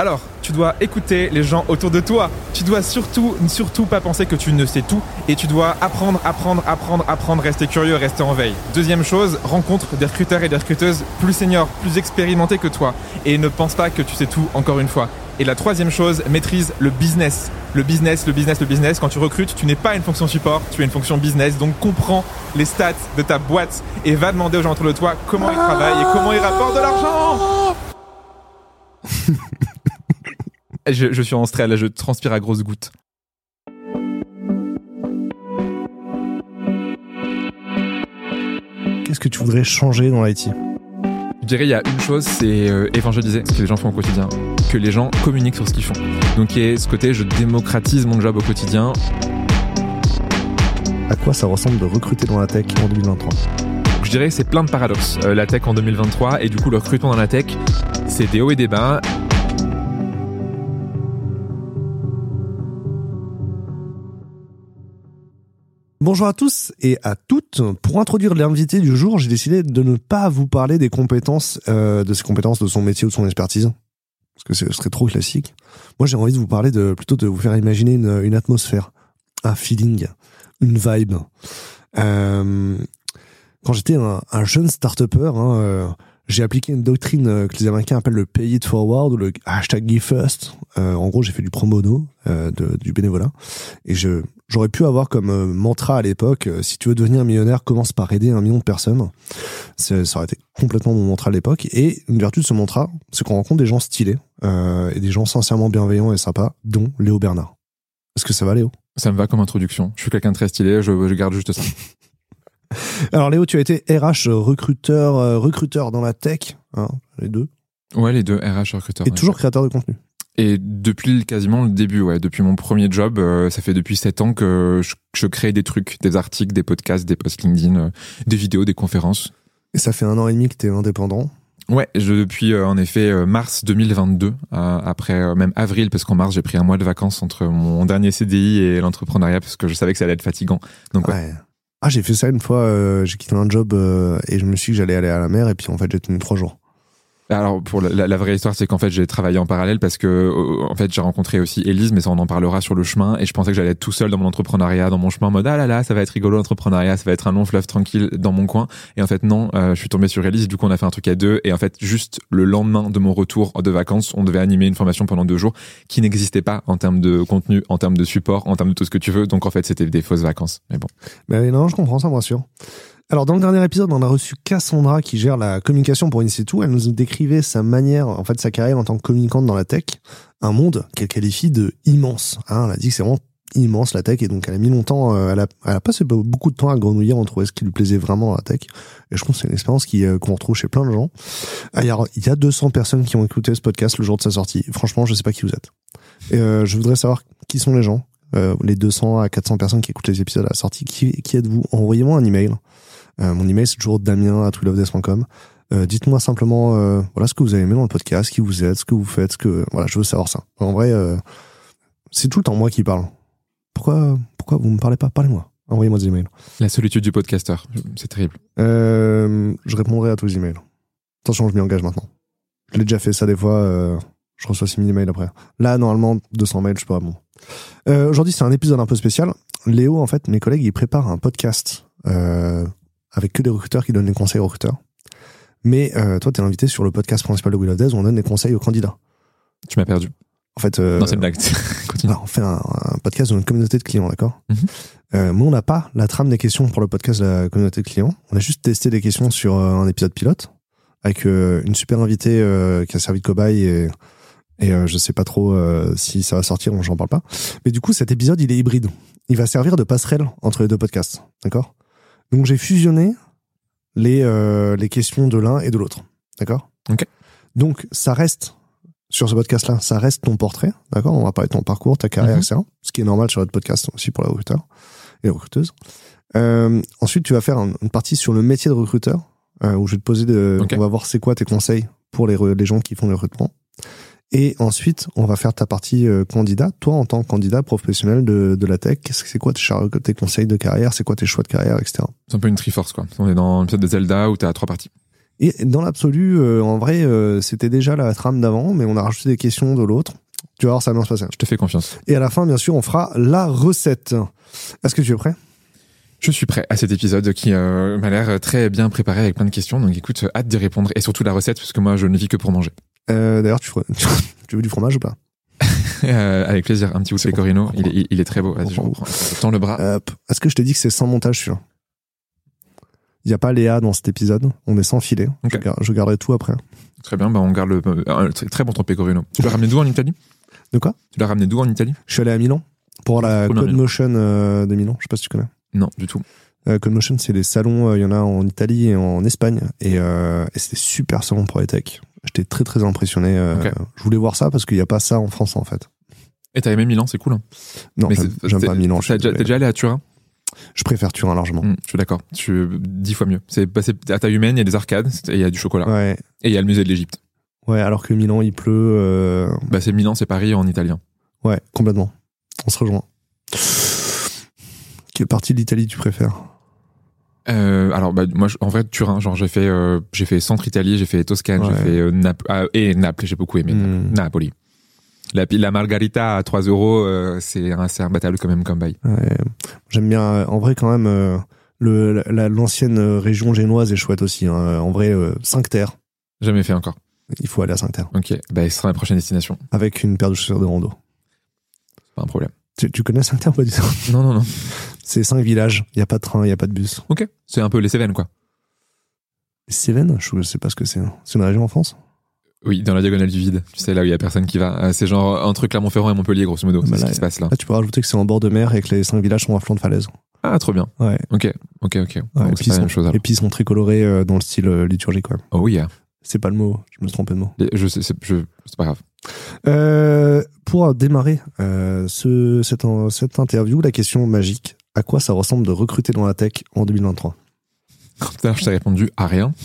Alors, tu dois écouter les gens autour de toi. Tu dois surtout, surtout pas penser que tu ne sais tout. Et tu dois apprendre, apprendre, apprendre, apprendre, rester curieux, rester en veille. Deuxième chose, rencontre des recruteurs et des recruteuses plus seniors, plus expérimentés que toi. Et ne pense pas que tu sais tout, encore une fois. Et la troisième chose, maîtrise le business. Le business, le business, le business. Quand tu recrutes, tu n'es pas une fonction support, tu es une fonction business. Donc comprends les stats de ta boîte et va demander aux gens autour de toi comment ils travaillent et comment ils rapportent de l'argent. je, je suis en stress, là, je transpire à grosses gouttes. Qu'est-ce que tu voudrais changer dans l'IT Je dirais, il y a une chose, c'est euh, évangéliser ce que les gens font au quotidien, que les gens communiquent sur ce qu'ils font. Donc, il y a ce côté, je démocratise mon job au quotidien. À quoi ça ressemble de recruter dans la tech en 2023 Je dirais, c'est plein de paradoxes, euh, la tech en 2023, et du coup, le recrutement dans la tech, c'est des hauts et des bas. Bonjour à tous et à toutes. Pour introduire l'invité du jour, j'ai décidé de ne pas vous parler des compétences, euh, de ses compétences, de son métier ou de son expertise, parce que ce serait trop classique. Moi, j'ai envie de vous parler de plutôt de vous faire imaginer une, une atmosphère, un feeling, une vibe. Euh, quand j'étais un, un, jeune start-upper, hein, euh, j'ai appliqué une doctrine euh, que les Américains appellent le pay it forward ou le hashtag give first. Euh, en gros, j'ai fait du pro bono, euh, de, du bénévolat. Et je, j'aurais pu avoir comme euh, mantra à l'époque, euh, si tu veux devenir millionnaire, commence par aider un million de personnes. Ça aurait été complètement mon mantra à l'époque. Et une vertu de ce mantra, c'est qu'on rencontre des gens stylés et des gens sincèrement bienveillants et sympas, dont Léo Bernard. Est-ce que ça va, Léo? Ça me va comme introduction. Je suis quelqu'un de très stylé, je, je garde juste ça. Alors Léo, tu as été RH recruteur, euh, recruteur dans la tech, hein, les deux. Ouais, les deux RH recruteur. Et toujours créateur de contenu. Et depuis quasiment le début, ouais, depuis mon premier job, euh, ça fait depuis sept ans que je, je, crée des trucs, des articles, des podcasts, des posts LinkedIn, euh, des vidéos, des conférences. Et ça fait un an et demi que tu es indépendant. Ouais, je, depuis euh, en effet mars 2022, après même avril, parce qu'en mars j'ai pris un mois de vacances entre mon dernier CDI et l'entrepreneuriat, parce que je savais que ça allait être fatigant. Donc ouais. ouais. Ah, j'ai fait ça une fois, euh, j'ai quitté un job euh, et je me suis dit que j'allais aller à la mer et puis en fait j'ai tenu trois jours. Alors pour la, la, vraie histoire, c'est qu'en fait j'ai travaillé en parallèle parce que en fait j'ai rencontré aussi Elise, mais ça on en parlera sur le chemin. Et je pensais que j'allais être tout seul dans mon entrepreneuriat, dans mon chemin, en mode ah là là, ça va être rigolo l'entrepreneuriat, ça va être un long fleuve tranquille dans mon coin. Et en fait non, euh, je suis tombé sur Elise, du coup on a fait un truc à deux. Et en fait juste le lendemain de mon retour de vacances, on devait animer une formation pendant deux jours qui n'existait pas en termes de contenu, en termes de support, en termes de tout ce que tu veux. Donc en fait c'était des fausses vacances. Mais bon. Mais non, je comprends ça, moi sûr. Alors, dans le dernier épisode, on a reçu Cassandra qui gère la communication pour Insitu. Elle nous décrivait sa manière, en fait, sa carrière en tant que communicante dans la tech. Un monde qu'elle qualifie de immense. Hein, elle a dit que c'est vraiment immense la tech et donc elle a mis longtemps, euh, elle, a, elle a passé beaucoup de temps à grenouiller en trouver ce qui lui plaisait vraiment dans la tech. Et je pense que c'est une expérience qui euh, qu'on retrouve chez plein de gens. Ah, il y, a, il y a 200 personnes qui ont écouté ce podcast le jour de sa sortie. Franchement, je sais pas qui vous êtes. Et euh, je voudrais savoir qui sont les gens, euh, les 200 à 400 personnes qui écoutent les épisodes à la sortie. Qui, qui êtes-vous? Envoyez-moi un email. Euh, mon email, c'est toujours damien à euh, Dites-moi simplement euh, voilà ce que vous avez aimé dans le podcast, qui vous êtes, ce que vous faites, ce que voilà, je veux savoir ça. En vrai, euh, c'est tout le temps moi qui parle. Pourquoi pourquoi vous me parlez pas? Parlez-moi. Envoyez-moi des emails. La solitude du podcasteur, c'est terrible. Euh, je répondrai à tous les emails. Attention, je m'y engage maintenant. Je l'ai déjà fait ça des fois. Euh, je reçois 6000 emails après. Là, normalement, 200 mails, je peux bon. Euh, Aujourd'hui, c'est un épisode un peu spécial. Léo, en fait, mes collègues, ils préparent un podcast euh, avec que des recruteurs qui donnent des conseils aux recruteurs. Mais euh, toi, tu es invité sur le podcast principal de Will of Days où on donne des conseils aux candidats. Tu m'as perdu. En fait, euh, non, c'est une blague. on fait un, un, podcast dans une communauté de clients, d'accord mm -hmm. euh, Mais on n'a pas la trame des questions pour le podcast de la communauté de clients. On a juste testé des questions sur un épisode pilote avec une super invitée qui a servi de cobaye et, et je sais pas trop si ça va sortir, j'en parle pas. Mais du coup, cet épisode, il est hybride. Il va servir de passerelle entre les deux podcasts, d'accord donc j'ai fusionné les euh, les questions de l'un et de l'autre, d'accord? Ok. Donc ça reste sur ce podcast-là, ça reste ton portrait, d'accord? On va parler de ton parcours, ta carrière, Mhm. etc. Ce qui est normal sur notre podcast aussi pour les recruteurs et les recruteuses. Euh, ensuite, tu vas faire un- une partie sur le métier de recruteur, euh, où je vais te poser de, Ok. on va voir c'est quoi tes conseils pour les, les gens qui font le recrutement. Et ensuite, on va faire ta partie euh, candidat. Toi, en tant que candidat professionnel de, de la tech, c'est quoi tes, conseils de carrière C'est quoi tes choix de carrière, etc. C'est un peu une Triforce, quoi. On est dans l'épisode de Zelda où t'as trois parties. Et dans l'absolu, euh, en vrai, euh, c'était déjà la trame d'avant, mais on a rajouté des questions de l'autre. Tu vas voir, ça va bien se passer. Je te fais confiance. Et à la fin, bien sûr, on fera la recette. Est-ce que tu es prêt? Je suis prêt à cet épisode qui euh, m'a l'air très bien préparé avec plein de questions. Donc écoute, hâte d'y répondre et surtout la recette parce que moi je ne vis que pour manger. Euh, D'ailleurs, tu, veux du fromage ou pas Euh, avec plaisir, un petit bout de pecorino. Il, est- il- il est très beau. Vas-y, je reprends. Tends le bras. Est-ce que je t'ai dit que c'est sans montage, celui-là Il n'y a pas Léa dans cet épisode. On est sans filet. Je, gar- je garderai tout après. Très bien, bah on garde le euh, très, très bon ton pecorino. Tu l'as ramené d'où en Italie De quoi Tu l'as ramené d'où en Italie Je suis allé à Milan pour la Code Milan. Motion de Milan. Je sais pas si tu connais. Non, du tout. Code Motion, c'est des salons. Il y en a en Italie et en Espagne. Et, et c'était super salon pour les tech. J'étais très très impressionné. euh. Je voulais voir ça parce qu'il n'y a pas ça en France en fait. Et t'as aimé Milan, c'est cool. Hein. Non, j'aime pas Milan. t'es déjà allé à Turin? Je préfère Turin largement. Hum, Je suis d'accord. Tu dix fois mieux. C'est c'est à taille humaine, il y a des arcades, et il y a du chocolat. Ouais. Et il y a le musée de l'Égypte. Ouais, alors que Milan, il pleut. euh, Bah c'est Milan, c'est Paris en italien. Ouais, complètement. On se rejoint. Quelle partie de l'Italie tu préfères? Euh, alors bah moi en vrai Turin, genre j'ai fait euh, j'ai fait centre Italie, j'ai fait Toscane, j'ai fait euh, Nap- ah, et Naples, j'ai beaucoup aimé. Hmm. Napoli. La, la margarita à 3 euros, euh, c'est un- c'est imbattable quand même comme bail. Ouais. J'aime bien. euh, En vrai, quand même, euh, le la- l'ancienne euh, région génoise est chouette aussi. hein. En vrai, euh, 5 terres. Jamais fait encore. Il faut aller à 5 terres Ok, bah ce sera la prochaine destination. avec une paire de chaussures de rando. C'est pas un problème. Tu, tu connais 5 terres pas du tout? Non non non. C'est 5 villages. Il y a pas de train, il y a pas de bus. Ok, c'est un peu les Cévennes quoi. Cévennes, je sais pas ce que c'est. C'est une région en France? Oui, dans la diagonale du vide. Tu sais là où il y a personne qui va. Euh, C'est genre entre Clermont-Ferrand et Montpellier grosso modo. Bah C'est ce qui se passe là. Là, tu peux rajouter que c'est en bord de mer et que les 5 villages sont à flanc de falaise. Ah trop bien. Ouais. Ok, ok, ok. Ouais, Donc et, puis sont, chose alors. et puis ils sont très colorés euh, dans le style euh, liturgique. Ouais. Oh yeah. C'est pas le mot, je me suis trompé de mot. Je sais, c'est pas grave. Euh, pour démarrer euh, ce, cette, cette interview, la question magique, à quoi ça ressemble de recruter dans la tech en 2023 Tout à l'heure, je t'ai répondu à rien.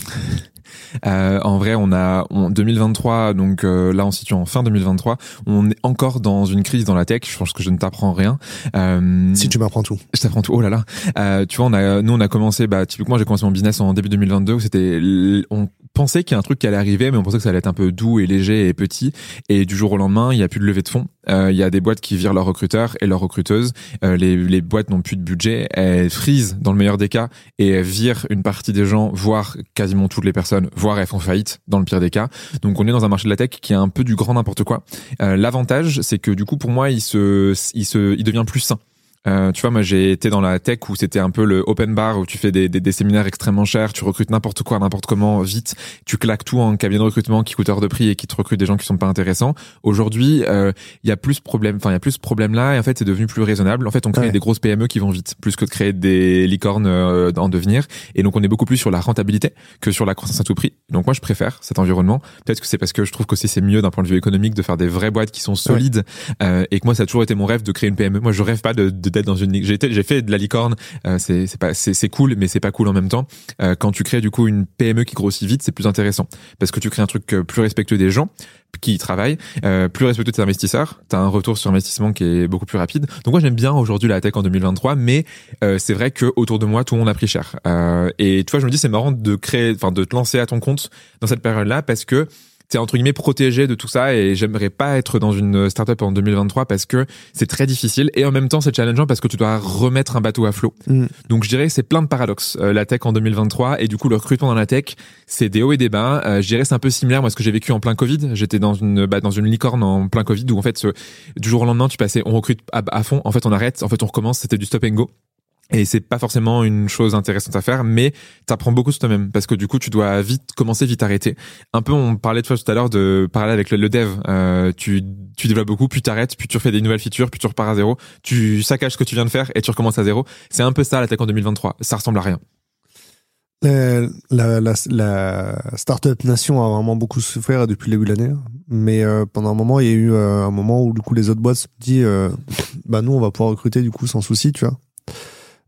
Euh, en vrai, on a en 2023, donc euh, là on se situe en fin 2023, on est encore dans une crise dans la tech. Je pense que je ne t'apprends rien. Euh, Si tu m'apprends tout. je t'apprends tout. Oh là là. Euh, tu vois, on a, nous on a commencé. Bah, typiquement, j'ai commencé mon business en début 2022 où c'était, on pensait qu'il y a un truc qui allait arriver, mais on pensait que ça allait être un peu doux et léger et petit. Et du jour au lendemain, il y a plus de levée de fonds. Euh, Il y a des boîtes qui virent leurs recruteurs et leurs recruteuses. Euh, les, les boîtes n'ont plus de budget. Elles frisent dans le meilleur des cas et elles virent une partie des gens, voire quasiment toutes les personnes, voire elles font faillite dans le pire des cas. Donc on est dans un marché de la tech qui est un peu du grand n'importe quoi. Euh, L'avantage, c'est que du coup pour moi, il se, il se, il devient plus sain. Euh, tu vois, moi j'ai été dans la tech où c'était un peu le open bar où tu fais des, des, des séminaires extrêmement chers, tu recrutes n'importe quoi, n'importe comment, vite, tu claques tout en cabinet de recrutement qui coûte hors de prix et qui te recrute des gens qui sont pas intéressants. Aujourd'hui, euh, il y a plus de problèmes, enfin il y a plus ce problème là et en fait c'est devenu plus raisonnable. En fait, on crée Ouais. des grosses PME qui vont vite, plus que de créer des licornes euh, en devenir. Et donc on est beaucoup plus sur la rentabilité que sur la croissance à tout prix. Donc moi je préfère cet environnement. Peut-être que c'est parce que je trouve que c'est mieux d'un point de vue économique de faire des vraies boîtes qui sont solides euh, et que moi ça a toujours été mon rêve de créer une PME. Moi je rêve pas de de- d'être dans une j'ai j'ai fait de la licorne, euh, c'est c'est pas c'est c'est cool mais c'est pas cool en même temps. Euh, quand tu crées du coup une PME qui grossit vite, c'est plus intéressant parce que tu crées un truc euh, plus respectueux des gens qui travaillent, euh, plus respectueux de tes investisseurs, tu as un retour sur investissement qui est beaucoup plus rapide. Donc moi j'aime bien aujourd'hui la tech en 2023 mais euh, c'est vrai que autour de moi tout le monde a pris cher. Euh, et tu vois je me dis c'est marrant de créer enfin de te lancer à ton compte dans cette période-là parce que t'es entre guillemets protégé de tout ça et j'aimerais pas être dans une startup en 2023 parce que c'est très difficile et en même temps c'est challengeant parce que tu dois remettre un bateau à flot. Mm. Donc je dirais que c'est plein de paradoxes euh, la tech en 2023 et du coup le recrutement dans la tech c'est des hauts et des bas. Euh, je dirais c'est un peu similaire moi à ce que j'ai vécu en plein Covid. J'étais dans une bah, dans une licorne en plein Covid où en fait ce- du jour au lendemain tu passais on recrute à, à fond en fait on arrête en fait on recommence c'était du stop and go. Et c'est pas forcément une chose intéressante à faire, mais t'apprends beaucoup sur toi-même parce que du coup tu dois vite commencer, vite arrêter. Un peu, on parlait de toi tout à l'heure de parler avec le, dev. Euh, tu, tu développes beaucoup, puis t'arrêtes, puis tu refais des nouvelles features, puis tu repars à zéro. Tu saccages ce que tu viens de faire et tu recommences à zéro. C'est un peu ça l'attaque en 2023. Ça ressemble à rien. La, la, la, la startup nation a vraiment beaucoup souffert depuis le début de l'année. Mais euh, pendant un moment, il y a eu euh, un moment où du coup les autres boîtes se sont dit, euh, bah nous on va pouvoir recruter du coup sans souci, tu vois.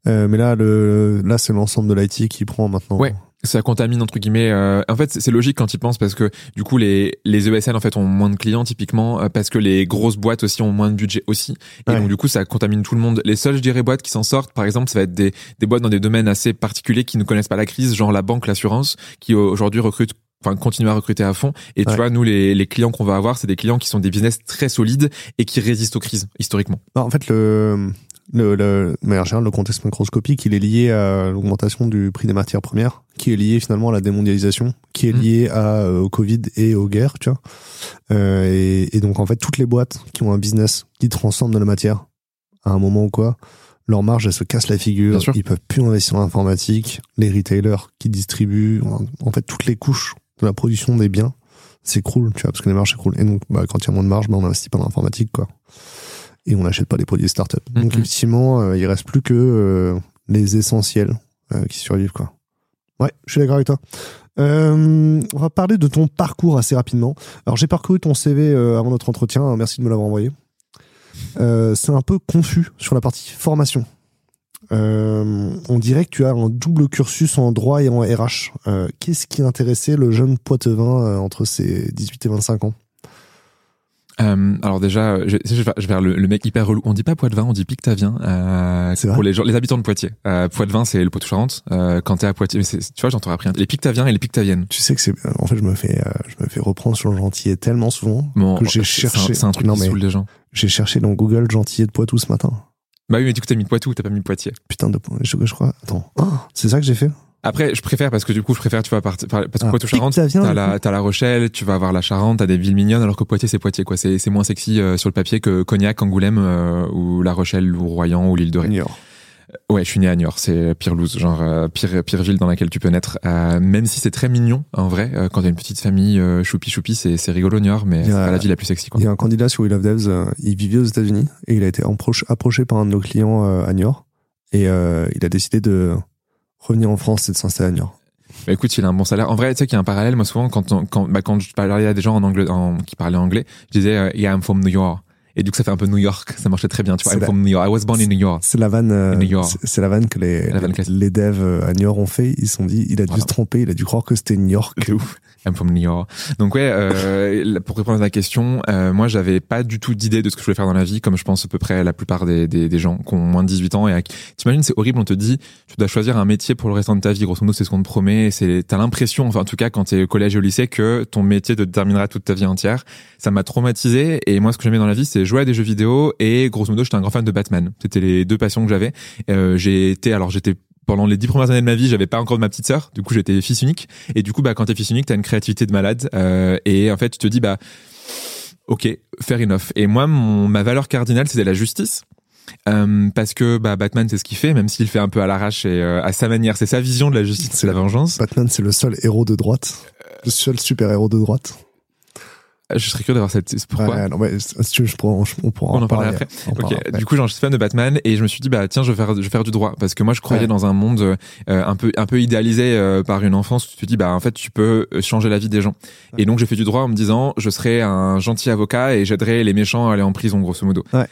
Euh, mais là, le, là c'est l'ensemble de l'IT qui prend maintenant. Ouais. ça contamine entre guillemets. Euh, en fait, c'est logique quand ils pensent parce que du coup les les ESN en fait ont moins de clients typiquement euh, parce que les grosses boîtes aussi ont moins de budget aussi. Et donc du coup ça contamine tout le monde. Les seules je dirais boîtes qui s'en sortent par exemple ça va être des des boîtes dans des domaines assez particuliers qui ne connaissent pas la crise, genre la banque, l'assurance, qui aujourd'hui recrutent enfin continuer à recruter à fond et tu vois nous les, les clients qu'on va avoir c'est des clients qui sont des business très solides et qui résistent aux crises historiquement bah, en fait le le, le, le contexte macroscopique, il est lié à l'augmentation du prix des matières premières, qui est lié finalement à la démondialisation, qui est mmh. lié à, euh, au Covid et aux guerres, tu vois. Euh, et, et, donc, en fait, toutes les boîtes qui ont un business qui transforme de la matière, à un moment ou quoi, leur marge, elle se casse la figure, ils peuvent plus investir en informatique, les retailers qui distribuent, en fait, toutes les couches de la production des biens s'écroulent, tu vois, parce que les marges s'écroulent. Et donc, bah, quand il y a moins de marge, bah, on investit pas dans l'informatique, quoi et on n'achète pas les produits startup. Mm Donc effectivement, euh, il reste plus que euh, les essentiels euh, qui survivent quoi. Ouais, je suis d'accord avec toi. on va parler de ton parcours assez rapidement. Alors j'ai parcouru ton CV avant notre entretien. Merci de me l'avoir envoyé. c'est un peu confus sur la partie formation. on dirait que tu as un double cursus en droit et en RH. Qu'est-ce qui intéressait le jeune Poitevin entre ses 18 et 25 ans? Euh, alors déjà, je, je, vais vers le, le, mec hyper relou. On dit pas Poitevin, on dit Pictavien. Euh, c'est pour les gens, les habitants de Poitiers. Euh, Poitevin, c'est le Poitou-Charentes. Euh, quand t'es à Poitiers, mais tu vois, j'entends appris les Pictaviens et les Pictaviennes. Tu sais que c'est, en fait, je me fais, euh, je me fais reprendre sur le gentillet tellement souvent bon, que j'ai cherché. C'est un, truc non, qui saoule les gens. J'ai cherché dans Google gentillet de Poitou ce matin. Bah oui, mais du coup t'as mis Poitou, t'as pas mis Poitiers? Putain de, je, je crois. Attends, oh, c'est ça que j'ai fait? Après, je préfère parce que du coup, je préfère, tu vois, parce que ah, Poitou-Charentes, t'as la, t'as la Rochelle, tu vas avoir la Charente, t'as des villes mignonnes, alors que Poitiers, c'est Poitiers, quoi. C'est, c'est moins sexy euh, sur le papier que Cognac, Angoulême, euh, ou La Rochelle, ou Royan, ou l'île de Ré. Niort. Ouais, je suis né à Niort, c'est pire loose, genre euh, pire pire ville dans laquelle tu peux naître. même si c'est très mignon en vrai, quand t'as une petite famille choupi choupi, c'est c'est rigolo Niort, mais c'est pas la ville la plus sexy. Il y a un candidat sur We Love Devs, il vivait aux États-Unis et il a été approché par un de nos clients à Niort et il a décidé de revenir en France et de s'installer à Niort. Bah écoute, il a un bon salaire. En vrai, tu sais qu'il y a un parallèle. Moi, souvent, quand quand bah, quand je parlais à des gens en anglais, en, qui parlaient anglais, je disais euh, "Yeah, I'm from New York." Et du coup, ça fait un peu New York. Ça marchait très bien. Tu vois, I'm from New York. I was born in New York. C'est la vanne. Euh, c'est la vanne que les les, devs euh, à New York ont fait. Ils se sont dit, il a dû se tromper. Il a dû croire que c'était New York. I'm from New York. Donc ouais, euh, pour répondre à ta question, euh, moi j'avais pas du tout d'idée de ce que je voulais faire dans la vie, comme je pense à peu près la plupart des, des, des gens qui ont moins de 18 ans. Et t'imagines, c'est horrible, on te dit, tu dois choisir un métier pour le restant de ta vie. Grosso modo, c'est ce qu'on te promet. C'est, t'as l'impression, enfin en tout cas quand t'es au collège et au lycée, que ton métier te déterminera toute ta vie entière. Ça m'a traumatisé. Et moi, ce que j'aimais dans la vie, c'est jouer à des jeux vidéo. Et grosso modo, j'étais un grand fan de Batman. C'était les deux passions que j'avais. Euh, j'ai été, alors j'étais pendant les dix premières années de ma vie, j'avais pas encore de ma petite sœur. Du coup, j'étais fils unique. Et du coup, bah, quand t'es fils unique, t'as une créativité de malade. Euh, et en fait, tu te dis, bah, ok, fair enough. Et moi, mon, ma valeur cardinale, c'était la justice. Euh, parce que bah, Batman c'est ce qu'il fait, même s'il fait un peu à l'arrache et euh, à sa manière, c'est sa vision de la justice, c'est la vengeance. Batman c'est le seul héros de droite, le seul super héros de droite. Je serais curieux d'avoir cette. Pourquoi ouais, non, mais, si tu veux, je pourrais, on, pourra on en, parler après. ok. Du coup, genre, je suis fan de Batman et je me suis dit, bah tiens, je vais faire, je vais faire du droit parce que moi, je croyais dans un monde euh, un peu, un peu idéalisé euh, par une enfance. Où tu te dis, bah en fait, tu peux euh, changer la vie des gens. Et donc, j'ai fait du droit en me disant, je serai un gentil avocat et j'aiderai les méchants à aller en prison, grosso modo. Ouais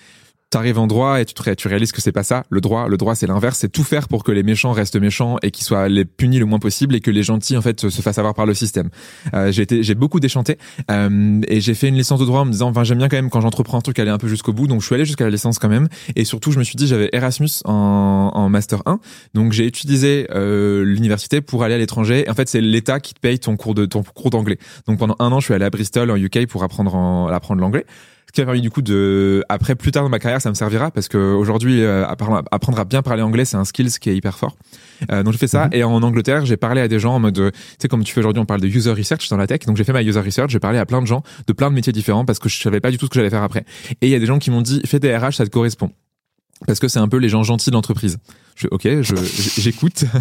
t'arrives en droit et tu, te, tu réalises que c'est pas ça. Le droit, le droit, c'est l'inverse. C'est tout faire pour que les méchants restent méchants et qu'ils soient les punis le moins possible et que les gentils, en fait, se, fassent avoir par le système. Euh, j'ai été, j'ai beaucoup déchanté euh, et j'ai fait une licence de droit en me disant, enfin, j'aime bien quand même quand j'entreprends un truc aller un peu jusqu'au bout. Donc, je suis allé jusqu'à la licence quand même. Et surtout, je me suis dit, j'avais Erasmus en, en master 1. Donc, j'ai utilisé euh, l'université pour aller à l'étranger. En fait, c'est l'État qui te paye ton cours de ton cours d'anglais. Donc, pendant un an, je suis allé à Bristol en UK pour apprendre en, apprendre l'anglais qui m'a permis du coup de après plus tard dans ma carrière ça me servira parce que aujourd'hui euh, apprendre à bien parler anglais c'est un skill qui est hyper fort euh, donc j'ai fait ça mhm. et en Angleterre j'ai parlé à des gens en mode tu sais comme tu fais aujourd'hui on parle de user research dans la tech donc j'ai fait ma user research j'ai parlé à plein de gens de plein de métiers différents parce que je savais pas du tout ce que j'allais faire après et il y a des gens qui m'ont dit fais des RH ça te correspond parce que c'est un peu les gens gentils de l'entreprise. Je, ok, je, j'écoute.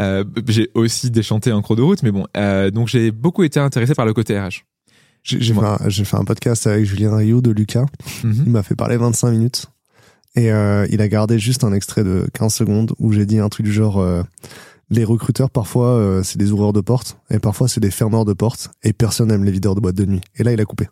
Euh, j'ai aussi déchanté en cours de route, mais bon. Euh, donc j'ai beaucoup été intéressé par le côté RH. J'ai fait, fait, un podcast avec Julien Rio de Lucas. Mhm. Il m'a fait parler 25 minutes. Et euh, il a gardé juste un extrait de 15 secondes où j'ai dit un truc du genre euh, les recruteurs parfois euh, c'est des ouvreurs de portes et parfois c'est des fermeurs de portes et personne n'aime les videurs de boîtes de nuit. Et là il a coupé.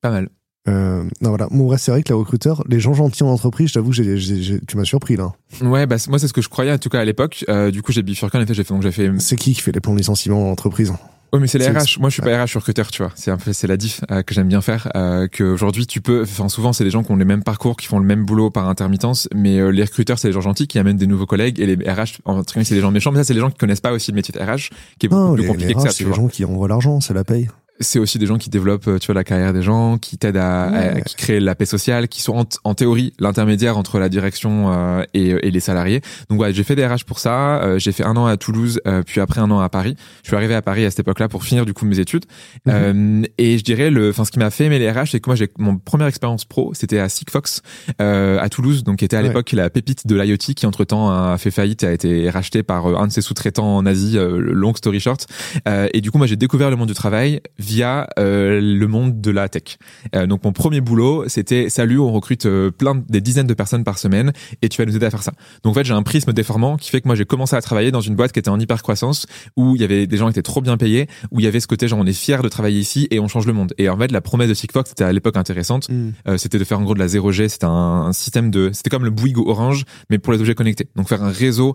Pas mal. Euh, non voilà, bon vrai c'est vrai que les recruteurs, les gens gentils en entreprise, je t'avoue, j'ai- tu m'as surpris là. Ouais, bah moi c'est ce que je croyais en tout cas à l'époque. Euh, du coup j'ai bifurqué en effet, j'ai fait donc j'ai fait. C'est qui qui fait les plans de licenciement en entreprise Oui, mais c'est les C'est- RH. Moi, je suis pas RH, je suis recruteur, tu vois. C'est un peu, c'est la diff euh, que j'aime bien faire. Euh, que aujourd'hui, tu peux. Enfin, souvent, c'est des gens qui ont les mêmes parcours, qui font le même boulot par intermittence. Mais euh, les recruteurs, c'est les gens gentils qui amènent des nouveaux collègues. Et les RH, en tout cas, c'est les gens méchants. Mais ça, c'est les gens qui connaissent pas aussi le métier de RH, qui est beaucoup Non, plus les, compliqué les que ça. RH, c'est les gens qui envoient l'argent, c'est la paye. C'est aussi des gens qui développent, euh, tu vois, la carrière des gens, qui t'aident à, à- Ouais. qui créent la paix sociale, qui sont en, en théorie l'intermédiaire entre la direction euh, et, et les salariés. Donc ouais, j'ai fait des RH pour ça. Euh, j'ai fait un an à Toulouse, euh, puis après un an à Paris. Je suis arrivé à Paris à cette époque-là pour finir du coup mes études. Euh, et je dirais le, enfin ce qui m'a fait aimer les RH, c'est que moi j'ai mon première expérience pro, c'était à Sigfox euh, à Toulouse, donc qui était à Ouais. l'époque la pépite de l'IoT, qui entre temps a fait faillite, et a été racheté par euh, un de ses sous-traitants en Asie. euh, long story short. Euh, et du coup, moi, j'ai découvert le monde du travail via euh, le monde de la tech. Euh, donc, mon premier boulot, c'était salut, on recrute euh, plein de- des dizaines de personnes par semaine, et tu vas nous aider à faire ça. Donc, en fait, j'ai un prisme déformant qui fait que moi, j'ai commencé à travailler dans une boîte qui était en hyper croissance, où il y avait des gens qui étaient trop bien payés, où il y avait ce côté genre on est fier de travailler ici et on change le monde. Et en fait, la promesse de Sigfox, c'était à l'époque intéressante. Euh, c'était de faire en gros de la 0G, c'était un, un système de, c'était comme le Bouygues Orange, mais pour les objets connectés. Donc faire un réseau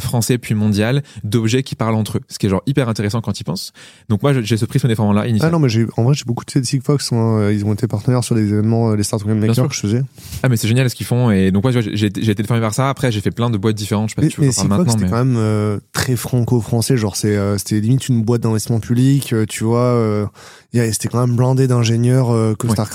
français puis mondial d'objets qui parlent entre eux, ce qui est genre hyper intéressant quand tu y penses. Donc moi j'ai ce prisme déformant là Ah non, mais j'ai, en vrai, j'ai beaucoup de Sigfox. Hein. Ils ont été partenaires sur des événements, euh, les Startup Game sûr. Makers que je faisais. Ah mais c'est génial ce qu'ils font et donc vois, j'ai j'ai été formé par ça. Après j'ai fait plein de boîtes différentes. Je sais pas Mais, si tu veux mais en parler Sigfox, maintenant, c'était mais quand même euh, très franco-français. Genre, c'est, euh, c'était limite une boîte d'investissement public. euh, tu vois, euh, il y a- c'était quand même blindé d'ingénieurs, euh, costard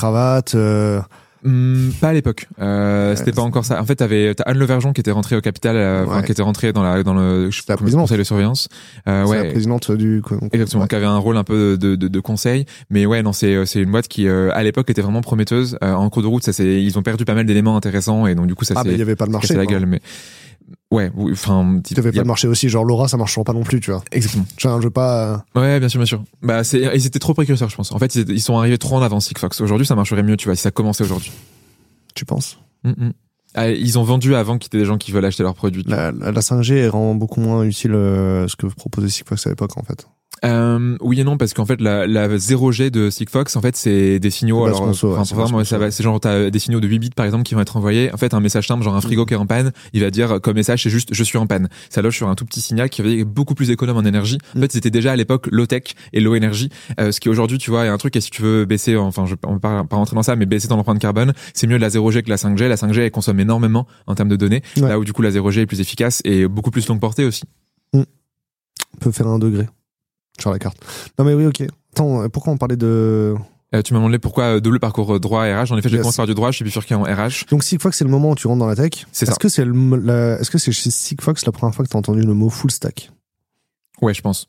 euh, Hmm, pas à l'époque. Euh, c'était pas encore ça. En fait, t'avais t'as Anne Levergeon qui était rentrée au capital, euh, enfin, Ouais. qui était rentrée dans la dans le la présidente. conseil de surveillance. Euh, ouais. la présidente du. Exactement, Ouais. qui avait un rôle un peu de, de, de conseil, mais ouais, non, c'est c'est une boîte qui euh, à l'époque était vraiment prometteuse. Euh, en cours de route, ça c'est ils ont perdu pas mal d'éléments intéressants et donc du coup ça Ah, mais il y avait pas de marché. la gueule. Mais ouais, enfin, y pas a- de marché aussi. Genre, Laura, ça marchera pas non plus, tu vois. exactement. Genre, je veux pas. euh, Ouais, bien sûr, bien sûr. Bah c'est ils étaient trop précurseurs, je pense. En fait, ils, étaient- ils sont arrivés trop en avance Sigfox. Aujourd'hui, ça marcherait mieux, tu vois, si ça commençait aujourd'hui. Tu penses? Mm, mm. Ah, ils ont vendu avant qu'il y ait des gens qui veulent acheter leurs produits. la, la, la 5G elle rend beaucoup moins utile euh, ce que proposait Sigfox à l'époque, en fait. Euh, oui et non parce qu'en fait la, la 0G de Sigfox en fait c'est des signaux alors conso, ouais, enfin, c'est vraiment basse ça va c'est genre t'as des signaux de 8 bits par exemple qui vont être envoyés. En fait un message simple genre un frigo qui est en panne il va dire comme message c'est juste je suis en panne. Ça loge sur un tout petit signal qui être beaucoup plus économe en énergie. En fait c'était déjà à l'époque low tech et low énergie euh, ce qui aujourd'hui tu vois est un truc et si tu veux baisser enfin je on va pas, pas rentrer dans ça mais baisser ton empreinte carbone c'est mieux de la 0G que la 5G la 5G elle consomme énormément en termes de données Ouais. là où du coup la 0G est plus efficace et beaucoup plus longue portée aussi. On peut faire un degré sur la carte. Non, mais oui, ok. Attends, euh, pourquoi on parlait de. Euh, tu m'as demandé pourquoi euh, double parcours droit et RH. En effet, j'ai Yes. commencé par du droit, je suis bifurqué en RH. Donc Sigfox, c'est le moment où tu rentres dans la tech. C'est Est-ce ça. que c'est le, la- est-ce que c'est chez Sigfox la première fois que t'as entendu le mot full stack? Ouais, je pense.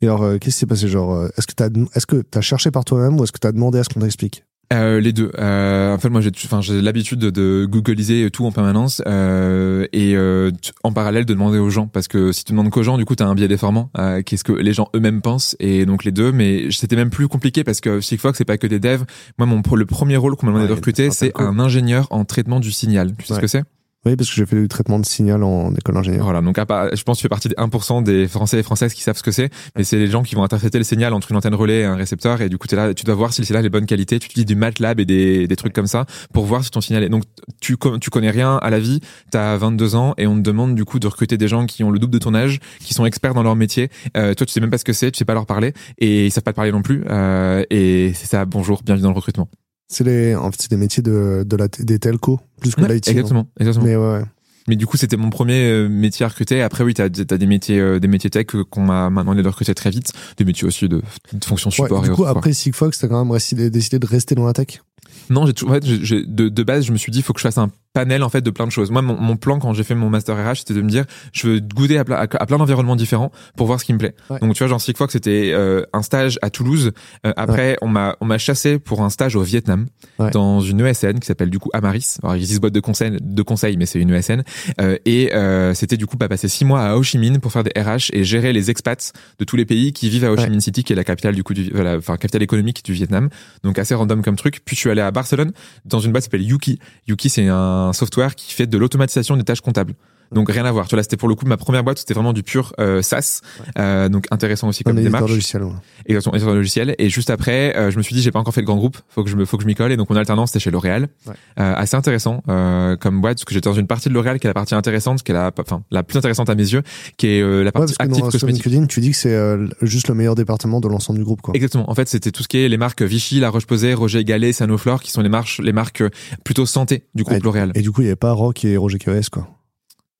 Et alors, euh, qu'est-ce qui s'est passé? Genre, euh, est-ce que t'as, est-ce que t'as cherché par toi-même ou est-ce que t'as demandé à ce qu'on t'explique? Euh, les deux. Euh, en fait, moi, j'ai, enfin, j'ai l'habitude de, de googliser tout en permanence euh, et euh, en parallèle de demander aux gens, parce que si tu demandes qu'aux gens, du coup, t'as un biais déformant. Euh, qu'est-ce que les gens eux-mêmes pensent et donc les deux. Mais c'était même plus compliqué parce que Sigfox, c'est pas que des devs. Moi, mon le premier rôle qu'on m'a demandé Ouais, de recruter, c'est un ingénieur en traitement du signal. Tu sais ce que c'est? Oui, parce que j'ai fait du traitement de signal en école d'ingénieur. Voilà, donc à part- je pense que tu fais partie des 1% des Français et Françaises qui savent ce que c'est, mais c'est les gens qui vont interpréter le signal entre une antenne relais et un récepteur, et du coup, t'es là, tu dois voir si le signal est de bonne qualité, tu utilises du MATLAB et des, des trucs comme ça pour voir si ton signal est... Donc, tu, tu connais rien à la vie, t'as 22 ans, et on te demande du coup de recruter des gens qui ont le double de ton âge, qui sont experts dans leur métier, euh, toi tu sais même pas ce que c'est, tu sais pas leur parler, et ils savent pas te parler non plus, euh, et c'est ça, bonjour, bienvenue dans le recrutement. C'est les, en fait, c'est des métiers de, de la, des telcos, plus que Ouais, l'IT. exactement, exactement. Mais ouais, ouais. Mais du coup, c'était mon premier euh, métier à recruter. Après, oui, t'as as des métiers, euh, des métiers tech qu'on m'a m'a demandé de recruter très vite, des métiers aussi de, de fonction Ouais, support du et coup, après Sigfox, t'as quand même décidé, de rester dans la tech? Non, j'ai toujours, en fait, j'ai- j'ai- de, de base, je me suis dit, faut que je fasse un panel en fait de plein de choses. Moi, mon, mon plan quand j'ai fait mon master RH, c'était de me dire, je veux goûter à, plein- à, à plein d'environnements différents pour voir ce qui me plaît. Ouais. Donc, tu vois, genre Sigfox, c'était euh, un stage à Toulouse. Euh, après, on m'a on m'a chassé pour un stage au Vietnam Ouais. dans une ESN qui s'appelle du coup Amaris. Alors, ils disent boîte de conseil, de conseil, mais c'est une ESN. Euh, et euh, c'était du coup pas passer six mois à Ho Chi Minh pour faire des RH et gérer les expats de tous les pays qui vivent à Ho Chi. Minh City, qui est la capitale du coup du, enfin capitale économique du Vietnam. Donc assez random comme truc. Puis je suis allé à Barcelone dans une boîte qui s'appelle Yuki. Yuki c'est un software qui fait de l'automatisation des tâches comptables. Donc rien à voir. Tu vois, là, c'était pour le coup ma première boîte, c'était vraiment du pur euh, SaaS. Euh, donc intéressant aussi comme éditeur démarche. logiciel. ouais. Exactement, éditeur logiciel. Et juste après, euh, je me suis dit, j'ai pas encore fait le grand groupe, faut que je me, faut que je m'y colle. Et donc mon alternance, c'était chez L'Oréal. Ouais. Euh, assez intéressant euh, comme boîte, parce que j'étais dans une partie de L'Oréal qui est la partie intéressante, qui est la, enfin la plus intéressante à mes yeux, qui est euh, la Ouais, partie parce que active dans, cosmétique. LinkedIn, tu dis que c'est euh, juste le meilleur département de l'ensemble du groupe, quoi. Exactement. En fait, c'était tout ce qui est les marques Vichy, La Roche-Posay, Roger Gallet, Sanoflore, qui sont les marques, les marques plutôt santé du groupe Ouais. L'Oréal. Et du coup, il y avait pas Rock et Roger KES, quoi.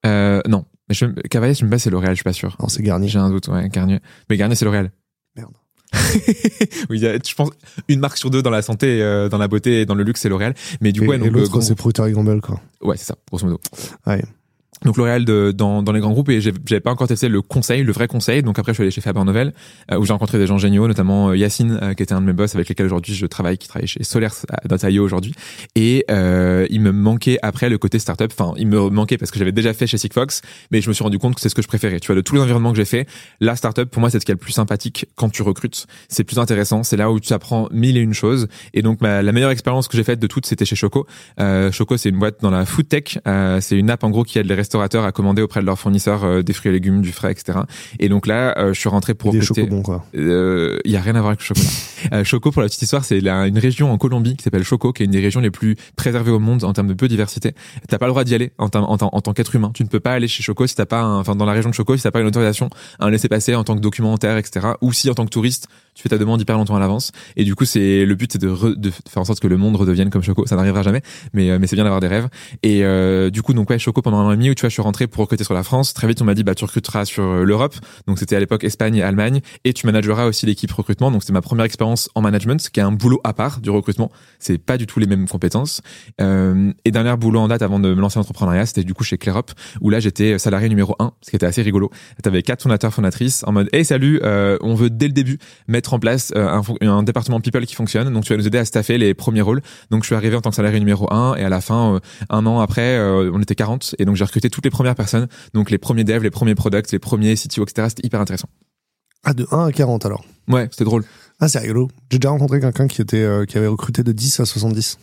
Euh, non, mais je, Cavalier, je me pas, c'est L'Oréal, je suis pas sûr. Non, c'est Garnier. J'ai un doute, ouais, Garnier. Mais Garnier, c'est L'Oréal. Merde. oui, je pense une marque sur deux dans la santé, euh, dans la beauté et dans le luxe, c'est L'Oréal. Mais du et coup, ouais, et donc, l'autre, euh, c'est Procter Gamble, quoi. Ouais, c'est ça, grosso modo. Ouais. Donc L'Oréal dans, dans les grands groupes et j'avais pas encore testé le conseil, le vrai conseil. Donc après je suis allé chez Faber Novel euh, où j'ai rencontré des gens géniaux, notamment euh, Yacine euh, qui était un de mes boss avec lesquels aujourd'hui je travaille, qui travaille chez Solers.io aujourd'hui. Et euh, il me manquait après le côté startup. Enfin, il me manquait parce que j'avais déjà fait chez Sigfox, mais je me suis rendu compte que c'est ce que je préférais. Tu vois, de tous les environnements que j'ai fait, la startup pour moi c'est ce qui est le plus sympathique quand tu recrutes. C'est plus intéressant. C'est là où tu apprends mille et une choses. Et donc ma, la meilleure expérience que j'ai faite de toutes c'était chez Choco. Euh, Choco, c'est une boîte dans la food tech. Euh, c'est une app en gros qui les restaurateurs à commander auprès de leurs fournisseurs euh, des fruits et légumes, du frais, etc. Et donc là, euh, je suis rentré pour Des chocobons, quoi. euh, Il y a rien à voir avec le chocolat. Euh, Choco, pour la petite histoire, c'est une région en Colombie qui s'appelle Choco, qui est une des régions les plus préservées au monde en termes de biodiversité. T'as pas le droit d'y aller en, tant- en tant qu'être humain. Tu ne peux pas aller chez Choco si t'as pas, un- enfin dans la région de Choco si t'as pas une autorisation, un laisser-passer en tant que documentaire, etc. Ou si en tant que touriste, tu fais ta demande hyper longtemps à l'avance. Et du coup, c'est le but, c'est de, de faire en sorte que le monde redevienne comme Choco. Ça n'arrivera jamais, mais euh, mais c'est bien d'avoir des rêves. Et euh, du coup, donc ouais, Choco pendant un an et demi où tu vois, je suis rentré pour recruter sur la France. Très vite, on m'a dit bah tu recruteras sur euh, l'Europe. Donc c'était à l'époque Espagne et Allemagne, et tu manageras aussi l'équipe recrutement. Donc c'était ma première expérience en management, qui est un boulot à part du recrutement. C'est pas du tout les mêmes compétences. Euh, et dernier boulot en date avant de me lancer en entrepreneuriat, c'était du coup chez Clerop, où là j'étais salarié numéro un, ce qui était assez rigolo. T'avais quatre fondateurs fondatrices en mode hey salut, euh, on veut dès le début mettre en place euh, un, département people qui fonctionne. Donc tu vas nous aider à staffer les premiers rôles. Donc je suis arrivé en tant que salarié numéro un, et à la fin, euh, un an après, euh, on était 40 et donc j'ai recruté toutes les premières personnes, donc les premiers devs, les premiers products, les premiers CTO, etc. C'était hyper intéressant. Ah, de 1 à 40, alors? Ouais, c'était drôle. Ah, c'est rigolo. J'ai déjà rencontré quelqu'un qui était, euh, qui avait recruté de 10 à 70.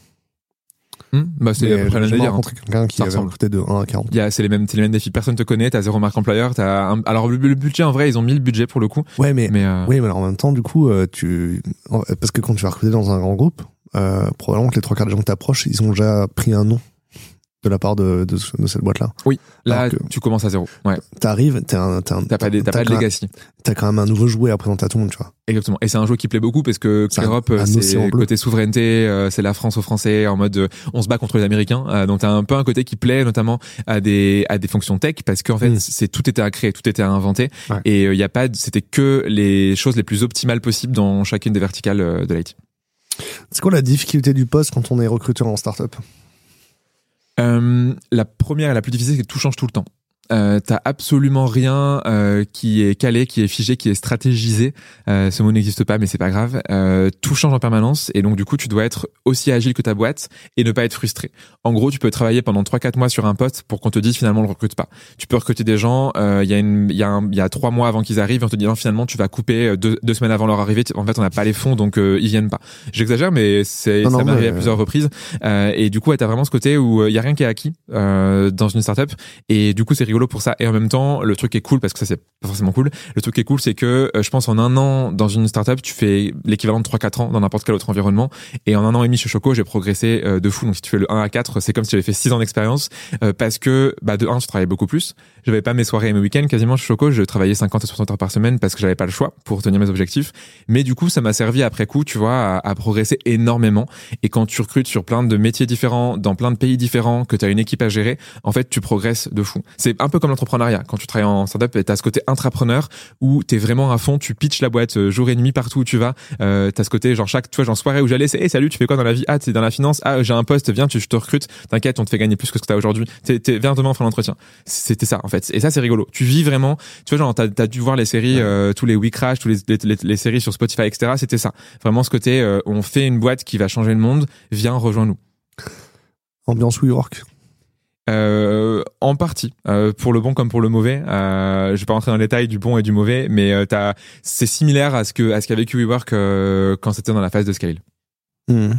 Hmm bah c'est à peu près rencontré quelqu'un qui avait recruté de 1 à 40. Il y a, c'est les mêmes, les mêmes défis. Personne te connaît, t'as zéro marque employeur, t'as un- alors le, le budget en vrai, ils ont mis le budget pour le coup, Ouais, mais, mais euh, oui, mais alors en même temps, du coup, euh, tu, parce que quand tu vas recruter dans un grand groupe, euh, probablement que les trois quarts des gens que t'approches, ils ont déjà pris un nom de la part de, de, de cette boîte-là. là alors que- tu commences à zéro. Ouais, T'arrives, t'as un, t'as pas, des- t'as pas de legacy. T'as quand même un nouveau jouet à présenter à tout le monde, tu vois. Exactement. Et c'est un jeu qui plaît beaucoup parce que l'Europe, c'est côté souveraineté, euh, c'est la France aux Français en mode euh, on se bat contre les Américains. Euh, donc t'as un peu un côté qui plaît notamment à des à des fonctions tech parce qu'en fait Mm. c'est tout était à créer, tout était à inventer Ouais. et il y a pas, c'était que les choses les plus optimales possibles dans chacune des verticales euh, de l'IT. C'est quoi la difficulté du poste quand on est recruteur en startup? Euh, la première et la plus difficile, c'est que tout change tout le temps. Euh, t'as absolument rien euh, qui est calé, qui est figé, qui est stratégisé. Euh, ce mot n'existe pas, mais c'est pas grave. Euh, tout change en permanence et donc du coup, tu dois être aussi agile que ta boîte et ne pas être frustré. En gros, tu peux travailler pendant 3-4 mois sur un poste pour qu'on te dise finalement on le recrute pas. Tu peux recruter des gens. euh, Il y a une, il y a un, il y a trois mois avant qu'ils arrivent, on te dit non finalement tu vas couper euh, deux, deux semaines avant leur arrivée. En fait, on n'a pas les fonds, donc euh, ils viennent pas. J'exagère, mais c'est ça m'est arrivé à plusieurs reprises. Euh, et du coup, ouais, t'as vraiment ce côté où il y a rien qui est acquis euh, dans une startup. Et du coup, c'est rigolo pour ça. Et en même temps, le truc est cool, parce que ça, c'est pas forcément cool. Le truc qui est cool, c'est que euh, je pense en un an dans une startup, tu fais l'équivalent de 3-4 ans dans n'importe quel autre environnement. Et en un an et demi chez Choco, j'ai progressé euh, de fou. Donc si tu fais le 1 à 4, c'est comme si j'avais fait 6 ans d'expérience. euh, parce que, bah, de 1, je travaillais beaucoup plus. J'avais pas mes soirées et mes week-ends. Quasiment Choco, je travaillais 50 à 60 heures par semaine parce que j'avais pas le choix pour tenir mes objectifs. Mais du coup, ça m'a servi après coup, tu vois, à, à progresser énormément. Et quand tu recrutes sur plein de métiers différents, dans plein de pays différents, que tu as une équipe à gérer, en fait, tu progresses de fou. C'est un peu comme l'entrepreneuriat. Quand tu travailles en startup, tu as ce côté intrapreneur où tu es vraiment à fond, tu pitches la boîte euh, jour et nuit partout où tu vas. Euh, tu as ce côté, genre chaque, tu vois, genre soirée où j'allais, c'est hey, salut, tu fais quoi dans la vie? Ah, tu es dans la finance. Ah, j'ai un poste, viens, tu, je te recrute. T'inquiète, on te fait gagner plus que ce que tu aujourd'hui. T'es- t'es- Viens demain, on l'entretien. C'était ça. Et ça, c'est rigolo. Tu vis vraiment, tu vois, genre, t'as as dû voir les séries, euh, tous les We Crash, tous les, les, les- les séries sur Spotify, etc. C'était ça. Vraiment ce côté, euh, on fait une boîte qui va changer le monde, viens, rejoins-nous. Ambiance WeWork. Euh, en partie, euh, pour le bon comme pour le mauvais. Euh, je vais pas rentrer dans les détails du bon et du mauvais, mais t'as- c'est similaire à ce que à ce qu'a vécu WeWork quand c'était dans la phase de scale. Hmm.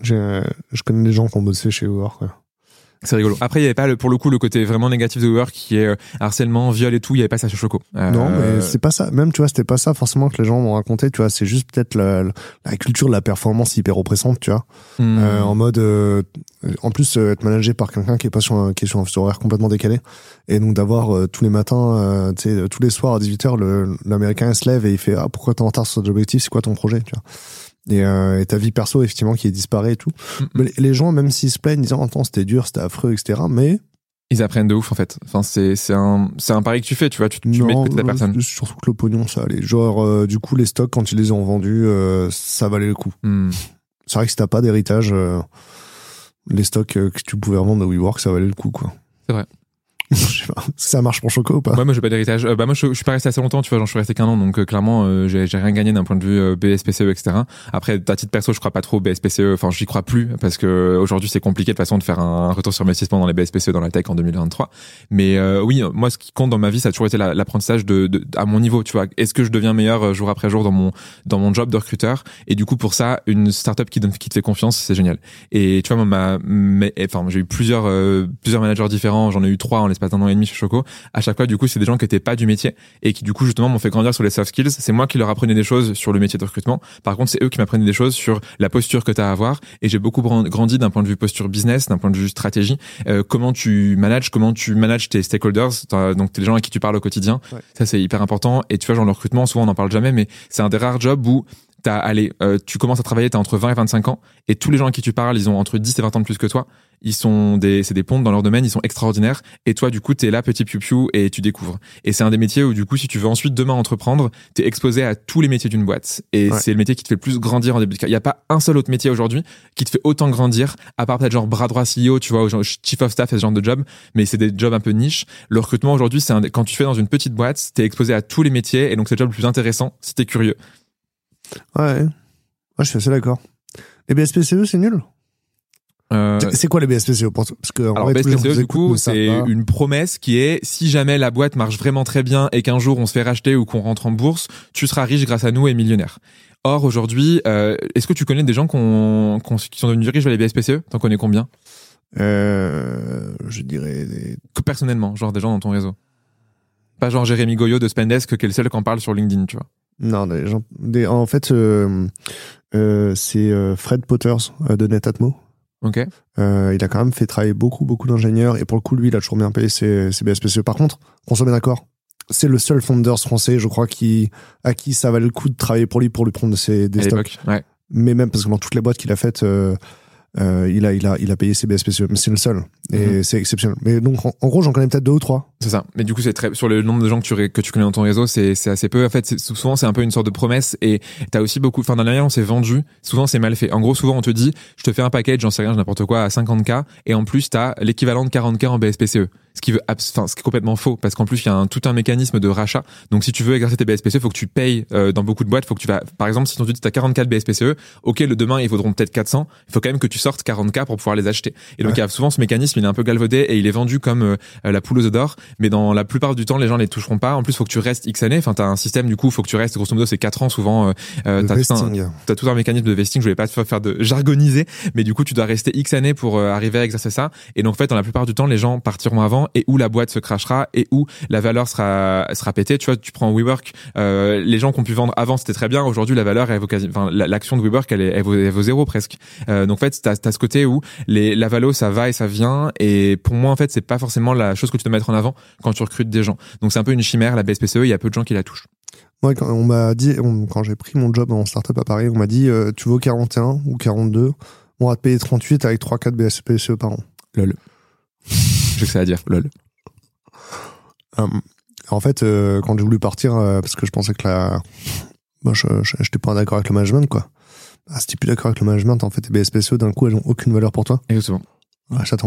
Je connais des gens qui ont bossé chez WeWork. quoi. C'est rigolo. Après, il y avait pas le, pour le coup le côté vraiment négatif de WeWork qui est euh, harcèlement, viol et tout. Il y avait pas ça sur Choco. Euh, Non, mais c'est pas ça. Même, tu vois, c'était pas ça forcément que les gens m'ont raconté. Tu vois, c'est juste peut-être la, la culture de la performance hyper oppressante, tu vois. hmm. Euh, en mode, euh, en plus, être managé par quelqu'un qui est pas sur un, qui est sur un fuseau horaire complètement décalé. Et donc d'avoir tous les matins, euh, tu sais, tous les soirs à 18h, le, l'américain se lève et il fait, ah, pourquoi t'es en retard sur ton objectif? C'est quoi ton projet, tu vois? Et, euh, et ta vie perso, effectivement, qui est disparaît et tout. Mm, Mais les- les gens, même s'ils se plaignent, disant, attends, c'était dur, c'était affreux, etc. Mais, Ils apprennent de ouf en fait. Enfin, c'est c'est un c'est un pari que tu fais. Tu vois, tu, tu mets de non, côté ta euh, personne. surtout que le pognon, ça allait. Genre, euh, du coup, les stocks, quand ils les ont vendus, euh, ça valait le coup. Hmm. C'est vrai que si t'as pas d'héritage, euh, les stocks euh, que tu pouvais revendre de WeWork, ça valait le coup, quoi. C'est vrai. Je sais pas. Ça marche pour Choco ou pas Ouais, moi j'ai pas d'héritage. Euh, bah moi je, je suis pas resté assez longtemps, tu vois, j'en suis resté qu'un an, donc euh, clairement euh, j'ai rien gagné d'un point de vue euh, BSPCE, etc. Après, à titre perso, je crois pas trop au BSPCE. Enfin, j'y crois plus parce que euh, aujourd'hui c'est compliqué de façon de faire un retour sur investissement dans les BSPCE dans la tech en 2023. Mais oui, moi ce qui compte dans ma vie, ça a toujours été la- l'apprentissage de, de à mon niveau, tu vois. Est-ce que je deviens meilleur jour après jour dans mon dans mon job de recruteur? Et du coup pour ça, une startup qui donne qui te fait confiance, c'est génial. Et tu vois, moi, j'ai eu plusieurs, plusieurs managers différents. J'en ai eu trois en l'espace d'un an et demi chez Choco. À chaque fois, du coup, c'est des gens qui étaient pas du métier et qui, du coup, justement, m'ont fait grandir sur les soft skills. C'est moi qui leur apprenais des choses sur le métier de recrutement. Par contre, c'est eux qui m'apprenaient des choses sur la posture que tu as à avoir. Et j'ai beaucoup grandi d'un point de vue posture business, d'un point de vue stratégie. Euh, comment tu manages, comment tu manages tes stakeholders, donc les gens à qui tu parles au quotidien. Ouais. Ça, c'est hyper important. Et tu vois, genre le recrutement, souvent on n'en parle jamais, mais c'est un des rares jobs où t'as, allez, euh, tu commences à travailler, t'as entre 20 et 25 ans, et tous les gens à qui tu parles, ils ont entre 10 et 20 ans de plus que toi. Ils sont des, c'est des pontes dans leur domaine, ils sont extraordinaires. Et toi, du coup, t'es là, petit piou-piou, et tu découvres. Et c'est un des métiers où, du coup, si tu veux ensuite demain entreprendre, t'es exposé à tous les métiers d'une boîte. Et Ouais. c'est le métier qui te fait le plus grandir en début de carrière. Il y a pas un seul autre métier aujourd'hui qui te fait autant grandir, à part peut-être genre bras droit CEO, tu vois, genre chief of staff et ce genre de job. Mais c'est des jobs un peu niche. Le recrutement aujourd'hui, c'est un quand tu fais dans une petite boîte, t'es exposé à tous les métiers, et donc c'est le job le plus intéressant si t'es curieux. Ouais. Je suis assez d'accord. Les BSPCE, c'est nul Euh, C'est quoi les BSPCE pour Parce que, en Alors vrai, BSPCE du coup c'est une promesse qui est si jamais la boîte marche vraiment très bien et qu'un jour on se fait racheter ou qu'on rentre en bourse, tu seras riche grâce à nous et millionnaire. Or aujourd'hui, euh, est-ce que tu connais des gens qu'on- qu'on- qui sont devenus riches via les BSPCE T'en connais combien? Euh, je dirais des... Personnellement, genre des gens dans ton réseau. Pas genre Jérémy Goyot de Spendesk qui est le seul qui en parle sur LinkedIn, tu vois. Non, des gens... Des... En fait, euh, euh, c'est euh, Fred Potters de Netatmo. Ok. Euh, il a quand même fait travailler beaucoup, beaucoup d'ingénieurs. Et pour le coup, lui, il a toujours bien payé ses, ses BSPCE. Par contre, qu'on soit bien d'accord, c'est le seul founders français, je crois, qui, à qui ça valait le coup de travailler pour lui pour lui prendre ses, des À stocks. ouais. Mais même parce que dans toutes les boîtes qu'il a faites, euh, il, a, il, a, il a payé ses BSPCE. Mais c'est le seul. Et Mhm. c'est exceptionnel. Mais donc, en, en gros, j'en connais peut-être deux ou trois. C'est ça. Mais du coup, c'est très sur le nombre de gens que tu ré- que tu connais dans ton réseau, c'est c'est assez peu. En fait, souvent c'est un peu une sorte de promesse et t'as aussi beaucoup. Enfin, dans manière dont c'est vendu, souvent c'est mal fait. En gros, souvent on te dit, je te fais un package, j'en sais rien, n'importe quoi, à 50k et en plus t'as l'équivalent de 40k en BSPCE. Ce qui veut, enfin, ce qui est complètement faux parce qu'en plus il y a un, tout un mécanisme de rachat. Donc si tu veux exercer tes BSPCE, faut que tu payes euh, dans beaucoup de boîtes. Faut que tu vas, par exemple, si on te dit t'as 44 BSPCE, ok, le demain ils vaudront peut-être 400. Il faut quand même que tu sortes 40k pour pouvoir les acheter. Et donc il y a souvent ce mécanisme, il est un peu galvaudé et il est vendu comme euh, la poule aux d'or. Mais dans la plupart du temps, les gens les toucheront pas. En plus, faut que tu restes X années. Enfin, t'as un système du coup, faut que tu restes. Grosso modo, c'est 4 ans souvent. Euh, euh, t'as tout tout un mécanisme de vesting. Je voulais pas te faire de jargoniser, mais du coup, tu dois rester X années pour euh, arriver à exercer ça. Et donc, en fait, dans la plupart du temps, les gens partiront avant et où la boîte se crachera et où la valeur sera sera pétée. Tu vois, tu prends WeWork, euh, les gens qui ont pu vendre avant, c'était très bien. Aujourd'hui, la valeur, elle vaut quasi, enfin, la- l'action de WeWork, elle, est, elle, vaut, elle vaut zéro presque. Euh, donc, en fait, t'as as ce côté où les la valo, ça va et ça vient. Et pour moi, en fait, c'est pas forcément la chose que tu dois mettre en avant quand tu recrutes des gens. Donc, c'est un peu une chimère, la BSPCE. Il y a peu de gens qui la touchent. Moi, quand on m'a dit, on- quand j'ai pris mon job en startup à Paris, on m'a dit, euh, tu vaux 41 ou 42, on va te payer 38 avec 3-4 BSPCE par an. Lol. Que ça à dire. Lol. Euh, en fait, euh, quand j'ai voulu partir, euh, parce que je pensais que la, moi, je, j'étais pas d'accord avec le management, quoi. Ah, si t'es plus d'accord avec le management, en fait, tes BSPCE, d'un coup, elles ont aucune valeur pour toi. Exactement.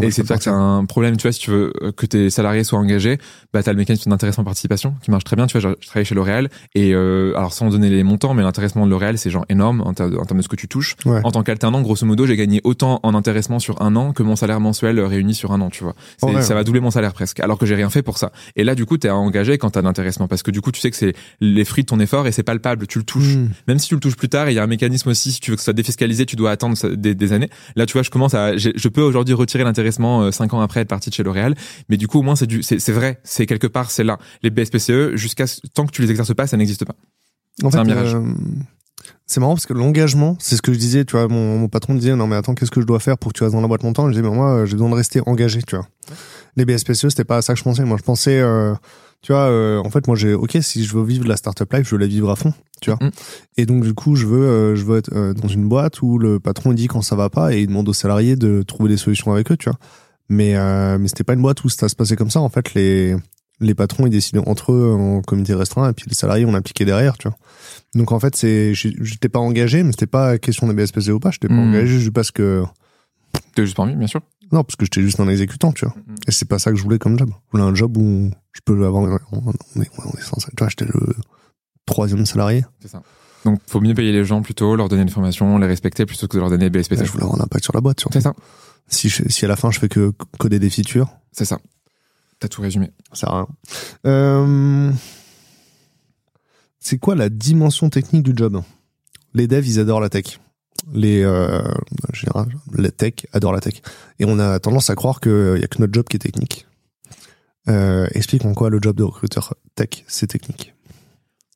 Et c'est ça que c'est un problème, tu vois, si tu veux euh, que tes salariés soient engagés, bah t'as le mécanisme d'intéressement participation qui marche très bien. Tu vois, je, je travaille chez L'Oréal et euh, alors sans donner les montants, mais l'intéressement de L'Oréal c'est genre énorme en, ter- en termes de ce que tu touches. Ouais. En tant qu'alternant, grosso modo, j'ai gagné autant en intéressement sur un an que mon salaire mensuel euh, réuni sur un an. Tu vois, Ouais. ça va doubler mon salaire presque, alors que j'ai rien fait pour ça. Et là, du coup, t'es engagé quand t'as d'intéressement parce que du coup, tu sais que c'est les fruits de ton effort et c'est palpable. Tu le touches Hmm. même si tu le touches plus tard, il y a un mécanisme aussi, si tu veux que ça soit défiscalisé, tu dois attendre des, des années. Là, tu vois, je commence à, je peux aujourd'hui retirer retiré l'intéressement 5 ans après être parti de chez L'Oréal. Mais du coup, au moins, c'est du, c'est vrai, c'est quelque part, c'est là. Les BSPCE, jusqu'à tant que tu les exerces pas, ça n'existe pas. C'est un mirage. C'est marrant parce que l'engagement, c'est ce que je disais, tu vois, mon, mon patron me disait, non mais attends, qu'est-ce que je dois faire pour que tu restes dans la boîte longtemps? Je disais, mais moi, j'ai besoin de rester engagé, tu vois. Les BSPCE, c'était pas à ça que je pensais. Moi, je pensais, euh, tu vois, euh, en fait, moi, j'ai, ok, si je veux vivre la startup life, je veux la vivre à fond, tu vois. Mm. Et donc, du coup, je veux, euh, je veux être dans une boîte où le patron il dit quand ça va pas et il demande aux salariés de trouver des solutions avec eux, tu vois. Mais, mais c'était pas une boîte où ça se passait comme ça. En fait, les, les patrons ils décidaient entre eux en comité restreint et puis les salariés on appliqué derrière tu vois donc en fait c'est j'étais pas engagé mais c'était pas question de BSPC ou pas j'étais pas mmh. engagé juste parce que t'es juste parmi bien sûr non parce que j'étais juste un exécutant tu vois. Mmh. et c'est pas ça que je voulais comme job. Je voulais un job où je peux avoir on, est, on est censé tu vois j'étais le troisième salarié. C'est ça. Donc faut mieux payer les gens plutôt leur donner une formation les respecter plutôt que de leur donner BSPC je voulais avoir un impact sur la boîte c'est ça. Si si à la fin je fais que coder des features. C'est ça. T'as tout résumé. Ça rien. Euh... C'est quoi la dimension technique du job? Les devs, ils adorent la tech. Les, euh, général, la tech adore la tech. Et on a tendance à croire qu'il y a que notre job qui est technique. Euh, explique en quoi le job de recruteur tech, c'est technique.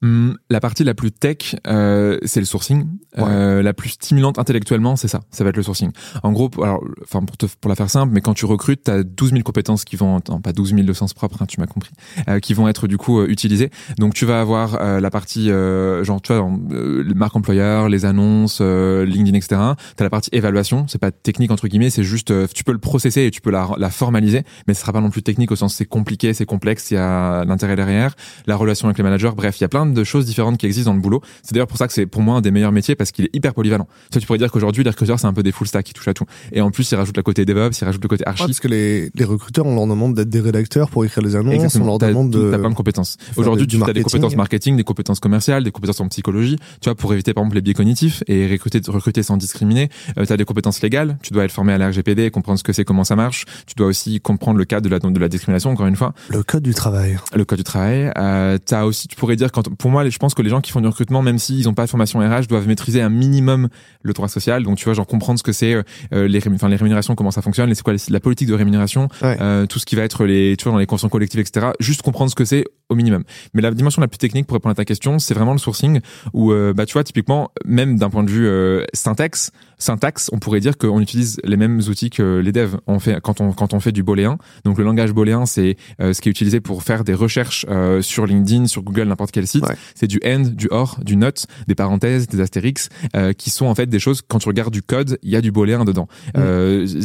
Hum, la partie la plus tech, euh, c'est le sourcing. Euh, la plus stimulante intellectuellement, c'est ça. Ça va être le sourcing. En gros, alors, enfin pour te, pour la faire simple, mais quand tu recrutes, t'as 12 000 compétences qui vont, non, pas 12 000 de sens propre, hein, tu m'as compris, euh, qui vont être du coup euh, utilisées. Donc tu vas avoir euh, la partie euh, genre tu vois, les marques employeurs, les annonces, LinkedIn, etc. T'as la partie évaluation. C'est pas technique entre guillemets, c'est juste tu peux le processer et tu peux la, la formaliser, mais ce sera pas non plus technique au sens c'est compliqué, c'est complexe, il y a l'intérêt derrière, la relation avec les managers. Bref, il y a plein de choses différentes qui existent dans le boulot. C'est d'ailleurs pour ça que c'est pour moi un des meilleurs métiers parce qu'il est hyper polyvalent. Tu, tu pourrais dire qu'aujourd'hui les recruteurs c'est un peu des full stack qui touchent à tout. Et en plus ils rajoutent le côté DevOps, ils rajoutent le côté archi. parce que les, les recruteurs on leur demande d'être des rédacteurs pour écrire les annonces, Exactement. on leur demande de. T'as plein de compétences. Aujourd'hui tu as des compétences marketing, des compétences commerciales, des compétences en psychologie. Tu vois pour éviter par exemple les biais cognitifs et recruter recruter sans discriminer. Euh, tu as des compétences légales. Tu dois être formé à la RGPD, comprendre ce que c'est, comment ça marche. Tu dois aussi comprendre le cadre de la de la discrimination encore une fois. Le code du travail. Le code du travail. Euh, as aussi tu pourrais dire quand pour moi je pense que les gens qui font du recrutement même s'ils n'ont pas de formation RH doivent maîtriser un minimum le droit social. Donc tu vois genre comprendre ce que c'est euh, les enfin les rémunérations comment ça fonctionne, c'est quoi la politique de rémunération, euh, tout ce qui va être les tu vois dans les conventions collectives etc. Juste comprendre ce que c'est au minimum. Mais la dimension la plus technique pour répondre à ta question, c'est vraiment le sourcing où euh, bah tu vois typiquement même d'un point de vue euh, syntaxe, syntaxe, on pourrait dire qu'on utilise les mêmes outils que les devs. On fait quand on quand on fait du booléen. Donc le langage booléen, c'est euh, ce qui est utilisé pour faire des recherches sur LinkedIn, sur Google, n'importe quel site. C'est du end, du or, du not, des parenthèses, des astérix, qui sont en fait des choses. Quand tu regardes du code, il y a du booléen dedans. Mm.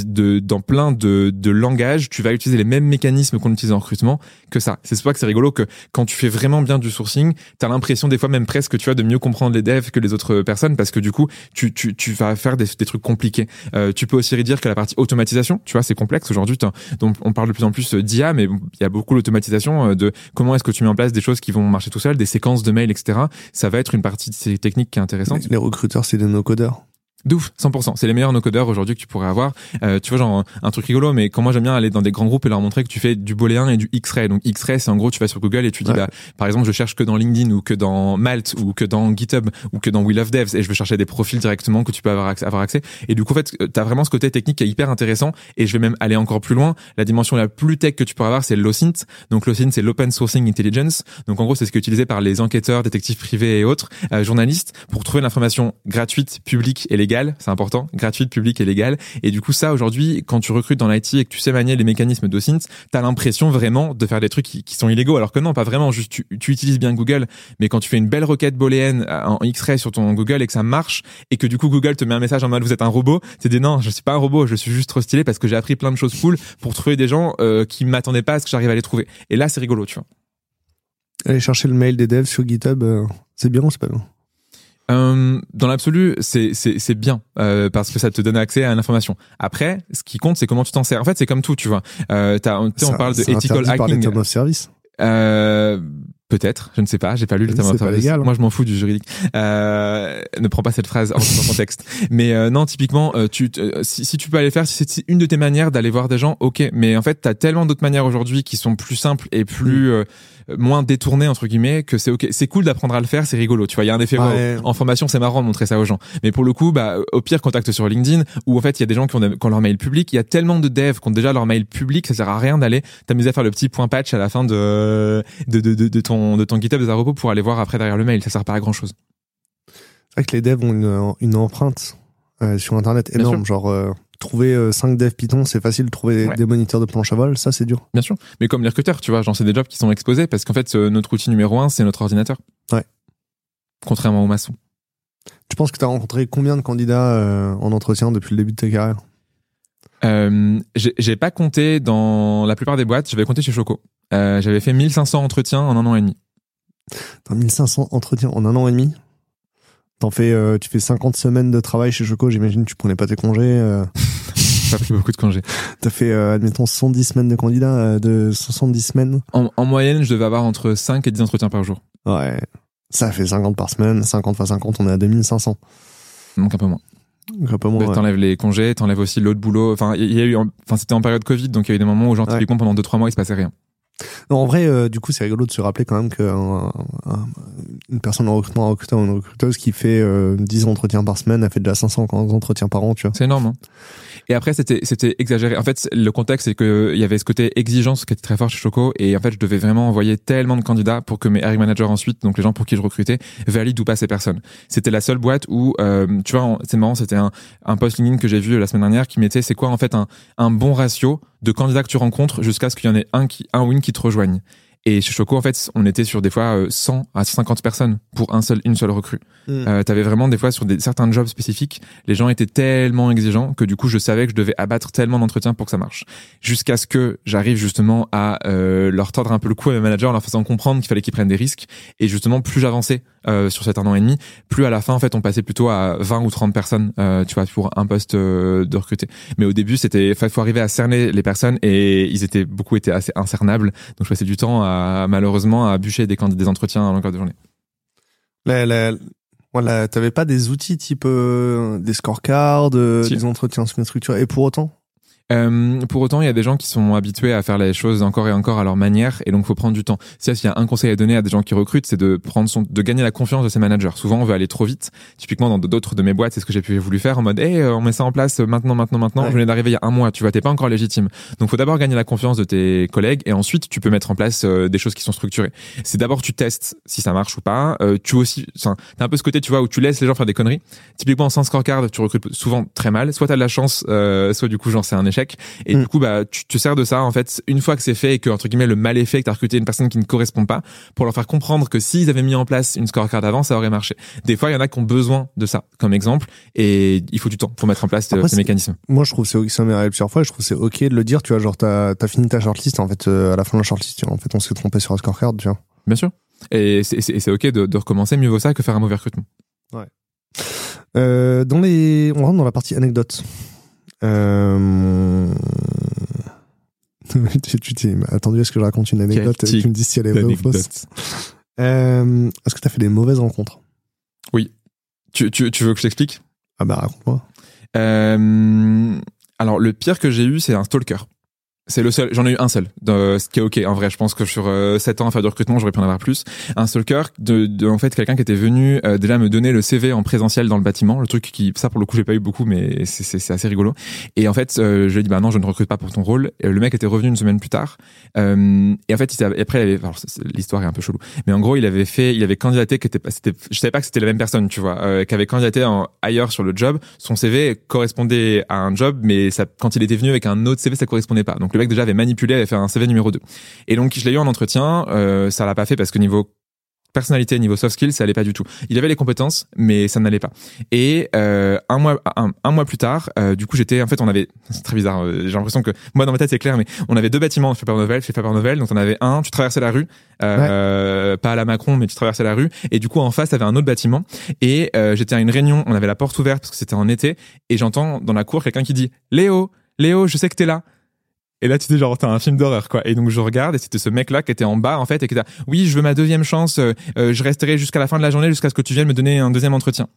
de dans plein de de langages, tu vas utiliser les mêmes mécanismes qu'on utilise en recrutement que ça. C'est pour ça que c'est rigolo que quand tu fais vraiment bien du sourcing, tu as l'impression des fois même presque tu vois de mieux comprendre les devs que les autres personnes parce que du coup, tu tu tu vas faire des, des trucs compliqués. Euh, tu peux aussi dire que la partie automatisation, tu vois, c'est complexe aujourd'hui. Donc on parle de plus en plus d'IA, mais il y a beaucoup l'automatisation euh, de comment est-ce que tu mets en place des choses qui vont marcher tout seul, des séquences de mails, etc. Ça va être une partie de ces techniques qui est intéressante. Les recruteurs, c'est des no-codeurs. D'ouf, 100%. C'est les meilleurs no-codeurs aujourd'hui que tu pourrais avoir. Euh, tu vois, genre un truc rigolo, mais quand moi j'aime bien aller dans des grands groupes et leur montrer que tu fais du booléen et du X-ray. Donc X-ray, c'est en gros, tu vas sur Google et tu dis, bah, par exemple, je cherche que dans LinkedIn ou que dans Malt ou que dans GitHub ou que dans We Love Devs et je veux chercher des profils directement que tu peux avoir accès. Avoir accès. Et du coup, en fait, tu as vraiment ce côté technique qui est hyper intéressant et je vais même aller encore plus loin. La dimension la plus tech que tu pourrais avoir, c'est l'OSINT. Donc l'OSINT, c'est l'Open Sourcing Intelligence. Donc en gros, c'est ce qui est utilisé par les enquêteurs, détectives privés et autres, euh, journalistes pour trouver l'information gratuite, publique et légale. C'est important gratuite, publique et légale. Et du coup, ça, aujourd'hui, quand tu recrutes dans l'IT et que tu sais manier les mécanismes d'OSINT, t'as l'impression vraiment de faire des trucs qui, sont illégaux. Alors que non, pas vraiment. Juste, tu, utilises bien Google, mais quand tu fais une belle requête booléenne euh, en X-ray sur ton Google et que ça marche, et que du coup, Google te met un message en mode vous êtes un robot, tu dis non, je suis pas un robot, je suis juste trop stylé parce que j'ai appris plein de choses cool pour trouver des gens euh, qui m'attendaient pas à ce que j'arrive à les trouver. Et là, c'est rigolo, tu vois. Aller chercher le mail des devs sur GitHub, euh, c'est bien ou c'est pas bien? Euh, dans l'absolu, c'est c'est bien euh, parce que ça te donne accès à l'information. Après, ce qui compte, c'est comment tu t'en sers. En fait, c'est comme tout, tu vois. Euh, as, on parle de ethical hacking. Par service. Euh, Peut-être, je ne sais pas, j'ai pas lu le terme hein. Moi, je m'en fous du juridique. Euh, ne prends pas cette phrase en contexte. Mais euh, non, typiquement, euh, tu, euh, si, si tu peux aller faire, si c'est une de tes manières d'aller voir des gens, ok. Mais en fait, t'as tellement d'autres manières aujourd'hui qui sont plus simples et plus euh, moins détournées entre guillemets que c'est ok. C'est cool d'apprendre à le faire, c'est rigolo. Tu vois, il y a un effet. Ouais. wow. En formation, c'est marrant de montrer ça aux gens. Mais pour le coup, bah, au pire, contacte sur LinkedIn où en fait, il y a des gens qui ont, des- qui ont leur mail public. Il y a tellement de devs qui ont déjà leur mail public, ça sert à rien d'aller t'amuser à faire le petit point patch à la fin de de, de, de, de ton de ton GitHub de ta repo pour aller voir après derrière le mail. Ça sert pas à grand chose. C'est vrai que les devs ont une, une empreinte euh, sur Internet énorme. Genre, euh, trouver 5 devs Python, c'est facile. Trouver Ouais. des moniteurs de planche à voile, ça, c'est dur. Bien sûr. Mais comme les recruteurs, tu vois, j'en sais des jobs qui sont exposés parce qu'en fait, euh, notre outil numéro un, c'est notre ordinateur. Ouais. Contrairement aux maçons. Tu penses que tu as rencontré combien de candidats euh, en entretien depuis le début de ta carrière? Euh, j'ai pas compté dans la plupart des boîtes, j'avais compté chez Choco. Euh, j'avais fait 1500 entretiens en un an et demi. T'as 1500 entretiens en un an et demi? T'en fais, euh, tu fais 50 semaines de travail chez Choco, j'imagine tu prenais pas tes congés. euh. Pas pris beaucoup de congés. T'as fait, euh, admettons, 110 semaines de candidats, euh, de 70 semaines. En, en moyenne, je devais avoir entre 5 et 10 entretiens par jour. Ouais. Ça fait 50 par semaine, 50 fois 50, on est à 2500. Donc un peu moins. Donc un peu moins. ouais. T'enlèves les congés, t'enlèves aussi l'autre boulot. Enfin, il y a eu, enfin, c'était en période Covid, donc il y a eu des moments où, genre, Ouais. typiquement, pendant 2-3 mois, il se passait rien. Non, en vrai, euh, du coup, c'est rigolo de se rappeler quand même qu'une personne en recrutement, un recruteur une recruteuse qui fait euh, 10 entretiens par semaine, elle fait déjà 500 entretiens par an, tu vois. C'est énorme. Hein. Et après, c'était c'était exagéré. En fait, le contexte, c'est que il y avait ce côté exigence qui était très fort chez Choco, et en fait, je devais vraiment envoyer tellement de candidats pour que mes hiring managers ensuite, donc les gens pour qui je recrutais, valident ou pas ces personnes. C'était la seule boîte où, euh, tu vois, c'est marrant, c'était un, un post LinkedIn que j'ai vu la semaine dernière qui mettait, c'est quoi en fait un, un bon ratio de candidats que tu rencontres jusqu'à ce qu'il y en ait un qui, un win qui te rejoigne. Et chez Choco, en fait, on était sur des fois euh, 100 à 50 personnes pour un seul, une seule recrue. Mm. Euh, T'avais vraiment des fois sur des, certains jobs spécifiques, les gens étaient tellement exigeants que du coup, je savais que je devais abattre tellement d'entretiens pour que ça marche. Jusqu'à ce que j'arrive justement à euh, leur tordre un peu le cou à mes managers en leur faisant comprendre qu'il fallait qu'ils prennent des risques. Et justement, plus j'avançais euh, sur cet un an et demi, plus à la fin, en fait, on passait plutôt à 20 ou 30 personnes, euh, tu vois, pour un poste euh, de recruter. Mais au début, c'était, il faut arriver à cerner les personnes et ils étaient beaucoup étaient assez incernables. Donc, je passais du temps à malheureusement à bûcher des candidats des entretiens à longueur de journée. La, la, voilà, t'avais pas des outils type euh, des scorecards, Si. des entretiens semi-structurés, et pour autant Euh, pour autant, il y a des gens qui sont habitués à faire les choses encore et encore à leur manière, et donc faut prendre du temps. Si s'il y a un conseil à donner à des gens qui recrutent, c'est de prendre son, de gagner la confiance de ses managers. Souvent, on veut aller trop vite. Typiquement, dans d'autres de mes boîtes, c'est ce que j'ai pu voulu faire en mode, hey, euh, on met ça en place maintenant, maintenant, maintenant. Ouais. Je venais d'arriver il y a un mois. Tu vois, t'es pas encore légitime. Donc, faut d'abord gagner la confiance de tes collègues, et ensuite, tu peux mettre en place euh, des choses qui sont structurées. C'est d'abord tu testes si ça marche ou pas. Euh, tu aussi, enfin, t'as un peu ce côté, tu vois, où tu laisses les gens faire des conneries. Typiquement, sans scorecard, tu recrutes souvent très mal. Soit t'as de la chance, euh, soit du coup, genre c'est un échec. Et Mm. du coup, bah, tu te sers de ça, en fait, une fois que c'est fait et que, entre guillemets, le mal est fait, que t'as recruté une personne qui ne correspond pas, pour leur faire comprendre que s'ils avaient mis en place une scorecard avant, ça aurait marché. Des fois, il y en a qui ont besoin de ça, comme exemple, et il faut du temps pour mettre en place euh, Après, ces mécanismes. Moi, je trouve que c'est ça m'est arrivé plusieurs fois. Je trouve c'est ok de le dire. Tu vois, genre t'as as fini ta shortlist. En fait, euh, à la fin de la shortlist, tu vois, en fait, on s'est trompé sur un scorecard. Tu vois. Bien sûr. Et c'est- c'est c'est ok de, de recommencer, mieux vaut ça que faire un mauvais recrutement. Euh, dans les, on rentre dans la partie anecdote. Euh... tu tu t'es attendu à ce que je raconte une anecdote et tu me dis si elle est vraie ou fausse. Euh, Est-ce que t'as fait des mauvaises rencontres? Tu, tu, tu veux que je t'explique? Ah bah raconte-moi. Euh, alors le pire que j'ai eu, c'est un stalker. C'est le seul, j'en ai eu un seul, de, ce qui est ok. En vrai, je pense que sur euh, 7 ans à faire du recrutement, j'aurais pu en avoir plus. Un stalker, de, de en fait quelqu'un qui était venu euh, déjà me donner le CV en présentiel dans le bâtiment, le truc qui, ça pour le coup, j'ai pas eu beaucoup, mais c'est- assez rigolo. Et en fait, euh, je lui ai dit bah non, je ne recrute pas pour ton rôle. Le mec était revenu une semaine plus tard. Euh, et en fait, il après, il avait, alors l'histoire est un peu chelou, mais en gros, il avait fait, il avait candidaté, qui était, c'était, je savais pas que c'était la même personne, tu vois, euh, qui avait candidaté en, ailleurs sur le job. Son CV correspondait à un job, mais ça, quand il était venu avec un autre CV, ça correspondait pas. Donc le mec déjà avait manipulé, avait fait un CV numéro 2. Et donc je l'ai eu en entretien, euh, ça l'a pas fait parce que niveau personnalité, niveau soft skills, ça allait pas du tout. Il avait les compétences, mais ça n'allait pas. Et euh, un mois, un, un mois plus tard, euh, du coup, j'étais, en fait, on avait, c'est très bizarre. euh, J'ai l'impression que moi dans ma tête c'est clair, mais on avait deux bâtiments Faber Novel, Faber Novel. Donc on avait un, tu traversais la rue, euh, pas à la Macron, mais tu traversais la rue. Et du coup, en face, t'avais un autre bâtiment. Et euh, j'étais à une réunion, on avait la porte ouverte parce que c'était en été, et j'entends dans la cour quelqu'un qui dit Léo, Léo, je sais que t'es là. Et là, tu sais, genre, t'as un film d'horreur, quoi. Et donc, je regarde, et c'était ce mec-là qui était en bas, en fait, et qui était, oui, je veux ma deuxième chance, euh, euh, je resterai jusqu'à la fin de la journée, jusqu'à ce que tu viennes me donner un deuxième entretien.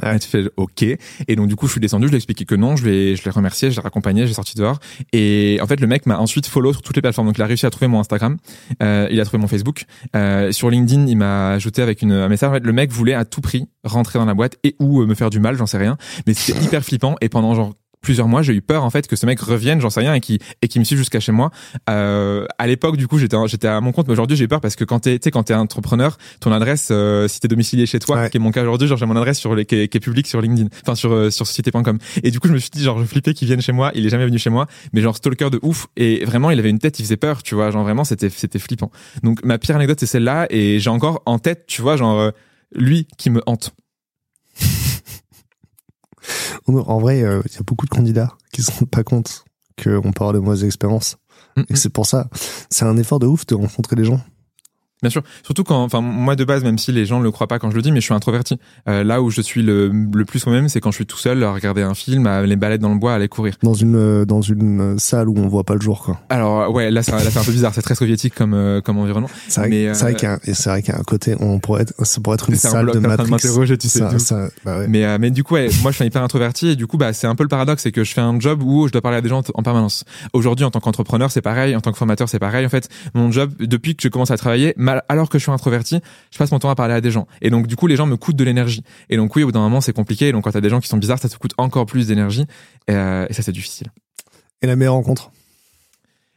Ah, tu fais OK. Et donc du coup, je suis descendu, je lui ai expliqué que non, je l'ai, je l'ai remercié, je l'ai raccompagné, j'ai sorti dehors. Et en fait, le mec m'a ensuite follow sur toutes les plateformes. Donc il a réussi à trouver mon Instagram, euh, il a trouvé mon Facebook. Euh, sur LinkedIn, il m'a ajouté avec une, un message. En fait, le mec voulait à tout prix rentrer dans la boîte et ou me faire du mal, j'en sais rien. Mais c'était hyper flippant. Et pendant genre plusieurs mois, j'ai eu peur en fait que ce mec revienne, j'en sais rien, et qui et qui me suive jusqu'à chez moi. Euh, à l'époque, du coup, j'étais j'étais à mon compte, mais aujourd'hui, j'ai peur parce que quand t'es tu sais quand t'es entrepreneur, ton adresse, euh, si t'es domicilié chez toi, qui est mon cas aujourd'hui, genre j'ai mon adresse sur les qui est, qui est publique sur LinkedIn, enfin sur euh, sur société.com. Et du coup, je me suis dit genre je flippais qu'il vienne chez moi. Il est jamais venu chez moi, mais genre stalker de ouf. Et vraiment, il avait une tête, il faisait peur, tu vois. Genre vraiment, c'était c'était flippant. Donc ma pire anecdote, c'est celle-là, et j'ai encore en tête, tu vois, genre euh, lui qui me hante. En vrai, il y a beaucoup de candidats qui se rendent pas compte qu'on peut avoir de mauvaises expériences. Et c'est pour ça, c'est un effort de ouf de rencontrer des gens. Bien sûr, surtout quand, enfin moi de base, même si les gens ne le croient pas quand je le dis, mais je suis introverti. Euh, là où je suis le, le plus moi-même, c'est quand je suis tout seul à regarder un film, à aller balader dans le bois, à aller courir. Dans une euh, dans une salle où on voit pas le jour, quoi. Alors ouais, là, ça, là c'est un peu bizarre, c'est très soviétique comme euh, comme environnement. C'est vrai, c'est vrai qu'il y a, y un côté, on pourrait être, ça pourrait être une salle de Matrix. tu sais. Ça, bah ouais. Mais mais du coup, ouais, moi je suis hyper introverti et du coup, bah c'est un peu le paradoxe, c'est que je fais un job où je dois parler à des gens en permanence. Aujourd'hui, en tant qu'entrepreneur, c'est pareil, en tant que formateur, c'est pareil. En fait, mon job depuis que je commence à travailler, alors que je suis introverti je passe mon temps à parler à des gens. Et donc, du coup, les gens me coûtent de l'énergie. Et donc, oui, au bout d'un moment, c'est compliqué. Et donc, quand t'as des gens qui sont bizarres, ça te coûte encore plus d'énergie. Et, euh, et ça, c'est difficile. Et la meilleure rencontre?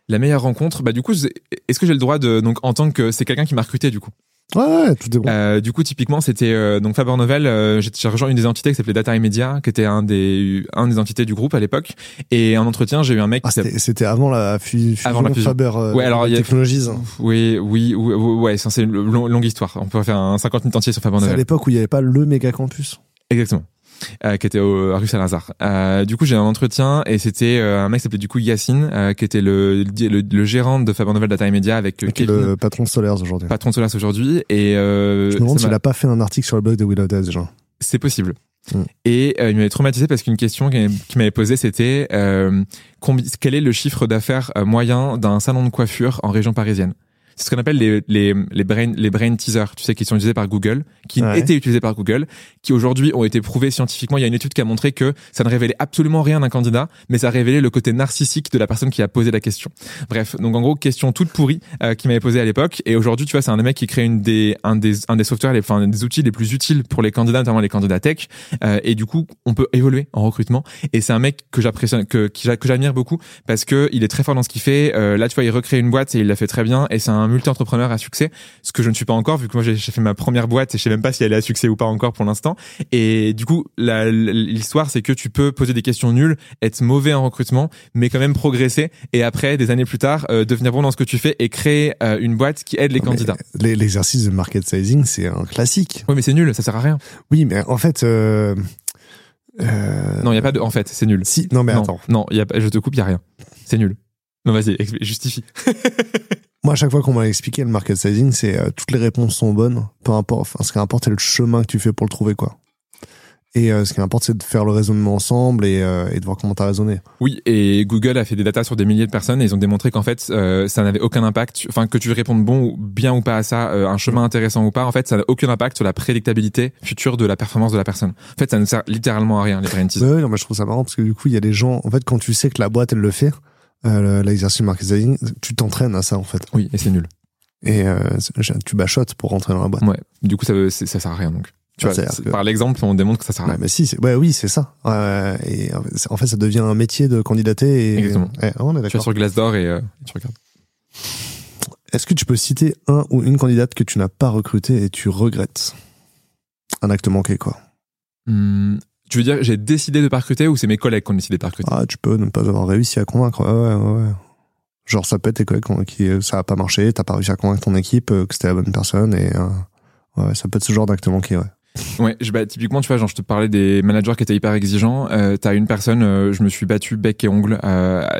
La meilleure rencontre, bah, du coup, est-ce que j'ai le droit de, donc, en tant que, c'est quelqu'un qui m'a recruté, du coup? Ouais, tout est bon. Euh, du coup, typiquement, c'était euh, donc Faber Novel. Euh, j'ai rejoint une des entités qui s'appelait Data et Media, qui était un des un des entités du groupe à l'époque. Et en entretien, j'ai eu un mec. Ah, c'était avant la fusion. Avant la fusion. Faber euh, ouais, alors, Technologies. Oui, oui, oui, ouais. C'est une longue histoire. On pourrait faire un 50 minutes entier sur Faber Novel. C'est à l'époque où il n'y avait pas le méga campus. Exactement. Euh, qui était au à rue Saint-Lazare. Euh, du coup, j'ai un entretien et c'était euh, un mec qui s'appelait du coup Yacine, euh, qui était le, le, le, gérant de Faber Novel Data Media avec qui le patron de Solars aujourd'hui. Patron de Solars aujourd'hui et euh, je me demande s'il a pas fait un article sur le blog de Will of Death, genre. C'est possible. Mm. Et il m'avait traumatisé parce qu'une question qu'il m'avait posée, c'était quel est le chiffre d'affaires moyen d'un salon de coiffure en région parisienne? C'est ce qu'on appelle les, les, les, brain, les brain teasers, tu sais, qui sont utilisés par Google, qui étaient utilisés par Google, qui aujourd'hui ont été prouvés scientifiquement. Il y a une étude qui a montré que ça ne révélait absolument rien d'un candidat, mais ça révélait le côté narcissique de la personne qui a posé la question. Bref, donc en gros, question toute pourrie euh, qui m'avait posée à l'époque. Et aujourd'hui, tu vois, c'est un des mecs qui crée une des, un des, un des softwares, les, enfin, des outils les plus utiles pour les candidats, notamment les candidats tech. Euh, et du coup, on peut évoluer en recrutement. Et c'est un mec que j'apprécie, que, que j'admire beaucoup parce que il est très fort dans ce qu'il fait. Euh, là, tu vois, il recrée une boîte et il l'a fait très bien. Et c'est un multi-entrepreneur à succès, ce que je ne suis pas encore vu que moi j'ai fait ma première boîte et je sais même pas si elle est à succès ou pas encore pour l'instant. Et du coup, l'histoire c'est que tu peux poser des questions nulles, être mauvais en recrutement, mais quand même progresser et après des années plus tard euh, devenir bon dans ce que tu fais et créer euh, une boîte qui aide les candidats. L'exercice de market sizing c'est un classique. Oui, mais c'est nul, ça sert à rien. Oui, mais en fait. Euh... Non, il y a pas de. En fait, c'est nul. Si, non, mais attends. Non, y a, je te coupe, il y a rien. C'est nul. Non, vas-y, justifie. Moi, à chaque fois qu'on m'a expliqué le market sizing, c'est euh, toutes les réponses sont bonnes, peu importe. Enfin, ce qui importe, c'est le chemin que tu fais pour le trouver, quoi. Et euh, ce qui importe, c'est de faire le raisonnement ensemble et, euh, et de voir comment t'as raisonné. Oui, et Google a fait des datas sur des milliers de personnes et ils ont démontré qu'en fait, ça n'avait aucun impact. Enfin, que tu répondes bon ou bien ou pas à ça, un chemin intéressant ou pas, en fait, ça n'a aucun impact sur la prédictabilité future de la performance de la personne. En fait, ça ne sert littéralement à rien les brain Oui, non, mais je trouve ça marrant parce que du coup, il y a des gens. En fait, quand tu sais que la boîte elle le fait, l'exercice marketing, tu t'entraînes à ça en fait. Oui, et c'est nul et euh, tu bachotes pour rentrer dans la boîte. Ouais. Du coup, ça, ça sert à rien donc. Tu vois, par l'exemple, on démontre que ça sert à rien. Ouais, mais si, ouais, oui, c'est ça. Ouais, et en fait, ça devient un métier de candidater. Et, Exactement. Ouais, on est tu vas sur Glassdoor et, euh, tu regardes. Est-ce que tu peux citer un ou une candidate que tu n'as pas recruté et tu regrettes? Un acte manqué, quoi. Mmh, tu veux dire, j'ai décidé de pas recruter ou c'est mes collègues qui ont décidé de recruter Ah, tu peux ne pas avoir réussi à convaincre. Ouais, ouais, ouais. Genre, ça peut être tes collègues qui, ça a pas marché, t'as pas réussi à convaincre ton équipe euh, que c'était la bonne personne et, euh, ouais, ça peut être ce genre d'acte manqué, ouais. Ouais, je, bah, typiquement, tu vois, genre, je te parlais des managers qui étaient hyper exigeants. Euh, T'as une personne, euh, je me suis battu bec et ongle.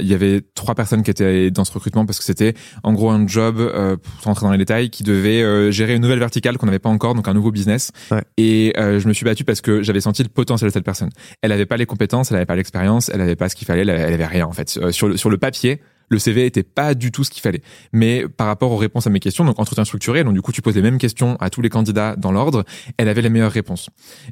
Il y avait trois personnes qui étaient dans ce recrutement parce que c'était en gros un job, euh, pour rentrer dans les détails, qui devait gérer une nouvelle verticale qu'on n'avait pas encore, donc un nouveau business. Ouais. Et je me suis battu parce que j'avais senti le potentiel de cette personne. Elle avait pas les compétences, elle avait pas l'expérience, elle avait pas ce qu'il fallait, elle avait, rien en fait. sur le sur le papier, Le CV était pas du tout ce qu'il fallait. Mais par rapport aux réponses à mes questions, donc entretien structuré, donc du coup tu poses les mêmes questions à tous les candidats dans l'ordre, elle avait les meilleures réponses.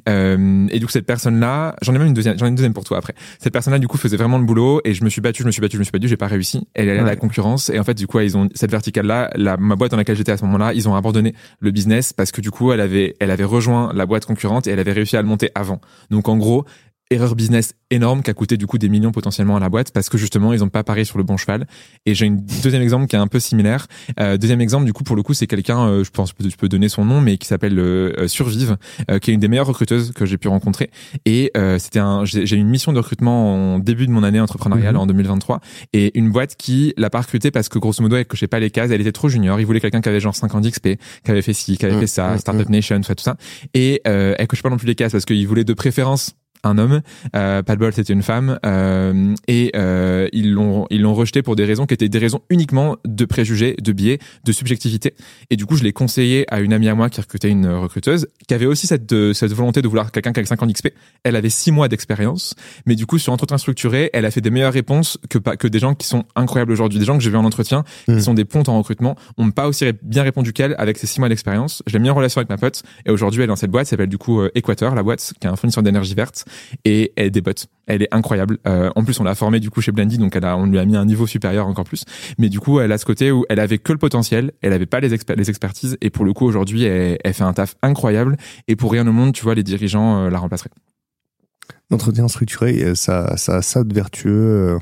Euh, et du coup cette personne-là, j'en ai même une deuxième, j'en ai une deuxième pour toi après. Cette personne-là du coup faisait vraiment le boulot et je me suis battu, je me suis battu, je me suis battu, j'ai pas réussi. Elle est à la concurrence et en fait du coup ils ont cette verticale-là, la ma boîte dans laquelle j'étais à ce moment-là, ils ont abandonné le business parce que du coup elle avait elle avait rejoint la boîte concurrente et elle avait réussi à le monter avant. Donc en gros erreur business énorme qui a coûté du coup des millions potentiellement à la boîte parce que justement ils ont pas parié sur le bon cheval. Et j'ai une deuxième exemple qui est un peu similaire. Euh, deuxième exemple du coup pour le coup c'est quelqu'un euh, je pense que je peux donner son nom mais qui s'appelle euh, Survive euh, qui est une des meilleures recruteuses que j'ai pu rencontrer. Et euh, c'était un j'ai eu une mission de recrutement en début de mon année entrepreneuriale mhm. en 2023 et une boîte qui l'a pas recruté parce que grosso modo elle cochait pas les cases. Elle était trop junior. Il voulait quelqu'un qui avait genre 5 ans d'XP qui avait fait ci qui avait fait ça Startup Nation tout ça et elle cochait pas non plus les cases parce qu'il voulait de préférence un homme, euh, Pat c'était une femme, euh, et euh, ils l'ont ils l'ont rejeté pour des raisons qui étaient des raisons uniquement de préjugés, de biais, de subjectivité. Et du coup, je l'ai conseillé à une amie à moi qui recrutait une recruteuse, qui avait aussi cette cette volonté de vouloir quelqu'un qui avait 5 ans d'XP. Elle avait 6 mois d'expérience, mais du coup sur entretien structuré, elle a fait des meilleures réponses que pas que des gens qui sont incroyables aujourd'hui, des gens que j'ai vu en entretien, qui mmh. sont des pontes en recrutement, ont pas aussi bien répondu qu'elle avec ses 6 mois d'expérience. Je l'ai mis en relation avec ma pote, et aujourd'hui elle est dans cette boîte, s'appelle du coup Equator, la boîte qui est un fournisseur d'énergie verte et elle débote. Elle est incroyable. Euh, en plus, on l'a formée du coup chez Blendy, donc elle a, on lui a mis un niveau supérieur encore plus. Mais du coup, elle a ce côté où elle avait que le potentiel, elle avait pas les, expertises, et pour le coup, aujourd'hui, elle, fait un taf incroyable. Et pour rien au monde, tu vois, les dirigeants euh, la remplaceraient. L'entretien structuré, ça, ça ça de vertueux.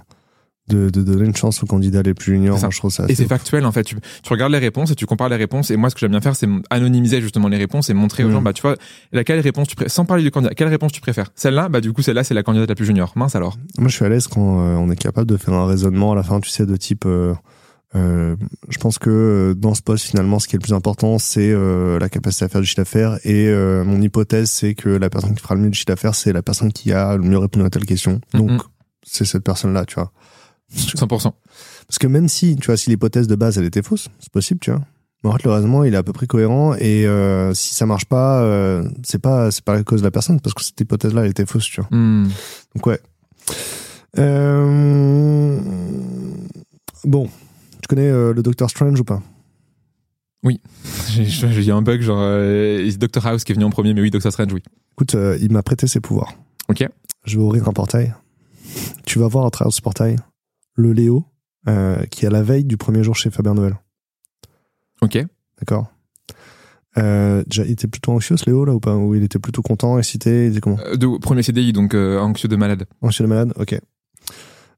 De, de, donner une chance aux candidats les plus juniors. je trouve ça et c'est factuel en fait. Tu, tu, regardes les réponses et tu compares les réponses. Et moi, ce que j'aime bien faire, c'est anonymiser justement les réponses et montrer aux mm. gens, bah tu vois, laquelle réponse tu préfères, sans parler du candidat, quelle réponse tu préfères? Celle-là, bah du coup, celle-là, c'est la candidate la plus junior. Mince alors. Moi, je suis à l'aise quand euh, on est capable de faire un raisonnement à la fin, tu sais, de type. Euh, euh, je pense que dans ce poste, finalement, ce qui est le plus important, c'est la capacité à faire du chiffre d'affaires. Et mon hypothèse, c'est que la personne qui fera le mieux du chiffre d'affaires, c'est la personne qui a le mieux répondu à telle question. Donc, c'est cette personne-là, tu vois. 100%. Parce que même si, tu vois, si l'hypothèse de base, elle était fausse, c'est possible, tu vois. Fait, le raisonnement, il est à peu près cohérent et euh, si ça marche pas, euh, c'est pas c'est pas la cause de la personne parce que cette hypothèse-là, elle était fausse, tu vois. Hmm. Donc ouais. Euh... Bon, tu connais euh, le Doctor Strange ou pas? Oui, j'ai un bug genre Doctor House qui est venu en premier, mais oui, Doctor Strange, oui. Écoute, il m'a prêté ses pouvoirs. Ok. Je vais ouvrir un portail. Tu vas voir à travers ce portail le Léo, euh, qui est à la veille du premier jour chez Fabien Noël. Ok. D'accord. Euh, déjà, il était plutôt anxieux, ce Léo, là, ou pas? Ou il était plutôt content, excité? Il comment? Euh, de, Premier CDI, donc anxieux de malade. Anxieux de malade, ok.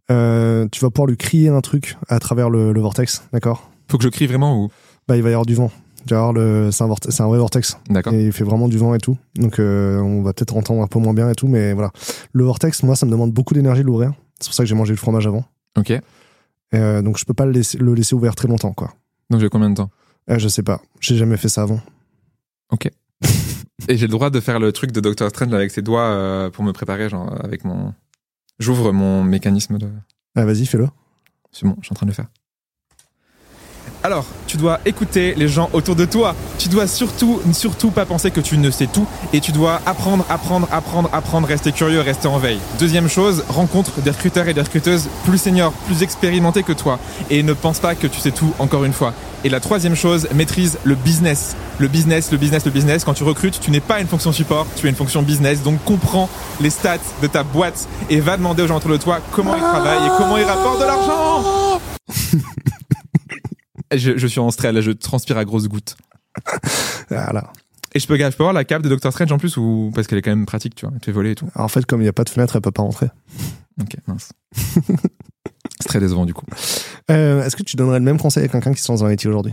Tu vas pouvoir lui crier un truc à travers le, le vortex, d'accord? Faut que je crie vraiment ou? Bah, il va y avoir du vent. Tu vas le, c'est un, vrai vortex. D'accord. Et il fait vraiment du vent et tout. Donc, on va peut-être entendre un peu moins bien et tout, mais voilà. Le vortex, moi, ça me demande beaucoup d'énergie de l'ouvrir. C'est pour ça que j'ai mangé le fromage avant. Ok. Euh, donc je peux pas le laisser, le laisser ouvert très longtemps, quoi. Donc j'ai combien de temps? Euh, Je sais pas. J'ai jamais fait ça avant. Ok. Et j'ai le droit de faire le truc de Doctor Strange avec ses doigts euh, pour me préparer, genre avec mon. J'ouvre mon mécanisme de. Ah vas-y, fais-le. C'est bon, je suis en train de le faire. Alors, tu dois écouter les gens autour de toi. Tu dois surtout, surtout pas penser que tu ne sais tout et tu dois apprendre, apprendre, apprendre, apprendre, rester curieux, rester en veille. Deuxième chose, rencontre des recruteurs et des recruteuses plus seniors, plus expérimentés que toi et ne pense pas que tu sais tout encore une fois. Et la troisième chose, maîtrise le business. Le business, le business, le business. Quand tu recrutes, tu n'es pas une fonction support, tu es une fonction business. Donc comprends les stats de ta boîte et va demander aux gens autour de toi comment ils travaillent et comment ils rapportent de l'argent. je, suis en stress, là, je transpire à grosses gouttes. voilà. Et je peux, je peux avoir la cape de Doctor Strange en plus ou parce qu'elle est quand même pratique, tu vois, tu fais voler et tout. en fait, comme il n'y a pas de fenêtre, elle peut pas rentrer. Ok, mince. C'est très décevant du coup. Euh, est-ce que tu donnerais le même conseil à quelqu'un qui se lance dans l'IT aujourd'hui?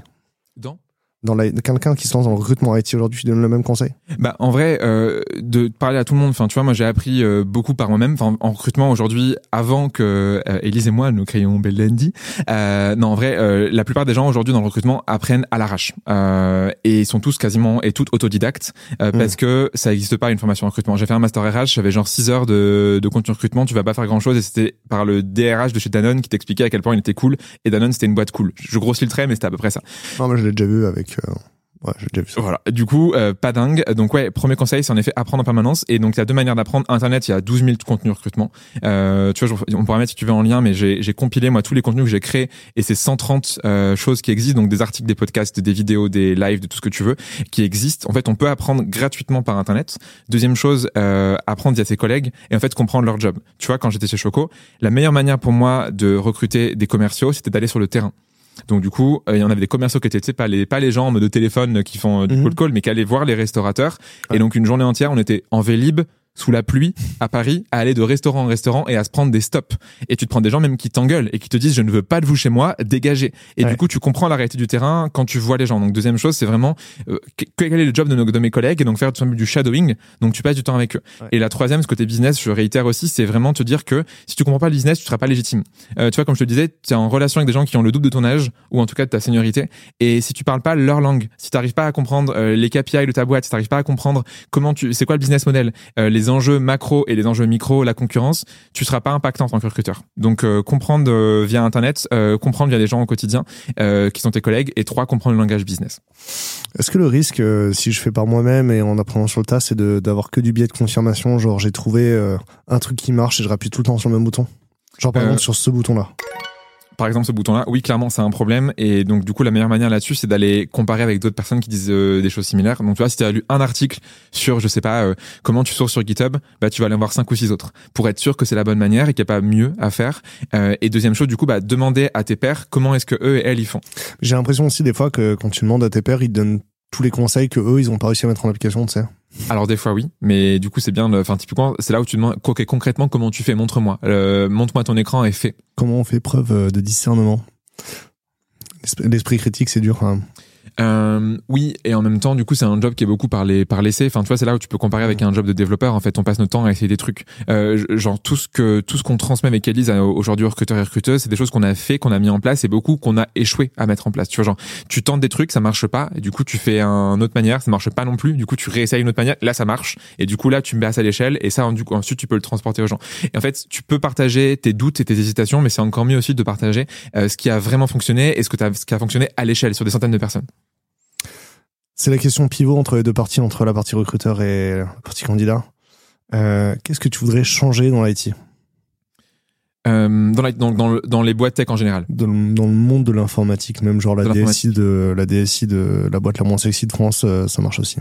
Dans? Dans quelqu'un qui se lance dans le recrutement IT aujourd'hui, tu donnes le même conseil? Bah en vrai, euh, de parler à tout le monde. Enfin, tu vois, moi j'ai appris euh, beaucoup par moi-même. Enfin, en recrutement aujourd'hui, avant que euh, Elise et moi nous créions Bellendi, euh, non en vrai, euh, la plupart des gens aujourd'hui dans le recrutement apprennent à l'arrache et sont tous quasiment et toutes autodidactes mm. parce que ça n'existe pas une formation en recrutement. J'ai fait un master RH, j'avais genre 6 heures de, de contenu recrutement, tu vas pas faire grand chose et c'était par le DRH de chez Danone qui t'expliquait à quel point il était cool et Danone c'était une boîte cool. Je grossis le trait, mais c'était à peu près ça. Non, moi je l'ai déjà vu avec Ouais, j'ai déjà vu ça. Voilà. Du coup, euh, pas dingue. Donc ouais, premier conseil, c'est en effet apprendre en permanence. Et donc il y a deux manières d'apprendre. Internet, il y a 12 000 contenus recrutement. Euh, tu vois, on pourrait mettre si tu veux en lien, mais j'ai j'ai compilé moi tous les contenus que j'ai créés et c'est 130 euh, choses qui existent, donc des articles, des podcasts, des vidéos, des lives, de tout ce que tu veux, qui existent. En fait, on peut apprendre gratuitement par Internet. Deuxième chose, euh, apprendre via ses collègues et en fait comprendre leur job. Tu vois, quand j'étais chez Choco, la meilleure manière pour moi de recruter des commerciaux, c'était d'aller sur le terrain. Donc du coup, euh, il y en avait des commerciaux qui étaient, tu sais, pas les, pas les gens en mode de téléphone qui font euh, du Mhm. cold call, mais qui allaient voir les restaurateurs. Ouais. Et donc une journée entière, on était en Vélib, sous la pluie, à Paris, à aller de restaurant en restaurant et à se prendre des stops. Et tu te prends des gens même qui t'engueulent et qui te disent je ne veux pas de vous chez moi, dégagez. Et Ouais. du coup, tu comprends la réalité du terrain quand tu vois les gens. Donc deuxième chose, c'est vraiment euh, que- quel est le job de, nos, de mes collègues? Et donc faire du shadowing. Donc tu passes du temps avec eux. Ouais. Et la troisième, ce côté business, je réitère aussi, c'est vraiment te dire que si tu comprends pas le business, tu seras pas légitime. Euh, tu vois, comme je te le disais, tu es en relation avec des gens qui ont le double de ton âge ou en tout cas de ta seniorité. Et si tu parles pas leur langue, si tu n'arrives pas à comprendre euh, les KPI de ta boîte, si tu n'arrives pas à comprendre comment tu, c'est quoi le business model, les enjeux macro et les enjeux micro, la concurrence, tu seras pas impactant en tant que recruteur. Donc euh, comprendre euh, via internet, euh, comprendre via des gens au quotidien euh, qui sont tes collègues, et trois comprendre le langage business. Est-ce que le risque, euh, si je fais par moi-même et en apprenant sur le tas, c'est d'avoir que du biais de confirmation Genre, j'ai trouvé euh, un truc qui marche et je rappuie tout le temps sur le même bouton? Genre, par Euh, exemple, sur ce bouton-là. Par exemple, ce bouton-là, oui, clairement, c'est un problème. Et donc, du coup, la meilleure manière là-dessus, c'est d'aller comparer avec d'autres personnes qui disent euh, des choses similaires. Donc, tu vois, si tu as lu un article sur, je sais pas, euh, comment tu sources sur GitHub, bah, tu vas aller en voir cinq ou six autres pour être sûr que c'est la bonne manière et qu'il n'y a pas mieux à faire. Euh, et deuxième chose, du coup, bah, demander à tes pairs comment est-ce que eux et elles y font. J'ai l'impression aussi des fois que quand tu demandes à tes pairs, ils donnent tous les conseils que eux, ils ont pas réussi à mettre en application, tu sais. Alors des fois oui, mais du coup c'est bien. Enfin typiquement c'est là où tu demandes concrètement comment tu fais? Montre-moi. Euh, montre-moi ton écran et fais. Comment on fait preuve euh, de discernement? L'esprit- L'esprit critique, c'est dur. hein. Euh, oui, et en même temps, du coup, c'est un job qui est beaucoup par les par l'essai. Enfin, tu vois, c'est là où tu peux comparer avec un job de développeur. En fait, on passe notre temps à essayer des trucs. Euh, genre tout ce que tout ce qu'on transmet avec Elise à- aujourd'hui aux recruteurs et recruteuses, c'est des choses qu'on a fait, qu'on a mis en place, et beaucoup qu'on a échoué à mettre en place. Tu vois, genre tu tentes des trucs, ça marche pas, et du coup tu fais un autre manière, ça marche pas non plus. Du coup, tu réessayes une autre manière, là ça marche, et du coup là tu me passes à l'échelle, et ça du coup ensuite tu peux le transporter aux gens. Et en fait, tu peux partager tes doutes et tes hésitations, mais c'est encore mieux aussi de partager euh, ce qui a vraiment fonctionné et ce que ce qui a fonctionné à l'échelle sur des centaines de personnes. C'est la question pivot entre les deux parties, entre la partie recruteur et la partie candidat. Euh, Qu'est-ce que tu voudrais changer dans l'IT Euh, dans, la- dans, dans, le- dans les boîtes tech en général. dans, le- dans le monde de l'informatique, même genre la DSI de la DSI de la boîte la moins sexy de France, euh, ça marche aussi.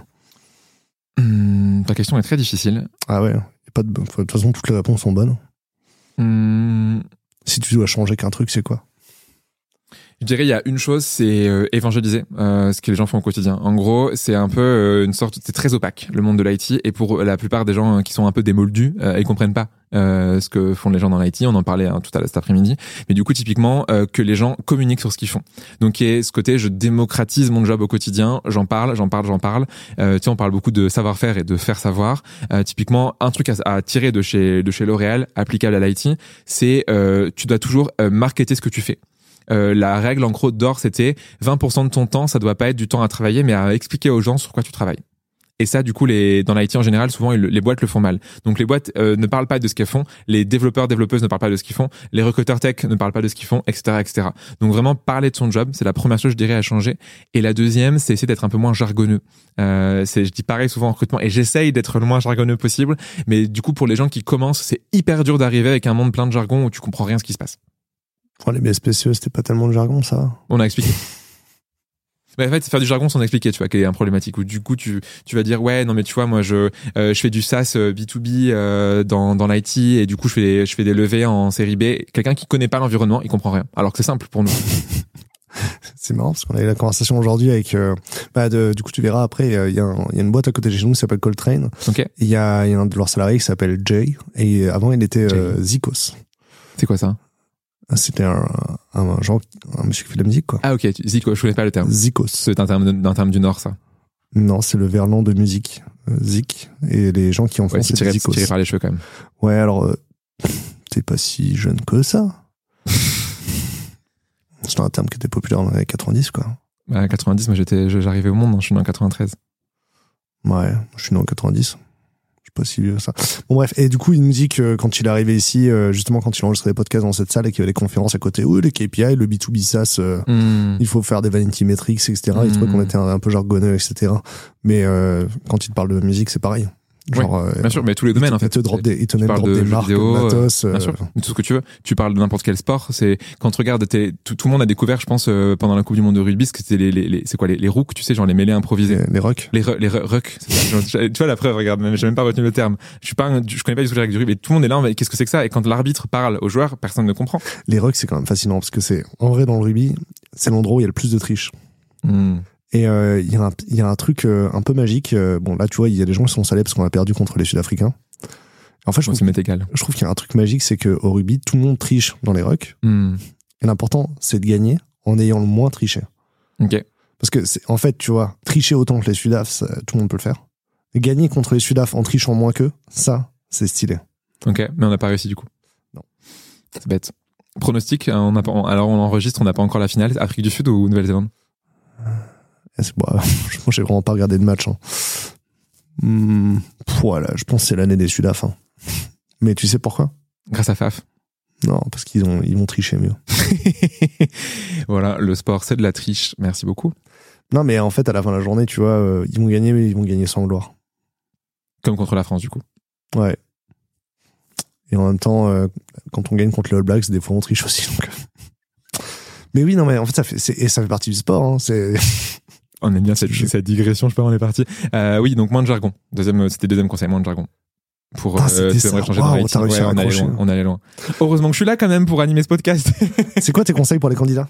Hum, ta question est très difficile. Ah ouais, pas de, de toute façon toutes les réponses sont bonnes. Hum, Si tu dois changer qu'un truc, c'est quoi? Je dirais il y a une chose, c'est euh, évangéliser euh, ce que les gens font au quotidien. En gros, c'est un peu euh, une sorte, c'est très opaque le monde de l'IT et pour la plupart des gens euh, qui sont un peu démoldus, euh, ils comprennent pas euh, ce que font les gens dans l'IT. On en parlait hein, tout à l'heure cet après-midi, mais du coup typiquement euh, que les gens communiquent sur ce qu'ils font. Donc il ce côté, je démocratise mon job au quotidien, j'en parle, j'en parle, j'en parle. Euh, tu sais, on parle beaucoup de savoir-faire et de faire savoir. Euh, typiquement, un truc à, à tirer de chez de chez L'Oréal applicable à l'IT, c'est euh, tu dois toujours marketer ce que tu fais. Euh, la règle en gros d'or c'était 20% de ton temps ça doit pas être du temps à travailler mais à expliquer aux gens sur quoi tu travailles. Et ça du coup les dans l'IT en général souvent les boîtes le font mal. Donc les boîtes euh, ne parlent pas de ce qu'elles font les développeurs développeuses ne parlent pas de ce qu'ils font les recruteurs tech ne parlent pas de ce qu'ils font etc etc donc vraiment parler de son job c'est la première chose je dirais à changer. Et la deuxième c'est essayer d'être un peu moins jargonneux. Euh, c'est je dis pareil souvent en recrutement et j'essaye d'être le moins jargonneux possible. Mais du coup pour les gens qui commencent c'est hyper dur d'arriver avec un monde plein de jargon où tu comprends rien ce qui se passe Oh, Les BSPCE, c'était pas tellement de jargon, ça. on a expliqué. Mais en fait, c'est faire du jargon sans expliquer, tu vois, qui est un problématique. Où du coup, tu, tu vas dire, ouais, non, mais tu vois, moi, je, euh, je fais du SaaS euh, B2B euh, dans, dans l'IT et du coup, je fais, des- je fais des levées en série B. Quelqu'un qui connaît pas l'environnement, il comprend rien. Alors que c'est simple pour nous. C'est marrant parce qu'on a eu la conversation aujourd'hui avec. euh, bah, de- du coup, tu verras après, euh, il y, a un- il y a une boîte à côté de chez nous qui s'appelle Coltrane. Il y a, il y a un de leurs salariés qui s'appelle Jay. Et avant, il était euh, Zikos. C'est quoi ça? C'était un, un, un genre, un monsieur qui fait de la musique, quoi. Ah, ok. Zico, je connais pas le terme. Zikos. C'est un terme, d'un terme du Nord, ça. Non, c'est le verlan de musique. Euh, Zik. Et les gens qui en font, Ouais, c'est tiré, Zikos. c'est tiré par les cheveux quand même. Ouais, alors, euh, t'es pas si jeune que ça. C'est un terme qui était populaire dans les années 90, quoi. Bah, 90, moi, j'étais, j'arrivais au monde, hein, je suis né en 93. Ouais, je suis né en 90. Suis pas si vieux ça. Bon bref, et du coup il nous dit que quand il est arrivé ici, euh, justement quand il enregistrait des podcasts dans cette salle et qu'il y avait les conférences à côté, oui les KPI, le B2B SaaS, euh, Hmm. il faut faire des vanity metrics, etc. Il Mm. trouvait qu'on était un, un peu jargonneux, etc. Mais euh, quand il te parle de musique, c'est pareil. Genre, euh, Bien sûr, mais tous les domaines en fait. il te drop des, il te drop de des marques, vidéo, de matos. Bien euh, sûr, tout ce que tu veux. Tu parles de n'importe quel sport. C'est quand tu regardes, tes- tout, tout le monde a découvert, je pense, euh, pendant la Coupe du Monde de rugby, ce que c'était les, les, les- c'est quoi les, les rooks, tu sais, genre les mêlées improvisées. les, rocks. Les, les tu vois la preuve, regarde, j'ai même pas retenu le terme. Je suis pas, un- je connais pas du tout les règles du rugby, et tout le monde est là, mais qu'est-ce que c'est que ça? Et quand l'arbitre parle aux joueurs, personne ne comprend. Les rocks, c'est quand même fascinant parce que c'est, en vrai, dans le rugby, c'est l'endroit où il y a le plus de triche. Hmm. Et euh, il y, a un- il y a un truc euh, un peu magique. euh, bon, là, tu vois, il y a des gens qui sont salés parce qu'on a perdu contre les Sud-Africains. En fait, je trouve, égal. je trouve qu'il y a un truc magique, c'est qu'au rugby, tout le monde triche dans les rucks. Hmm. Et l'important, c'est de gagner en ayant le moins triché. Ok. Parce que, en fait, tu vois, tricher autant que les Sudaf, tout le monde peut le faire. Et gagner contre les Sudaf en trichant moins qu'eux, ça, c'est stylé. Ok. Mais on n'a pas réussi du coup. Non. C'est bête. Pronostic, hein, on a pas, alors on enregistre, on n'a pas encore la finale. Afrique du Sud ou Nouvelle-Zélande? C'est- bah, je pense que j'ai vraiment pas regardé de match. Hein. Hmm, voilà, je pense que c'est l'année des Sudaf. Hein. Mais tu sais pourquoi? Grâce à Faf. Non, parce qu'ils ont, ils vont tricher mieux. voilà, le sport, c'est de la triche. Merci beaucoup. Non, mais en fait, à la fin de la journée, tu vois, euh, ils vont gagner, mais ils vont gagner sans gloire. Comme contre la France, du coup. Ouais. Et en même temps, euh, quand on gagne contre les All Blacks, des fois on triche aussi. donc. Mais oui, non, mais en fait, ça fait, et ça fait partie du sport. Hein, c'est On aime bien cette, cette digression, je sais pas, on est parti. Euh, oui, donc moins de jargon. Deuxième, c'était deuxième conseil, moins de jargon. Pour Ah, euh, te rating. réussi Ouais, on allait loin, on allait loin. Heureusement que je suis là quand même pour animer ce podcast. c'est quoi tes conseils pour les candidats?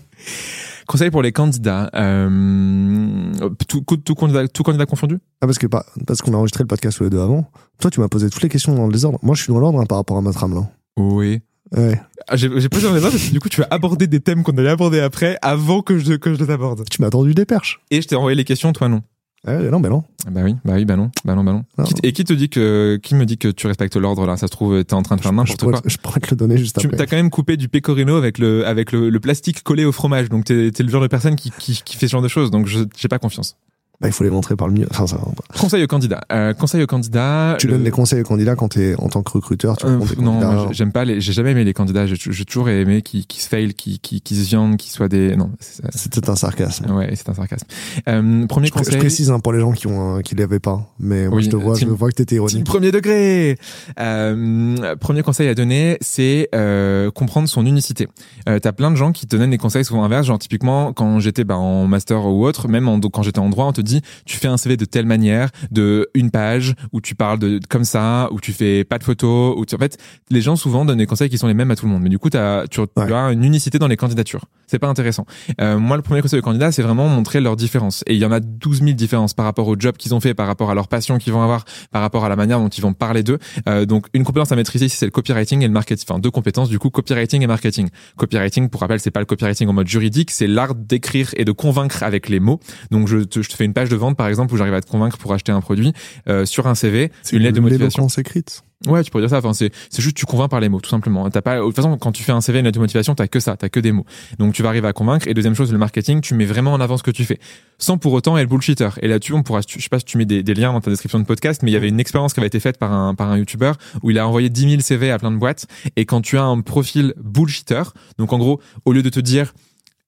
Conseil pour les candidats. Euh, tout, tout, candidat, tout candidat confondu? Ah, parce que pas, parce qu'on a enregistré le podcast tous les deux avant. Toi, tu m'as posé toutes les questions dans le désordre. Moi, je suis dans l'ordre hein, par rapport à ma trame là. Oui. Ouais. Ah, J'ai posé dans les parce que du coup tu as abordé des thèmes qu'on allait aborder après avant que je, que je les aborde. Tu m'as tendu des perches. Et je t'ai envoyé les questions, toi non. Ouais, non, mais non. Bah oui, bah oui, bah non, bah non, bah non. Non. Qui t- et qui te dit que, qui me dit que tu respectes l'ordre là? Ça se trouve, t'es en train de faire n'importe quoi. te- je pourrais te le donner juste Tu après. t'as quand même coupé du pecorino avec le avec le, le plastique collé au fromage, donc t'es le genre de personne qui, qui, qui fait ce genre de choses, donc j'ai pas confiance. Bah, il faut les montrer par le mieux. Enfin, ça. Conseil au candidat. Euh, conseil au candidat. tu donnes des conseils aux candidats quand t'es en tant que recruteur. Tu Euh, non, candidats. j'aime pas les. J'ai jamais aimé les candidats. J'ai toujours aimé qui qui se fail, qui qui qui se viandent, qui soient des. Non, C'était un sarcasme. ouais, c'est un sarcasme. Euh, premier Je, pré- je conseil. précise hein, pour les gens qui ont qui l'avaient pas. Mais moi, Oui, je te vois, team- je vois que t'étais ironique. premier degré. Euh, premier conseil à donner, c'est euh, comprendre son unicité. Euh, T'as plein de gens qui te donnent des conseils souvent inverses, genre typiquement quand j'étais bah, en master ou autre, même en- quand j'étais en droit, on te dit tu fais un CV de telle manière, de une page où tu parles de comme ça, où tu fais pas de photos, où tu, en fait les gens souvent donnent des conseils qui sont les mêmes à tout le monde, mais du coup tu, tu Ouais. as une unicité dans les candidatures. C'est pas intéressant. Euh, moi le premier conseil aux candidats, c'est vraiment montrer leurs différences. Et il y en a 12 000 différences par rapport au job qu'ils ont fait, par rapport à leur passion qu'ils vont avoir, par rapport à la manière dont ils vont parler d'eux. Euh, donc une compétence à maîtriser ici c'est le copywriting et le marketing. Enfin deux compétences du coup copywriting et marketing. Copywriting pour rappel c'est pas le copywriting en mode juridique, c'est l'art d'écrire et de convaincre avec les mots. Donc je te, je te fais une de vente par exemple où j'arrive à te convaincre pour acheter un produit euh, sur un CV, C'est une lettre de motivation. écrite. Ouais, tu pourrais dire ça. Enfin, c'est c'est juste tu convaincs par les mots, tout simplement. T'as pas. De toute façon, quand tu fais un CV, une lettre de motivation, t'as que ça, t'as que des mots. Donc tu vas arriver à convaincre. Et deuxième chose, le marketing, tu mets vraiment en avant ce que tu fais, sans pour autant être bullshitter. Et là-dessus, on pourra. Je sais pas si tu mets des, des liens dans ta description de podcast, mais il y avait une expérience qui avait été faite par un par un YouTuber où il a envoyé 10 000 CV à plein de boîtes. Et quand tu as un profil bullshitter, donc en gros, au lieu de te dire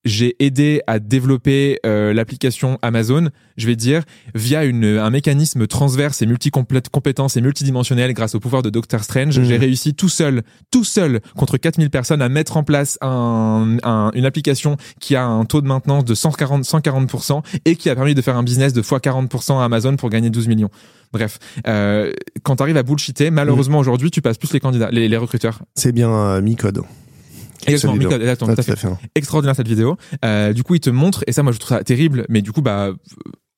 j'ai aidé à développer euh, l'application Amazon, je vais dire via une, un mécanisme transverse et multi-compétences et multidimensionnel grâce au pouvoir de Doctor Strange, Mhm. j'ai réussi tout seul, tout seul contre 4000 personnes à mettre en place un, un- une application qui a un taux de maintenance de 140 140% et qui a permis de faire un business de x 40% à Amazon pour gagner 12 millions. Bref, euh, quand tu arrives à bullshitter, malheureusement aujourd'hui, tu passes plus les candidats, les, les recruteurs. C'est bien euh, mi-code. Exactement, exactement, Ouais, tout à tout à fait fait. extraordinaire cette vidéo. Euh, du coup, il te montre et ça, moi, je trouve ça terrible. Mais du coup, bah,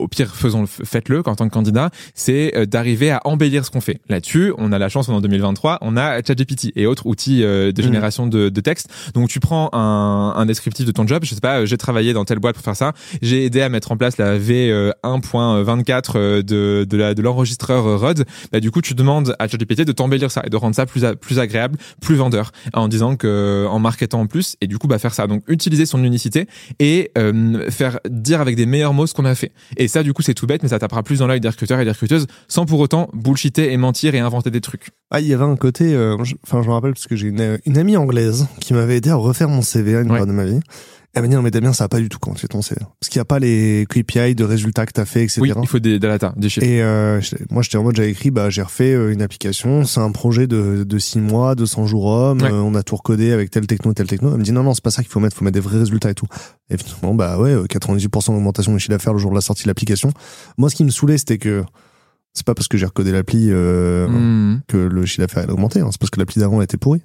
au pire, faisons, faites-le en tant que candidat. C'est euh, d'arriver à embellir ce qu'on fait. Là-dessus, on a la chance, en 2023, on a ChatGPT et autres outils euh, de Mhm. génération de, de texte. Donc, tu prends un, un descriptif de ton job. Je sais pas, euh, j'ai travaillé dans telle boîte pour faire ça. J'ai aidé à mettre en place la V1.24 euh, de de la de l'enregistreur Rode. Bah, du coup, tu demandes à ChatGPT de t'embellir ça et de rendre ça plus a- plus agréable, plus vendeur, en disant que en marketant en plus et du coup bah faire ça. Donc utiliser son unicité et euh, faire dire avec des meilleurs mots ce qu'on a fait. Et ça, du coup, c'est tout bête, mais ça tapera plus dans l'œil des recruteurs et des recruteuses sans pour autant bullshiter et mentir et inventer des trucs. Ah, il y avait un côté, euh, je- enfin, je me rappelle parce que j'ai une, une amie anglaise qui m'avait aidé à refaire mon CV à une Ouais. période de ma vie. Elle m'a dit, non, mais Damien, ça va pas du tout quand fais ton CV. Parce qu'il n'y a pas les KPI de résultats que t'as fait, etc. Oui, il faut des, des data, des chiffres. Et euh, moi, j'étais en mode, j'avais écrit, bah, j'ai refait euh, une application, c'est un projet de, de 6 mois, 200 jours hommes, Ouais. euh, on a tout recodé avec tel techno, tel techno. Elle me dit, non, non, c'est pas ça qu'il faut mettre, faut mettre des vrais résultats et tout. Et finalement, bah ouais, euh, 98% d'augmentation de chiffre d'affaires le jour de la sortie de l'application. Moi, ce qui me saoulait, c'était que c'est pas parce que j'ai recodé l'appli euh, Hmm. que le chiffre d'affaires a augmenté, hein. c'est parce que l'appli d'avant était pourrie.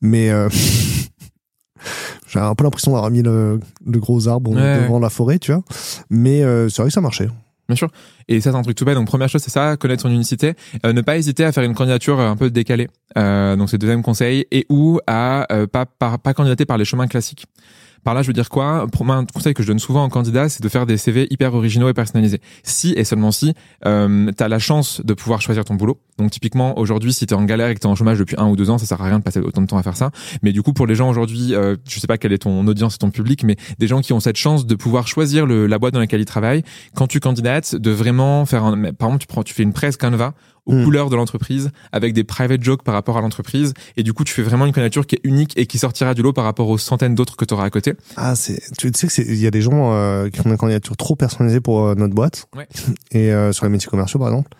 Mais j'ai un peu l'impression d'avoir mis le, le gros arbre Ouais. devant la forêt, tu vois. Mais euh, c'est vrai que ça marchait. Bien sûr. Et ça, c'est un truc tout bête. Donc, première chose, c'est ça, connaître son unicité. Euh, ne pas hésiter à faire une candidature euh, un peu décalée. Euh, donc, c'est le deuxième conseil. Et ou à euh, pas, par, pas candidater par les chemins classiques. Par là, je veux dire quoi? Pour moi, un conseil que je donne souvent aux candidats, c'est de faire des CV hyper originaux et personnalisés. Si et seulement si euh, tu as la chance de pouvoir choisir ton boulot. Donc typiquement, aujourd'hui, si tu es en galère et que tu es en chômage depuis un ou deux ans, ça sert à rien de passer autant de temps à faire ça. Mais du coup, pour les gens aujourd'hui, euh, je sais pas quelle est ton audience et ton public, mais des gens qui ont cette chance de pouvoir choisir le, la boîte dans laquelle ils travaillent, quand tu candidates, de vraiment faire un... Par exemple, tu, prends, tu fais une presse Canva aux Mm. couleurs de l'entreprise avec des private jokes par rapport à l'entreprise et du coup tu fais vraiment une candidature qui est unique et qui sortira du lot par rapport aux centaines d'autres que tu auras à côté Ah, c'est, tu sais que c'est, il y a des gens euh, qui font des candidatures trop personnalisées pour euh, notre boîte. Ouais. Et euh, sur les métiers commerciaux, par exemple.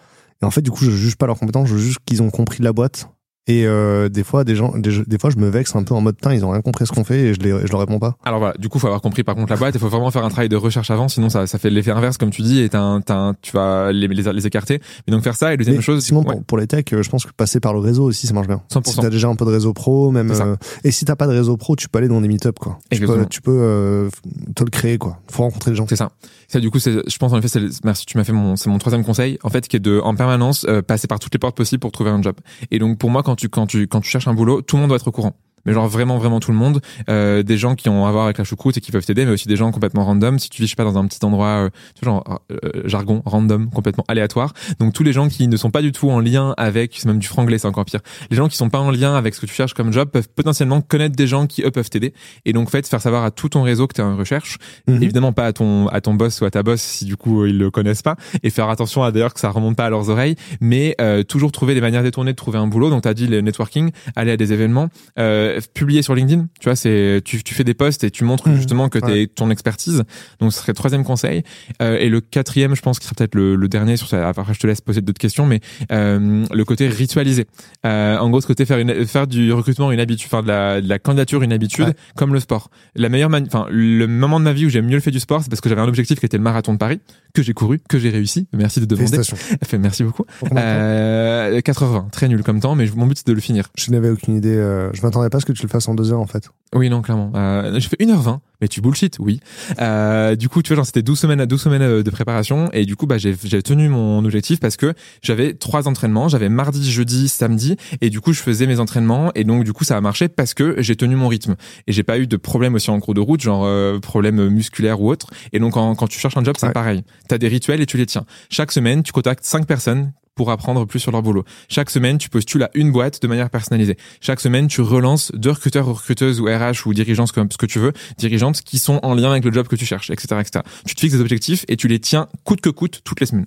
Et en fait, du coup, je juge pas leurs compétences, je juge qu'ils ont compris la boîte. Et euh, des fois, des gens, des, des fois, je me vexe un peu en mode, putain, ils ont rien compris ce qu'on fait et je, les, je leur réponds pas. Alors voilà, du coup, faut avoir compris par contre la boîte. Il faut vraiment faire un travail de recherche avant, sinon ça, ça fait l'effet inverse comme tu dis et un- un- tu vas les, les, les écarter. Mais donc faire ça et deuxième Mais chose, sinon, ouais, pour, pour les techs, euh, je pense que passer par le réseau aussi, ça marche bien. 100%. Si t'as déjà un peu de réseau pro, même. Euh, et si t'as pas de réseau pro, tu peux aller dans des meet-up, quoi. Tu peux, Exactement. tu peux euh, te le créer, quoi. Faut rencontrer les gens. c'est ça. Ça du coup, je pense en effet, merci, tu m'as fait mon, c'est mon troisième conseil en fait, qui est de en permanence euh, passer par toutes les portes possibles pour trouver un job. Et donc pour moi, quand tu quand tu quand tu cherches un boulot, tout le monde doit être au courant. Mais genre vraiment vraiment tout le monde, euh, des gens qui ont à voir avec la choucroute et qui peuvent t'aider, mais aussi des gens complètement random. Si tu vis je sais pas dans un petit endroit, euh, tu vois genre euh, jargon random, complètement aléatoire. Donc tous les gens qui ne sont pas du tout en lien avec, c'est même du franglais, c'est encore pire. Les gens qui sont pas en lien avec ce que tu cherches comme job peuvent potentiellement connaître des gens qui eux peuvent t'aider. Et donc fait faire savoir à tout ton réseau que tu es en recherche Mhm. évidemment pas à ton à ton boss ou à ta boss si du coup euh, ils le connaissent pas et faire attention à d'ailleurs que ça remonte pas à leurs oreilles mais euh, toujours trouver des manières détournées de trouver un boulot donc tu as dit le networking aller à des événements euh, publier sur LinkedIn. Tu vois c'est tu, tu fais des posts et tu montres Mhm. justement que t'es ton expertise. Donc ce serait le troisième conseil. Euh, et le quatrième je pense qui serait peut-être le, le dernier sur ça. Après je te laisse poser d'autres questions mais euh, le côté ritualisé. Euh, en gros ce côté faire une faire du recrutement une habitude faire de la, de la candidature une habitude Ouais. comme le sport. La meilleure enfin le moment de ma vie où j'ai mieux fait du sport c'est parce que j'avais un objectif qui était le marathon de Paris que j'ai couru que j'ai réussi. Merci de demander. Félicitations. Fait, merci beaucoup. Pour combien de temps euh, 4h20 très nul comme temps mais mon but c'est de le finir. Je n'avais aucune idée. euh, je m'attendais pas ce que tu le fasses en deux heures, en fait. oui non clairement. Euh, j'ai fait 1h20 mais tu bullshit oui. Euh, du coup tu vois genre c'était 12 semaines à 12 semaines euh, de préparation et du coup bah j'ai j'ai tenu mon objectif parce que j'avais trois entraînements. J'avais mardi jeudi samedi et du coup je faisais mes entraînements et donc du coup ça a marché parce que j'ai tenu mon rythme. Et j'ai pas eu de problème aussi en cours de route genre euh, problème musculaire ou autre. Et donc en- quand tu cherches un job c'est Ouais. pareil. T'as des rituels et tu les tiens. Chaque semaine tu contactes cinq personnes pour apprendre plus sur leur boulot. Chaque semaine, tu postules à une boîte de manière personnalisée. Chaque semaine, tu relances deux recruteurs ou recruteuses ou RH ou dirigeants, que, ce que tu veux, dirigeantes qui sont en lien avec le job que tu cherches, etc., etc. Tu te fixes des objectifs et tu les tiens coûte que coûte toutes les semaines.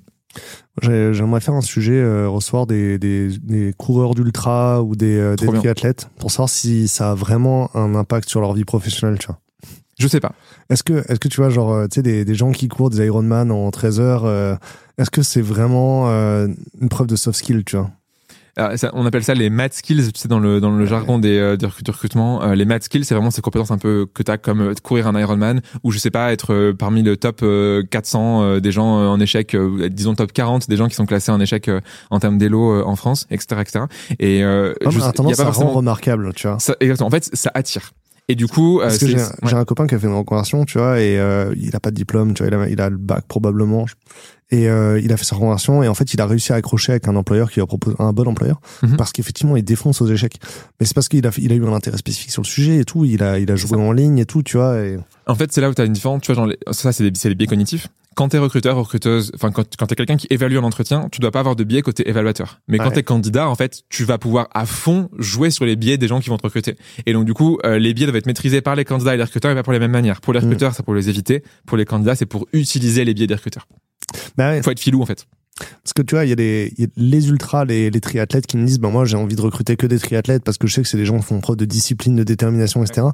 J'ai- J'aimerais faire un sujet, euh, recevoir des, des, des coureurs d'ultra ou des, euh, des triathlètes pour savoir si ça a vraiment un impact sur leur vie professionnelle, tu vois. Je sais pas. Est-ce que, est-ce que tu vois, genre, euh, tu sais, des, des gens qui courent des Ironman en 13 heures, euh, est-ce que c'est vraiment euh, une preuve de soft skill, tu vois? Alors, ça- on appelle ça les mad skills, tu sais, dans le, dans le jargon des, euh, du recrutement. Euh, les mad skills, c'est vraiment ces compétences un peu que tu as comme euh, courir un Ironman ou je sais pas, être euh, parmi le top euh, 400 euh, des gens euh, en échec, euh, disons top 40 des gens qui sont classés en échec euh, en termes d'élo euh, en France, etc., etc. Et euh, Non, je mais sais- a tendance y a pas à rendre forcément... remarquable, tu vois. Ça, exactement. En fait, ça attire. Et du coup, euh, Parce que c'est- j'ai ouais. j'ai un copain qui a fait une reconversion, tu vois, et euh, il a pas de diplôme, tu vois, il a, il a le bac probablement. Et euh, il a fait sa reconversion et en fait il a réussi à accrocher avec un employeur qui lui a proposé un bon employeur Mhm. parce qu'effectivement il défonce aux échecs. Mais c'est parce qu'il a, il a eu un intérêt spécifique sur le sujet et tout. Il a, il a joué en ligne et tout, tu vois. Et... En fait, c'est là où tu as une différence. Tu vois, genre, ça, c'est des, c'est des biais cognitifs. Quand t'es recruteur, recruteuse, enfin, quand, quand t'es quelqu'un qui évalue un entretien, tu dois pas avoir de biais côté évaluateur. Mais quand Ouais. t'es candidat, en fait, tu vas pouvoir à fond jouer sur les biais des gens qui vont te recruter. Et donc, du coup, euh, les biais doivent être maîtrisés par les candidats et les recruteurs, mais pas pour les mêmes manières. Pour les Mm. recruteurs, c'est pour les éviter. Pour les candidats, c'est pour utiliser les biais des recruteurs. Bah ouais. Faut être filou en fait. Parce que tu vois, il y a les, il y a les ultras, les, les triathlètes qui me disent, ben moi j'ai envie de recruter que des triathlètes parce que je sais que c'est des gens qui font preuve de discipline, de détermination, etc.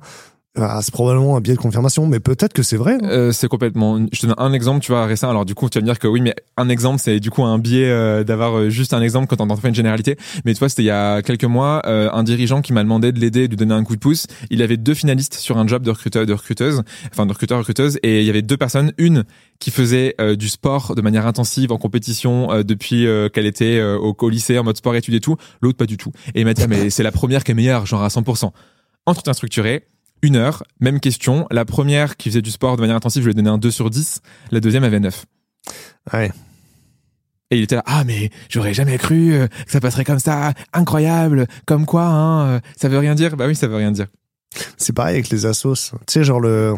Ah, c'est probablement un biais de confirmation, mais peut-être que c'est vrai. hein. Euh, c'est complètement. Je te donne un exemple, tu vois, récent. Alors du coup, tu vas me dire que oui, mais un exemple, c'est du coup un biais euh, d'avoir euh, juste un exemple quand on fait une généralité. Mais tu vois, c'était il y a quelques mois, euh, un dirigeant qui m'a demandé de l'aider, de lui donner un coup de pouce. Il avait deux finalistes sur un job de recruteur, de recruteuse, enfin de recruteur recruteuse, et il y avait deux personnes, une qui faisait euh, du sport de manière intensive en compétition euh, depuis euh, qu'elle était euh, au, au lycée en mode sport études et tout, l'autre pas du tout. Et il m'a dit mais c'est la première qui est meilleure, genre à 100%. Entretien structuré, une heure, même question. La première qui faisait du sport de manière intensive, je lui ai donné un 2 sur 10. La deuxième avait 9. Ouais. Et il était là, ah mais j'aurais jamais cru euh, que ça passerait comme ça, incroyable, comme quoi, hein, euh, ça veut rien dire. Bah oui, ça veut rien dire. C'est pareil avec les assos. Tu sais, genre le,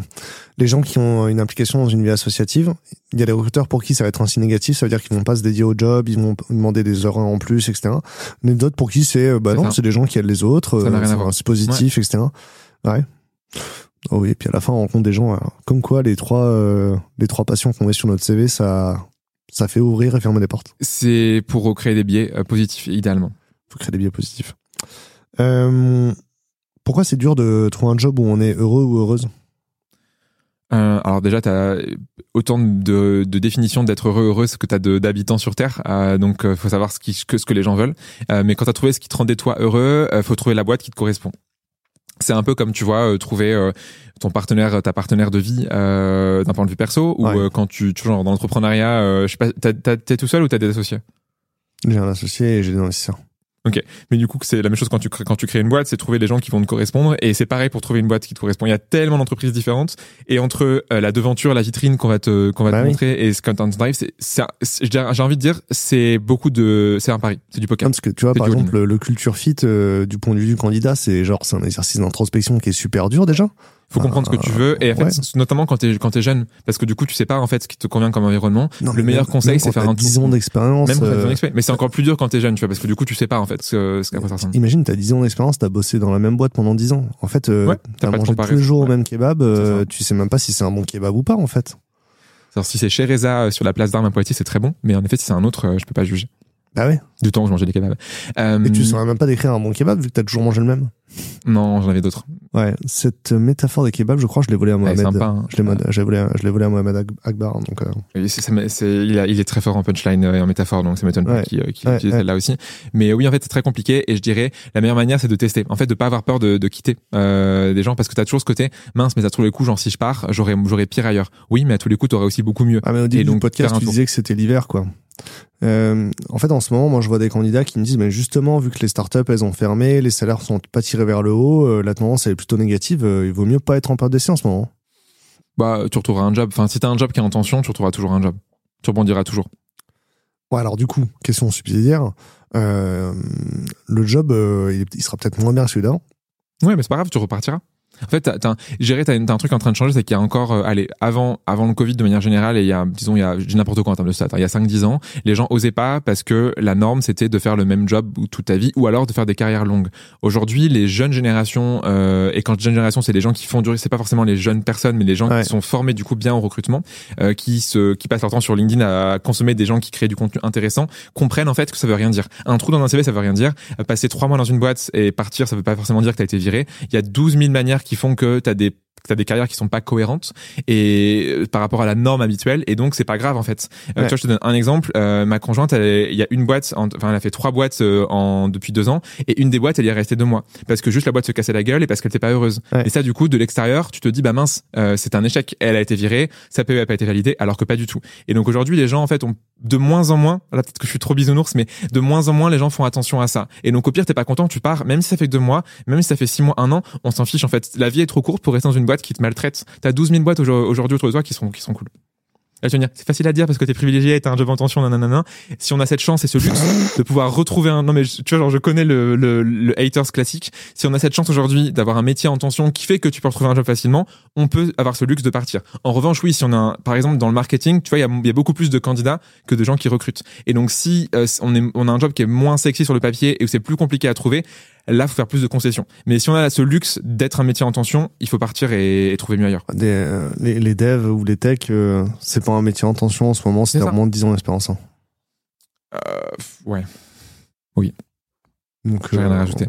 les gens qui ont une implication dans une vie associative, il y a des recruteurs pour qui ça va être un signe négatif, ça veut dire qu'ils vont pas se dédier au job, ils vont demander des heures en plus, etc. Mais d'autres pour qui c'est, euh, bah non, c'est des gens qui aident les autres, c'est positif, etc. Ouais. Oh oui, et puis à la fin, on rencontre des gens, alors, comme quoi les trois, euh, les trois passions qu'on met sur notre CV, ça, ça fait ouvrir et fermer des portes. C'est pour créer des biais euh, positifs, idéalement. faut créer des biais positifs. Euh, pourquoi c'est dur de trouver un job où on est heureux ou heureuse? Euh, alors déjà, tu as autant de, de définitions d'être heureux, heureuse que tu as d'habitants sur Terre. Euh, donc, faut savoir ce, qui, que, ce que les gens veulent. Euh, mais quand tu as trouvé ce qui te rendait toi heureux, faut trouver la boîte qui te correspond. C'est un peu comme, tu vois, euh, trouver euh, ton partenaire, ta partenaire de vie euh, d'un point de vue perso, ou Ouais. euh, quand tu, tu genre dans l'entrepreneuriat, euh, je sais pas, t'es tout seul ou t'as des associés? J'ai un associé et j'ai des investisseurs. Mais du coup, c'est la même chose quand tu crées, quand tu crées une boîte, c'est trouver les gens qui vont te correspondre. Et c'est pareil pour trouver une boîte qui te correspond. Il y a tellement d'entreprises différentes. Et entre euh, la devanture, la vitrine qu'on va te, qu'on va Bah te oui. montrer et ce Content Drive, c'est, c'est, c'est- j'ai envie de dire, c'est beaucoup de, c'est un pari. C'est du poker. Non, parce que tu vois, C'est par exemple, le, le culture fit, euh, du point de vue du candidat, c'est genre, c'est un exercice d'introspection qui est super dur déjà. Faut comprendre ce que tu veux. Et en fait, ouais. notamment quand t'es, quand t'es jeune. Parce que du coup, tu sais pas, en fait, ce qui te convient comme environnement. Non, Le meilleur même- conseil, c'est faire un 10 tour. ans d'expérience. Même euh. Mais c'est encore plus dur quand t'es jeune, tu vois, parce que du coup, tu sais pas, en fait, ce, ce quoi ça ressemble. Imagine, t'as 10 ans d'expérience, t'as bossé dans la même boîte pendant 10 ans. En fait, euh, Ouais, t'as mangé tous les jours au Ouais. même kebab, euh, tu sais même pas si c'est un bon kebab ou pas, en fait. Alors, si c'est chez Reza euh, sur la place d'armes à Poitiers, c'est très bon. Mais en effet, si c'est un autre, euh, je peux pas juger. Bah ouais. Du temps où je mangeais des kebabs. Euh, Et tu saurais même pas décrire un bon kebab vu que t'as toujours mangé le même. Non, j'en avais d'autres. Ouais. Cette métaphore des kebabs, je crois, je l'ai volé à Mohamed. sympa. hein. Je l'ai volé, à- je l'ai volé à Mohamed Akbar, donc, euh, Et il, a- il est très fort en punchline euh, et en métaphore, donc ça m'étonne pas Ouais. qu'il euh, qu'il Ouais, utilise ouais. celle-là aussi. Mais oui, en fait, c'est très compliqué et je dirais la meilleure manière, c'est de tester. En fait, de pas avoir peur de, de quitter euh, des gens parce que t'as toujours ce côté mince, mais à tous les coups, genre si je pars, j'aurais j'aurais pire ailleurs. Oui, mais à tous les coups, t'aurais aussi beaucoup mieux. Ah mais au début donc, du podcast, tu disais que c'était l'hiver, quoi. Euh, en fait, en ce moment, moi, je vois des candidats qui me disent, mais justement, vu que les startups, elles ont fermé, les salaires sont pas tirés vers le haut, euh, la tendance elle est plutôt négative. euh, il vaut mieux pas être en période d'essai en ce moment. Bah, tu retrouveras un job. Enfin, si t'as un job qui est en tension, tu retrouveras toujours un job. Tu rebondiras toujours. Ouais, alors du coup, question subsidiaire. Euh, le job, euh, il sera peut-être moins bien que celui d'avant. Ouais, mais c'est pas grave, tu repartiras. En fait, t'as, t'as, dirais, t'as, un truc en train de changer, c'est qu'il y a encore, euh, allez, avant, avant le Covid de manière générale, et il y a, disons, il y a, dis n'importe quoi en termes de stats, hein, il y a 5-10 ans, les gens osaient pas parce que la norme, c'était de faire le même job toute ta vie, ou alors de faire des carrières longues. Aujourd'hui, les jeunes générations, euh, et quand je jeune génération, c'est les gens qui font durer, c'est pas forcément les jeunes personnes, mais les gens Ouais. qui sont formés, du coup, bien au recrutement, euh, qui se, qui passent leur temps sur LinkedIn à consommer des gens qui créent du contenu intéressant, comprennent, en fait, que ça veut rien dire. Un trou dans un CV, ça veut rien dire. Euh, Passer trois mois dans une boîte et partir, ça veut pas forcément dire que t'as été viré. Il y a 12 000 manières qui font que t'as des t'as des carrières qui sont pas cohérentes et euh, par rapport à la norme habituelle et donc c'est pas grave en fait. Euh, Ouais. Tu vois, je te donne un exemple. Euh, ma conjointe, il y a une boîte, en- enfin elle a fait trois boîtes euh, en depuis deux ans et une des boîtes elle y est restée deux mois parce que juste la boîte se cassait la gueule et parce qu'elle était pas heureuse. Ouais. Et ça du coup de l'extérieur, tu te dis bah mince, euh, c'est un échec. Elle a été virée, sa PE a pas été validée alors que pas du tout. Et donc aujourd'hui les gens en fait ont de moins en moins, là peut-être que je suis trop bisounours, mais de moins en moins les gens font attention à ça. Et donc au pire t'es pas content, tu pars, même si ça fait que deux mois, même si ça fait six mois, un an, on s'en fiche en fait. La vie est trop courte pour rester dans une boîte qui te maltraite. T'as 12 000 boîtes aujourd- aujourd'hui autour de toi qui sont qui sont cool. Là, c'est facile à dire parce que t'es privilégié, t'as un job en tension, nanana. Si on a cette chance et ce luxe de pouvoir retrouver un, non mais tu vois, genre je connais le, le, haters classique. Si on a cette chance aujourd'hui d'avoir un métier en tension qui fait que tu peux retrouver un job facilement, on peut avoir ce luxe de partir. En revanche, oui, si on a, par exemple, dans le marketing, tu vois, il y a, il y a beaucoup plus de candidats que de gens qui recrutent. Et donc, si euh, on, est, on a un job qui est moins sexy sur le papier et où c'est plus compliqué à trouver, là, faut faire plus de concessions. Mais si on a ce luxe d'être un métier en tension, il faut partir et, trouver mieux ailleurs. Des, euh, les, les, devs ou les techs, euh, c'est pas un métier en tension en ce moment, c'est moins de 10 ans d'expérience. Hein. Euh, ouais. Oui. Donc, J'ai rien à rajouter.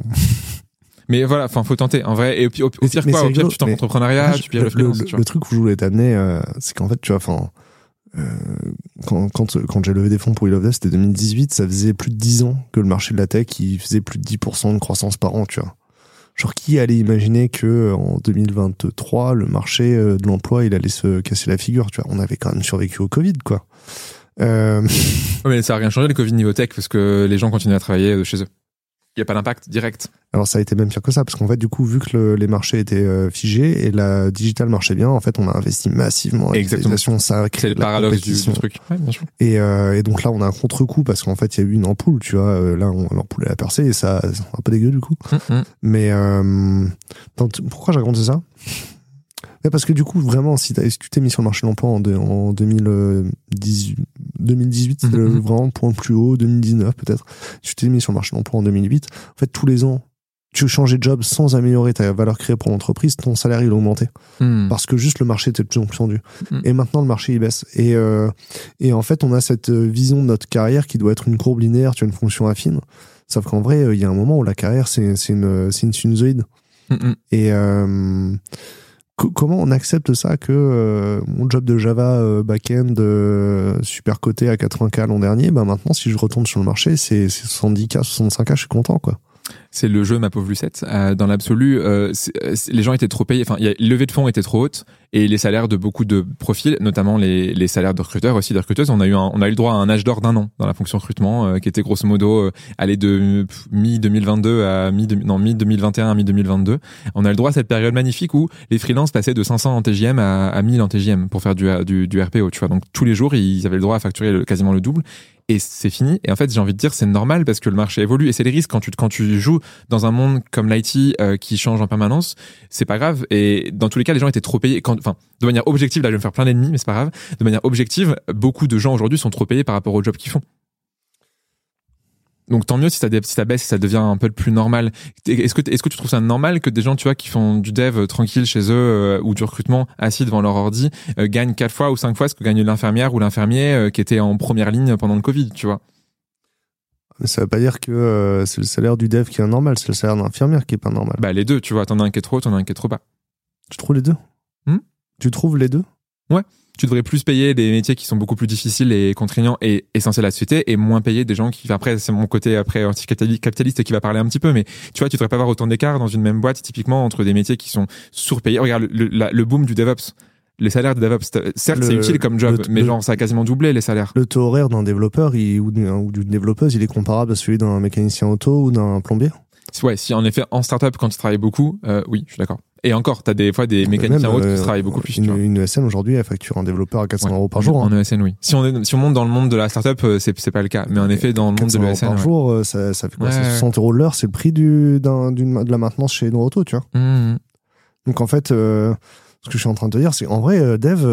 Mais voilà, enfin, faut tenter. En vrai, et au, pire quoi, au pire, tu t'en entrepreneuriat, tu le, le, le, truc où je voulais t'amener, c'est qu'en fait, tu vois, enfin, euh, quand, quand, quand j'ai levé des fonds pour We Love Death, c'était 2018, ça faisait plus de 10 ans que le marché de la tech, il faisait plus de 10% de croissance par an, tu vois. Genre, qui allait imaginer que en 2023, le marché euh, de l'emploi, il allait se casser la figure, tu vois. On avait quand même survécu au Covid, quoi. Euh... mais ça a rien changé le Covid niveau tech, parce que les gens continuent à travailler de chez eux il n'y a pas d'impact direct. Alors ça a été même pire que ça, parce qu'en fait, du coup, vu que les marchés étaient euh, figés et la digital marchait bien, en fait, on a investi massivement. Exactement. Ça C'est le paradoxe du, truc. bien sûr. Et, euh, et, donc là, on a un contre-coup parce qu'en fait, il y a eu une ampoule, tu vois. Euh, là, l'ampoule a percé et ça, c'est un peu dégueu du coup. Mm, mm. Mais euh, pourquoi j'ai raconté ça? Parce que du coup, vraiment, si, tu t'es mis sur le marché de l'emploi en, en 2018, 2018 c'est mm-hmm. vraiment le point le plus haut, 2019 peut-être, si tu t'es mis sur le marché de l'emploi en 2008, en fait, tous les ans, tu changeais de job sans améliorer ta valeur créée pour l'entreprise, ton salaire il augmentait. Mm. Parce que juste le marché était de plus en plus tendu. Mm. Et maintenant le marché il baisse. Et, euh, et en fait on a cette vision de notre carrière qui doit être une courbe linéaire, tu as une fonction affine. Sauf qu'en vrai, il y a un moment où la carrière c'est une, une sinusoïde. Mm, et, euh, comment on accepte ça que euh, mon job de Java euh, backend euh, super coté à 80K l'an dernier, bah maintenant si je retourne sur le marché, c'est 70K, 65K, je suis content quoi c'est le jeu ma pauvre Lucette. Euh, dans l'absolu, euh, euh, les gens étaient trop payés. Enfin, levée de fonds était trop haute et les salaires de beaucoup de profils, notamment les, les salaires de recruteurs aussi, de recruteuses, on a eu on a eu le droit à un âge d'or d'un an dans la fonction recrutement, qui était grosso modo aller de mi 2022 à mi non mi 2021 à mi 2022. On a le droit à cette période magnifique où les freelances passaient de 500 en TGM à, à 1000 en TGM pour faire du, du, du RPO. Tu vois, donc tous les jours ils avaient le droit à facturer quasiment le double et c'est fini. Et en fait, j'ai envie de dire, c'est normal parce que le marché évolue et c'est les risques quand tu quand tu joues dans un monde comme l'IT euh, qui change en permanence. C'est pas grave. Et dans tous les cas, les gens étaient trop payés. Enfin, de manière objective, là, je vais me faire plein d'ennemis, mais c'est pas grave. De manière objective, beaucoup de gens aujourd'hui sont trop payés par rapport au job qu'ils font. Donc tant mieux si ça, si ça baisse, si ça devient un peu plus normal. Est-ce que, est-ce que tu trouves ça normal que des gens, tu vois, qui font du dev euh, tranquille chez eux euh, ou du recrutement assis devant leur ordi euh, gagnent quatre fois ou cinq fois ce que gagne l'infirmière ou l'infirmier qui était en première ligne pendant le Covid, tu vois? Ça veut pas dire que c'est le salaire du dev qui est normal, c'est le salaire de l'infirmière qui est pas normal. Bah les deux, tu vois, t'en as un qui est trop haut, t'en as un qui est trop bas. Tu trouves les deux? Hmm? Tu trouves les deux? Ouais tu devrais plus payer des métiers qui sont beaucoup plus difficiles et contraignants et essentiels à la société et moins payer des gens qui après c'est mon côté après anticapitaliste qui va parler un petit peu mais tu vois tu devrais pas avoir autant d'écart dans une même boîte typiquement entre des métiers qui sont surpayés regarde le, le, boom du DevOps les salaires de DevOps, certes, c'est utile comme job, mais genre, ça a quasiment doublé les salaires. Le taux horaire d'un développeur il, ou d'une développeuse, il est comparable à celui d'un mécanicien auto ou d'un plombier? Ouais, si en effet, en startup, quand tu travailles beaucoup, euh, oui, je suis d'accord. Et encore, t'as des fois des mécaniciens autres qui euh, travaillent beaucoup plus. Une, une ESN aujourd'hui, elle facture un développeur à 400 euros par jour. Hein. En ESN, oui. Si on, est, si on monte dans le monde de la startup, euh, c'est, c'est pas le cas. Mais en effet, dans le monde de l'ESN. par jour, euh, ça, ça fait quoi? C'est 60 euros l'heure, c'est le prix du, d'un, d'une, de la maintenance chez Noroto, tu vois. Mmh. Donc en fait, euh, ce que je suis en train de te dire, c'est en vrai, Dev,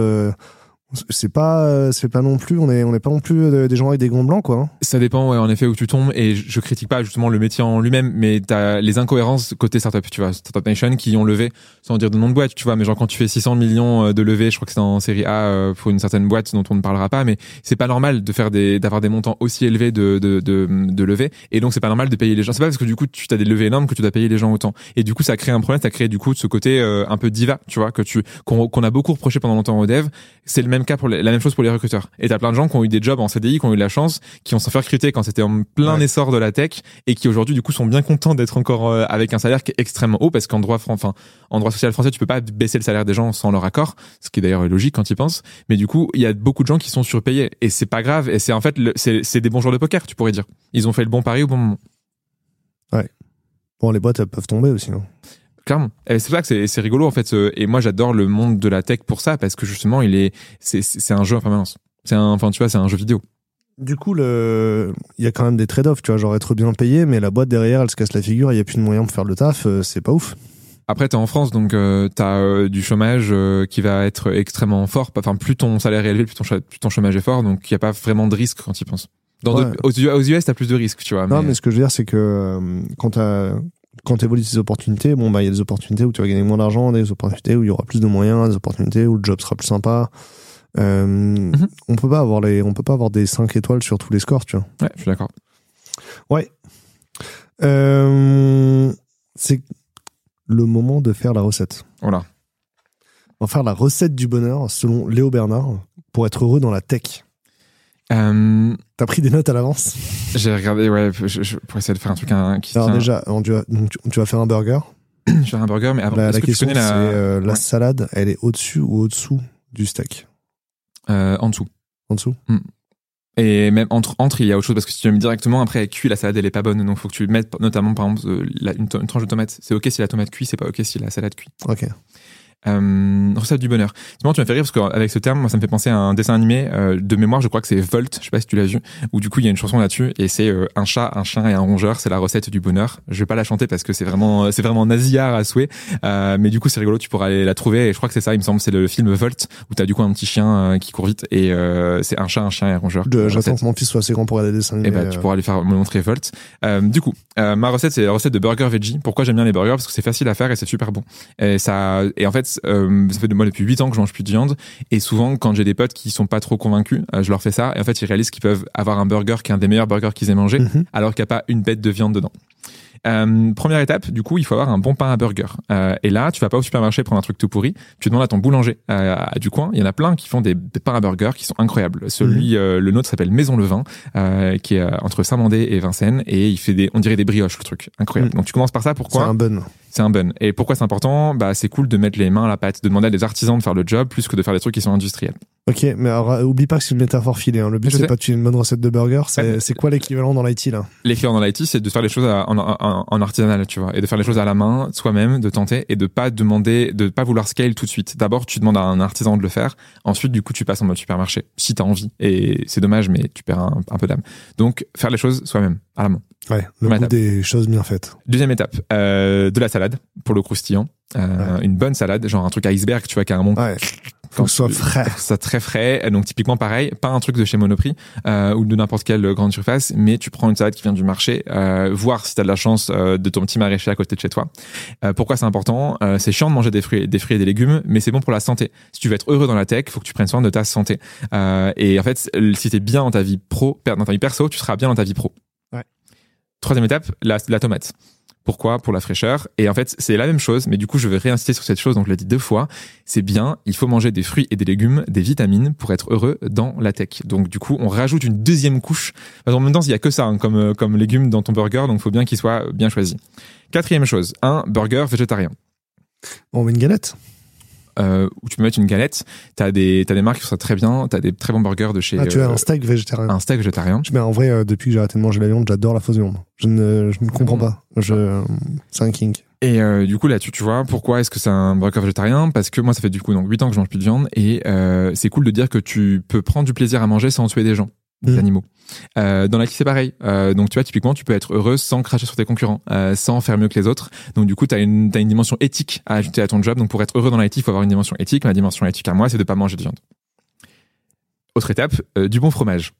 c'est pas c'est pas non plus on est on n'est pas non plus euh, des gens avec des gants blancs quoi hein. ça dépend ouais, en effet où tu tombes et je critique pas justement le métier en lui-même mais t'as les incohérences côté startup tu vois. Startup nation qui ont levé sans dire de nom de boîte tu vois mais genre quand tu fais 600 millions euh, de levées je crois que c'est en série A euh, pour une certaine boîte dont on ne parlera pas mais c'est pas normal de faire des d'avoir des montants aussi élevés de de de, de levées et donc c'est pas normal de payer les gens. C'est pas parce que du coup tu as des levées énormes que tu dois payer les gens autant. Et du coup ça crée un problème ça crée du coup ce côté un peu diva tu vois que tu qu'on a beaucoup reproché pendant longtemps au dev c'est le cas pour la même chose pour les recruteurs. Et t'as plein de gens qui ont eu des jobs en CDI, qui ont eu la chance, qui ont s'en fait recruter quand c'était en plein essor de la tech et qui aujourd'hui du coup sont bien contents d'être encore euh, avec un salaire qui est extrêmement haut parce qu'en droit, enfin en droit social français, tu peux pas baisser le salaire des gens sans leur accord, ce qui est d'ailleurs logique quand ils pensent. Mais du coup, il y a beaucoup de gens qui sont surpayés et c'est pas grave. Et c'est en fait, c'est des bons joueurs de poker, tu pourrais dire. Ils ont fait le bon pari au bon moment. Ouais. Bon, les boîtes elles peuvent tomber aussi. non clairement. C'est pour ça que c'est rigolo en fait. Et moi, j'adore le monde de la tech pour ça parce que justement, il est, c'est un jeu en permanence. C'est un, enfin, tu vois, c'est un jeu vidéo. Du coup, le... il y a quand même des trade-offs, tu vois, genre être bien payé, mais la boîte derrière, elle se casse la figure, il y a plus de moyens pour faire le taf, euh, c'est pas ouf. Après, t'es en France, donc euh, t'as euh, du chômage qui va être extrêmement fort. Enfin, plus ton salaire est élevé, plus ton, plus ton chômage est fort, donc il y a pas vraiment de risque quand tu penses. Dans aux, US, t'as plus de risques, tu vois. Non, mais... ce que je veux dire, c'est que quand t'as quand tu évolues tes opportunités, bon, bah, il y a des opportunités où tu vas gagner moins d'argent, des opportunités où il y aura plus de moyens, des opportunités où le job sera plus sympa. Euh, Mhm. On peut pas avoir les, on peut pas avoir des 5 étoiles sur tous les scores, tu vois. Ouais, je suis d'accord. Ouais. Euh, c'est le moment de faire la recette. Voilà. On va faire la recette du bonheur selon Léo Bernard pour être heureux dans la tech. Euh, T'as pris des notes à l'avance j'ai regardé, ouais, je, je- pour essayer de faire un truc hein, qui Alors tient. déjà, on- tu vas, tu- tu faire un burger. Je vais faire un burger, mais avant, La, est-ce la que tu question, c'est la... euh, la salade, elle est au-dessus ou au-dessous du steak Euh, en dessous. En dessous Et même entre, entre, il y a autre chose parce que si tu la mets directement après elle cuit, la salade elle est pas bonne. Donc faut que tu mettes notamment par exemple la- une tranche de tomate. C'est ok si la tomate cuit, c'est pas ok si la salade cuit. Ok. Euh, recette du bonheur. Tu m'as fait rire parce qu'avec ce terme, moi, ça me fait penser à un dessin animé euh, de mémoire. Je crois que c'est Volt. Je sais pas si tu l'as vu. Où du coup, il y a une chanson là-dessus et c'est euh, un chat, un chien et un rongeur. C'est la recette du bonheur. Je vais pas la chanter parce que c'est vraiment, c'est vraiment nasillard à souhait. Euh, mais du coup, c'est rigolo. Tu pourras aller la trouver. Et je crois que c'est ça. Il me semble, c'est le film Volt où t'as du coup un petit chien euh, qui court vite et euh, c'est un chat, un chien et un rongeur. J'attends que mon fils soit assez grand pour regarder des dessins Et animés. bah, tu euh, pourras lui faire me montrer Volt. Euh, du coup, euh, ma recette, c'est la recette de burger veggie. Pourquoi j'aime bien les burgers? Parce que c'est facile à faire et c'est super bon. Et ça, et en fait, euh, ça fait de moi depuis 8 ans que je mange plus de viande. Et souvent, quand j'ai des potes qui sont pas trop convaincus, euh, je leur fais ça. Et en fait, ils réalisent qu'ils peuvent avoir un burger qui est un des meilleurs burgers qu'ils aient mangé, Mhm. alors qu'il n'y a pas une bête de viande dedans. Euh, première étape, du coup, il faut avoir un bon pain à burger. Euh, et là, tu vas pas au supermarché prendre un truc tout pourri. Tu demandes à ton boulanger euh, du coin. Il y en a plein qui font des, des pains à burger qui sont incroyables. Celui, euh, le nôtre s'appelle Maison Levain, euh, qui est euh, entre Saint-Mandé et Vincennes, et il fait des, on dirait des brioches, le truc, incroyable. Mhm. Donc tu commences par ça. C'est Pourquoi un bun. C'est un bun. Et pourquoi c'est important? Bah, c'est cool de mettre les mains à la pâte, de demander à des artisans de faire le job plus que de faire des trucs qui sont industriels. Ok, mais alors, euh, oublie pas que c'est une métaphore filée. Hein. Le but, c'est pas de tuer une bonne recette de burger. C'est quoi l'équivalent dans l'IT, là? L'écrire dans l'IT, c'est de faire les choses à- en, en, en artisanal, tu vois, et de faire les choses à la main, soi-même, de tenter, et de pas demander, de pas vouloir scale tout de suite. D'abord, tu demandes à un artisan de le faire. Ensuite, du coup, tu passes en mode supermarché, si t'as envie. Et c'est dommage, mais tu perds un, un peu d'âme. Donc, faire les choses soi-même, à la main. Ouais, le goût des choses bien faites. Deuxième étape, euh, de la salade, pour le croustillant. Euh, Une bonne salade, genre un truc iceberg, tu vois, carrément. Ouais, faut que ce soit frais. ça très frais. Donc typiquement pareil, pas un truc de chez Monoprix euh, ou de n'importe quelle grande surface, mais tu prends une salade qui vient du marché, euh, voir si tu as de la chance euh, de ton petit maraîcher à côté de chez toi. Euh, pourquoi c'est important? Euh, C'est chiant de manger des fruits, des fruits et des légumes, mais c'est bon pour la santé. Si tu veux être heureux dans la tech, faut que tu prennes soin de ta santé. Euh, et en fait, si t'es bien dans ta vie pro, dans ta vie perso, tu seras bien dans ta vie pro. Ouais. Troisième étape, la, la tomate. Pourquoi? Pour la fraîcheur. Et en fait, c'est la même chose, mais du coup, je vais réinsister sur cette chose, donc je l'ai dit deux fois. C'est bien, il faut manger des fruits et des légumes, des vitamines pour être heureux dans la tech. Donc du coup, on rajoute une deuxième couche. Qu'en même temps, il y a que ça hein, comme, euh, comme légumes dans ton burger, donc il faut bien qu'il soit bien choisi. Quatrième chose, un burger végétarien. On met une galette. Euh, où tu peux mettre une galette. T'as des, t'as des marques qui font ça très bien. T'as des très bons burgers de chez Ah, tu as euh, un steak végétarien. un steak végétarien. Mais en vrai, euh, depuis que j'ai arrêté de manger la viande, j'adore la fausse viande. Je ne, je ne comprends pas. Je, c'est un king. Et euh, du coup là-dessus, tu vois, pourquoi est-ce que c'est un burger végétarien? Parce que moi, ça fait du coup donc 8 ans que je mange plus de viande et euh, c'est cool de dire que tu peux prendre du plaisir à manger sans tuer des gens, des Mhm. animaux. Euh, dans la c'est pareil. Euh, donc tu vois, typiquement, tu peux être heureux sans cracher sur tes concurrents, euh, sans faire mieux que les autres. Donc du coup, tu as une, une dimension éthique à ajouter à ton job. Donc pour être heureux dans l'IT, il faut avoir une dimension éthique. Ma dimension éthique à moi, c'est de pas manger de viande. Autre étape, euh, du bon fromage.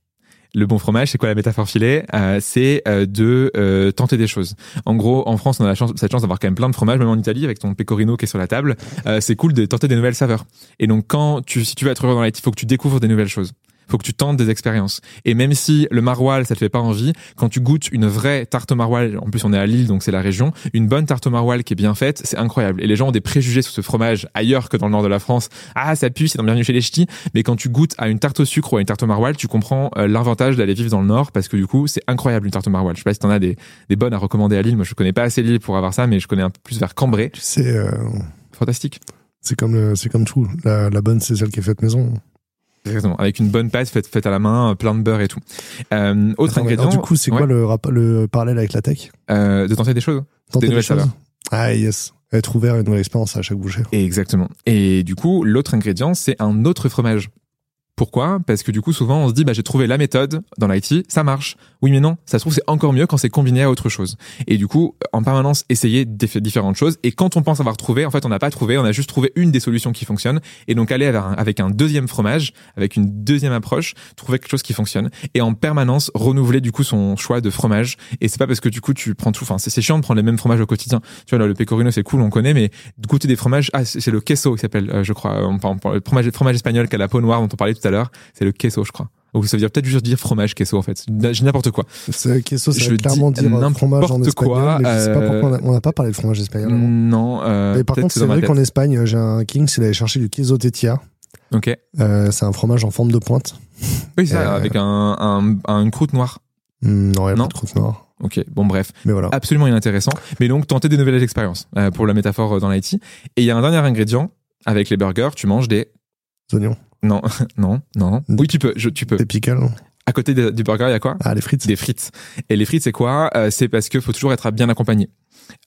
Le bon fromage, c'est quoi la métaphore filée? Euh, C'est euh, de euh, tenter des choses. En gros, en France, on a la chance, cette chance d'avoir quand même plein de fromages, même en Italie, avec ton pecorino qui est sur la table. Euh, c'est cool de tenter des nouvelles saveurs. Et donc, quand tu, si tu veux être heureux dans l'IT, il faut que tu découvres des nouvelles choses. Faut que tu tentes des expériences. Et même si le maroilles, ça te fait pas envie, quand tu goûtes une vraie tarte maroilles, en plus on est à Lille, donc c'est la région, une bonne tarte maroilles qui est bien faite, c'est incroyable. Et les gens ont des préjugés sur ce fromage ailleurs que dans le nord de la France. Ah, ça pue, c'est dans bienvenue chez les ch'tis. Mais quand tu goûtes à une tarte au sucre ou à une tarte maroilles, tu comprends euh, l'avantage d'aller vivre dans le nord parce que du coup, c'est incroyable une tarte maroilles. Je sais pas si t'en as des, des bonnes à recommander à Lille. Moi, je connais pas assez Lille pour avoir ça, mais je connais un peu plus vers Cambrai. Sais, euh, Fantastique. c'est comme, le- c'est comme tout. La, la bonne, c'est celle qui est faite maison. Exactement. Avec une bonne pâte faite, faite à la main, plein de beurre et tout. Euh, autre Attends, ingrédient. alors, du coup, c'est Ouais. quoi le, parallèle avec la tech? Euh, de tenter des choses. Tenter nouvelles choses saveurs. Ah, yes. Être ouvert à une nouvelle expérience à chaque bouchée. Exactement. Et du coup, l'autre ingrédient, c'est un autre fromage. Pourquoi? Parce que du coup, souvent, on se dit, bah, j'ai trouvé la méthode dans l'IT, ça marche. Oui, mais non, ça se trouve, c'est encore mieux quand c'est combiné à autre chose. Et du coup, en permanence, essayer différentes choses. Et quand on pense avoir trouvé, en fait, on n'a pas trouvé, on a juste trouvé une des solutions qui fonctionne. Et donc, aller avec un deuxième fromage, avec une deuxième approche, trouver quelque chose qui fonctionne. Et en permanence, renouveler, du coup, son choix de fromage. Et c'est pas parce que, du coup, tu prends tout, enfin, c'est chiant de prendre les mêmes fromages au quotidien. Tu vois, là, le pecorino, c'est cool, on connaît, mais goûter des fromages, ah, c'est le queso qui s'appelle, euh, je crois, on, le fromage, fromage espagnol qui a la peau noire dont on parlait tout à l'heure. C'est le queso, je crois. Ou ça veut dire peut-être juste dire fromage queso en fait. N'importe quoi. Queso, ça veut clairement dire euh, fromage en espagnol. Quoi, mais je sais pas pourquoi on n'a pas parlé de fromage espagnol. Non. Euh, mais par contre, c'est vrai qu'en Espagne, j'ai un king, c'est d'aller chercher du queso tetia. Ok. Euh, c'est un fromage en forme de pointe. Oui, ça, euh, avec un, un, un, croûte noire. Hmm, non, il n'y a pas de croûte noire. Ok, bon bref, mais voilà. absolument inintéressant. Mais donc tenter des nouvelles expériences euh, pour la métaphore dans l'IT. Et il y a un dernier ingrédient avec les burgers, tu manges des oignons. Non, non, non. Oui, tu peux, je, tu peux. Des pickles. À côté du burger, il y a quoi? Ah, les frites. Des frites. Et les frites, c'est quoi? Euh, C'est parce qu'il faut toujours être bien accompagné.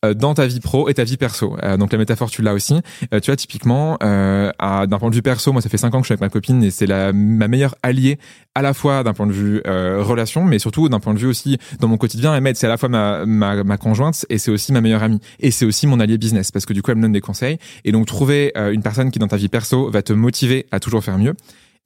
Euh, dans ta vie pro et ta vie perso. Euh, donc la métaphore tu l'as aussi. Euh, tu vois typiquement d'un point de vue perso, moi ça fait cinq ans que je suis avec ma copine et c'est la ma meilleure alliée à la fois d'un point de vue relation, mais surtout d'un point de vue aussi dans mon quotidien. Elle m'aide, c'est à la fois ma, ma, ma conjointe et c'est aussi ma meilleure amie et c'est aussi mon allié business parce que du coup elle me donne des conseils et donc trouver une personne qui dans ta vie perso va te motiver à toujours faire mieux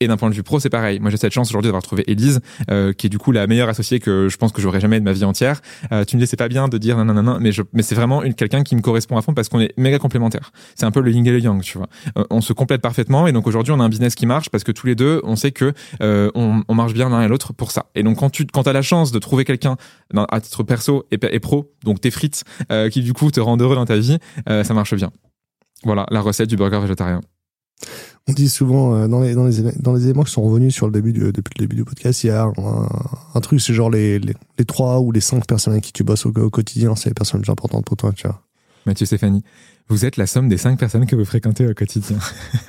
et d'un point de vue pro, c'est pareil. Moi, j'ai cette chance aujourd'hui d'avoir trouvé Elise, euh, qui est du coup la meilleure associée que je pense que j'aurais jamais de ma vie entière. Euh, tu me dis, c'est pas bien de dire non, non, non, mais mais c'est vraiment quelqu'un qui me correspond à fond parce qu'on est méga complémentaires. C'est un peu le yin et le yang, tu vois. Euh, on se complète parfaitement et donc aujourd'hui, on a un business qui marche parce que tous les deux, on sait que euh, on, on, marche bien l'un et l'autre pour ça. Et donc quand tu, quand t'as la chance de trouver quelqu'un à titre perso et, pro, donc tes frites, euh, qui du coup te rendent heureux dans ta vie, ça marche bien. Voilà la recette du burger végétarien. On dit souvent euh, dans, les, dans, les, dans les éléments qui sont revenus sur le début du, depuis le début du podcast, il y a un, truc, c'est genre les, les, les, trois ou les cinq personnes avec qui tu bosses au, quotidien, c'est les personnes les plus importantes pour toi, tu vois. Mathieu Stéphanie, vous êtes la somme des cinq personnes que vous fréquentez au quotidien.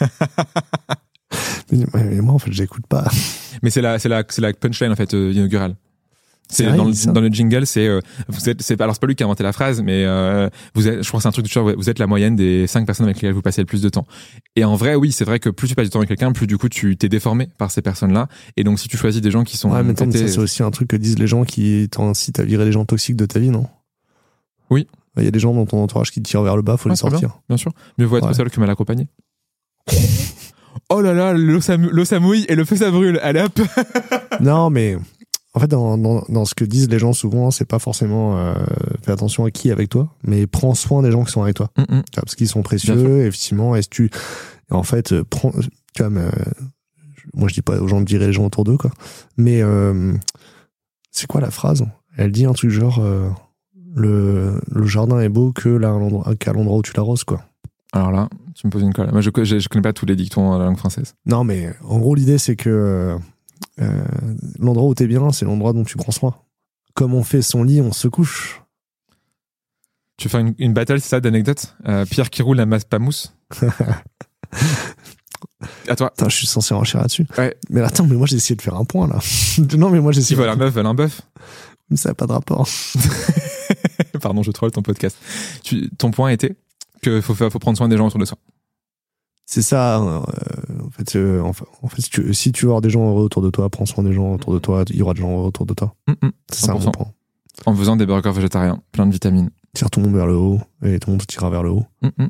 mais, moi, en fait, j'écoute pas. Mais c'est la, c'est la, c'est la punchline, en fait, euh, inaugurale. C'est dans, le, dans le jingle, c'est euh, vous êtes c'est alors c'est pas lui qui a inventé la phrase, mais euh, vous êtes, je crois que c'est un truc du genre vous êtes la moyenne des cinq personnes avec lesquelles vous passez le plus de temps. Et en vrai, oui, c'est vrai que plus tu passes du temps avec quelqu'un, plus du coup tu t'es déformé par ces personnes-là. Et donc si tu choisis des gens qui sont ouais, mais ça c'est aussi un truc que disent les gens qui t'incitent à virer les gens toxiques de ta vie, non? Oui. Il y a des gens dans ton entourage qui te tirent vers le bas, faut les sortir. Bien, sûr. Mieux vaut être seul que mal accompagné. oh là là, l'eau ça mouille et le feu ça brûle. Allez hop. non mais en fait, dans, dans, dans, ce que disent les gens souvent, c'est pas forcément euh, fais attention à qui est avec toi, mais prends soin des gens qui sont avec toi, mm, parce qu'ils sont précieux. Effectivement, est-ce tu, en fait, euh, prends, tu vois, mais, moi je dis pas aux gens de virer les gens autour d'eux, quoi. Mais euh, c'est quoi la phrase? Elle dit un truc genre euh, le, le jardin est beau que là qu'à l'endroit où tu l'arroses, quoi. Alors là, tu me poses une colle. Moi, je, je, je connais pas tous les dictons dans la langue française. Non, mais en gros, l'idée c'est que euh, l'endroit où t'es bien, c'est l'endroit dont tu prends soin. Comme on fait son lit, on se couche. Tu fais une, une battle, c'est ça, d'anecdotes? Euh, Pierre qui roule la masse pas mousse À toi. Attends, je suis censé enchaîner là-dessus. Ouais. Mais attends, mais moi j'ai essayé de faire un point là. non, mais moi j'ai essayé. Si, voilà, un bœuf, un bœuf. Ça n'a pas de rapport. Pardon, je troll ton podcast. Tu, ton point était que faut, faut prendre soin des gens autour de soi. C'est ça. Euh, en fait, euh, en fait si, tu, si tu veux avoir des gens heureux autour de toi, prends soin des gens autour de toi, il y aura des gens heureux autour de toi. Mm, mm. c'est ça mon point. En faisant des burgers végétariens, plein de vitamines. Tire tout le monde vers le haut et tout le monde te tirera vers le haut. Mm,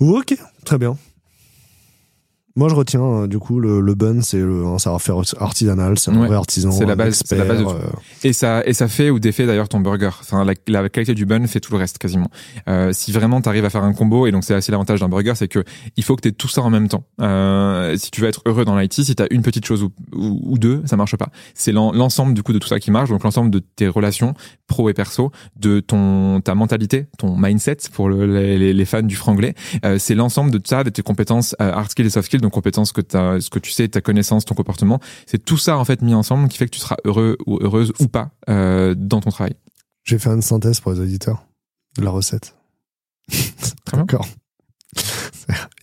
ok, très bien. Moi, je retiens euh, du coup le, le bun, c'est un savoir-faire artisanal, c'est un vrai artisan, c'est la base, c'est la base de tout. Euh. Et ça et ça fait ou défait d'ailleurs ton burger. Enfin, la, la, qualité du bun fait tout le reste quasiment. Euh, si vraiment tu arrives à faire un combo, et donc c'est assez l'avantage d'un burger, c'est que il faut que tu aies tout ça en même temps. Euh, si tu veux être heureux dans l'IT, si tu as une petite chose ou, ou, deux, ça marche pas. C'est l'ensemble du coup de tout ça qui marche, donc l'ensemble de tes relations pro et perso, de ton ta mentalité, ton mindset pour le, les, les, fans du franglais. Euh, c'est l'ensemble de ça, de tes compétences hard skills et soft skills compétences que as, ce que tu sais, ta connaissance, ton comportement, c'est tout ça en fait mis ensemble qui fait que tu seras heureux ou heureuse ou pas euh, dans ton travail. J'ai fait une synthèse pour les auditeurs de la recette. Très bien.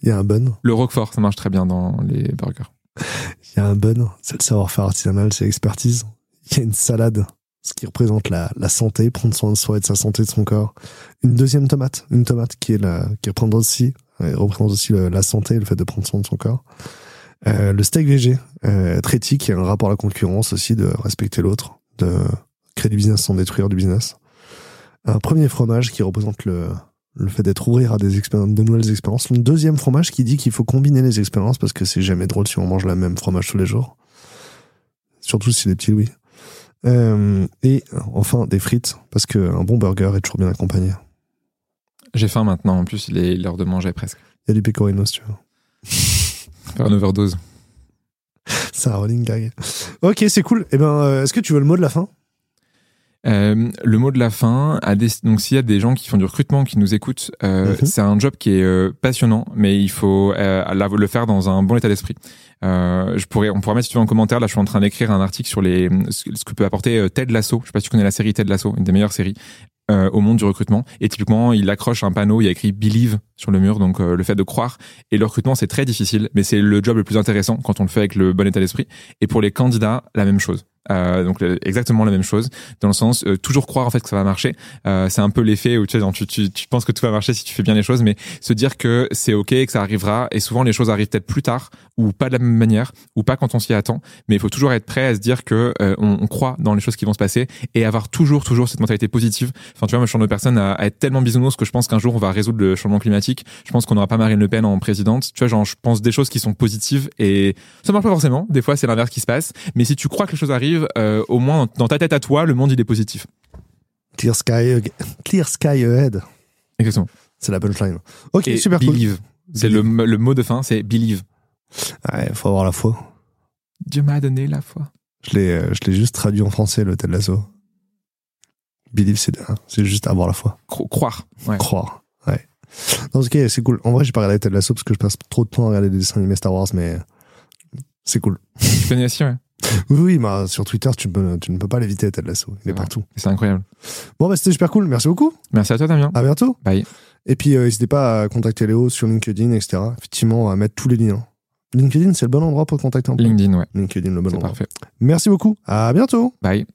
Il y a un bun. Le roquefort, ça marche très bien dans les burgers. Il y a un bun, c'est le savoir-faire artisanal, c'est l'expertise. Il y a une salade, ce qui représente la, la santé, prendre soin de soi et de sa santé, de son corps. Une deuxième tomate, une tomate qui est la, qui représente aussi représente aussi la santé, le fait de prendre soin de son corps. Euh, le steak euh, très éthique, il a un rapport à la concurrence aussi, de respecter l'autre, de créer du business sans détruire du business. Un premier fromage qui représente le, le fait d'être ouvert à des expériences, de nouvelles expériences. Le deuxième fromage qui dit qu'il faut combiner les expériences parce que c'est jamais drôle si on mange la même fromage tous les jours. Surtout si c'est des petits Louis. Euh, et enfin, des frites, parce qu'un bon burger est toujours bien accompagné. J'ai faim maintenant, en plus il est l'heure de manger presque. Il y a du pecorino si tu veux. Faire une overdose. C'est un rolling gag. Ok, c'est cool. Eh ben, euh, est-ce que tu veux le mot de la fin? Euh, le mot de la fin, à des, donc s'il y a des gens qui font du recrutement, qui nous écoutent, euh, Mhm. c'est un job qui est euh, passionnant, mais il faut le faire dans un bon état d'esprit. Je pourrais, on pourrait mettre si tu veux en commentaire. Là, je suis en train d'écrire un article sur les ce que peut apporter Ted Lasso. Je sais pas si tu connais la série Ted Lasso, une des meilleures séries euh, au monde du recrutement. Et typiquement, il accroche un panneau, il y a écrit Believe sur le mur, donc euh, le fait de croire. Et le recrutement, c'est très difficile, mais c'est le job le plus intéressant quand on le fait avec le bon état d'esprit. Et pour les candidats, la même chose. Euh, donc le- exactement la même chose dans le sens euh, toujours croire en fait que ça va marcher. Euh, c'est un peu l'effet où tu, sais, tu, tu, tu penses que tout va marcher si tu fais bien les choses mais se dire que c'est ok que ça arrivera et souvent les choses arrivent peut-être plus tard ou pas de la même manière ou pas quand on s'y attend mais il faut toujours être prêt à se dire que euh, on, on croit dans les choses qui vont se passer et avoir toujours toujours cette mentalité positive. Enfin tu vois moi je suis une personne à, à être tellement bisounours que je pense qu'un jour on va résoudre le changement climatique. Je pense qu'on n'aura pas Marine Le Pen en présidente. Tu vois genre je pense des choses qui sont positives et ça marche pas forcément. Des fois c'est l'inverse qui se passe. Mais si tu crois que les choses arrivent euh, au moins dans ta tête à toi le monde il est positif Clear sky, clear sky ahead. exactement C'est la punchline. Ok, et super cool. believe c'est le, le mot de fin c'est believe Ouais, faut avoir la foi. Dieu m'a donné la foi Je l'ai, euh, je l'ai juste traduit en français, le Ted Lasso. Believe, c'est, hein, c'est juste avoir la foi. Cro- croire ouais. Croire. Ouais. Non, ok, c'est cool. En vrai, j'ai pas regardé Ted Lasso parce que je passe trop de temps à regarder des dessins animés Star Wars, mais c'est cool. tu connais aussi ouais Oui, oui, bah, sur Twitter, tu, peux, tu ne peux pas l'éviter, Ted Lasso. Il est partout. c'est incroyable Bon, bah, c'était super cool. Merci beaucoup. merci à toi Damien À bientôt. bye Et puis, euh, n'hésitez pas à contacter Léo sur LinkedIn, etc. Effectivement, à mettre tous les liens. LinkedIn, c'est le bon endroit pour te contacter en LinkedIn ouais LinkedIn, le bon endroit. parfait Merci beaucoup. À bientôt. bye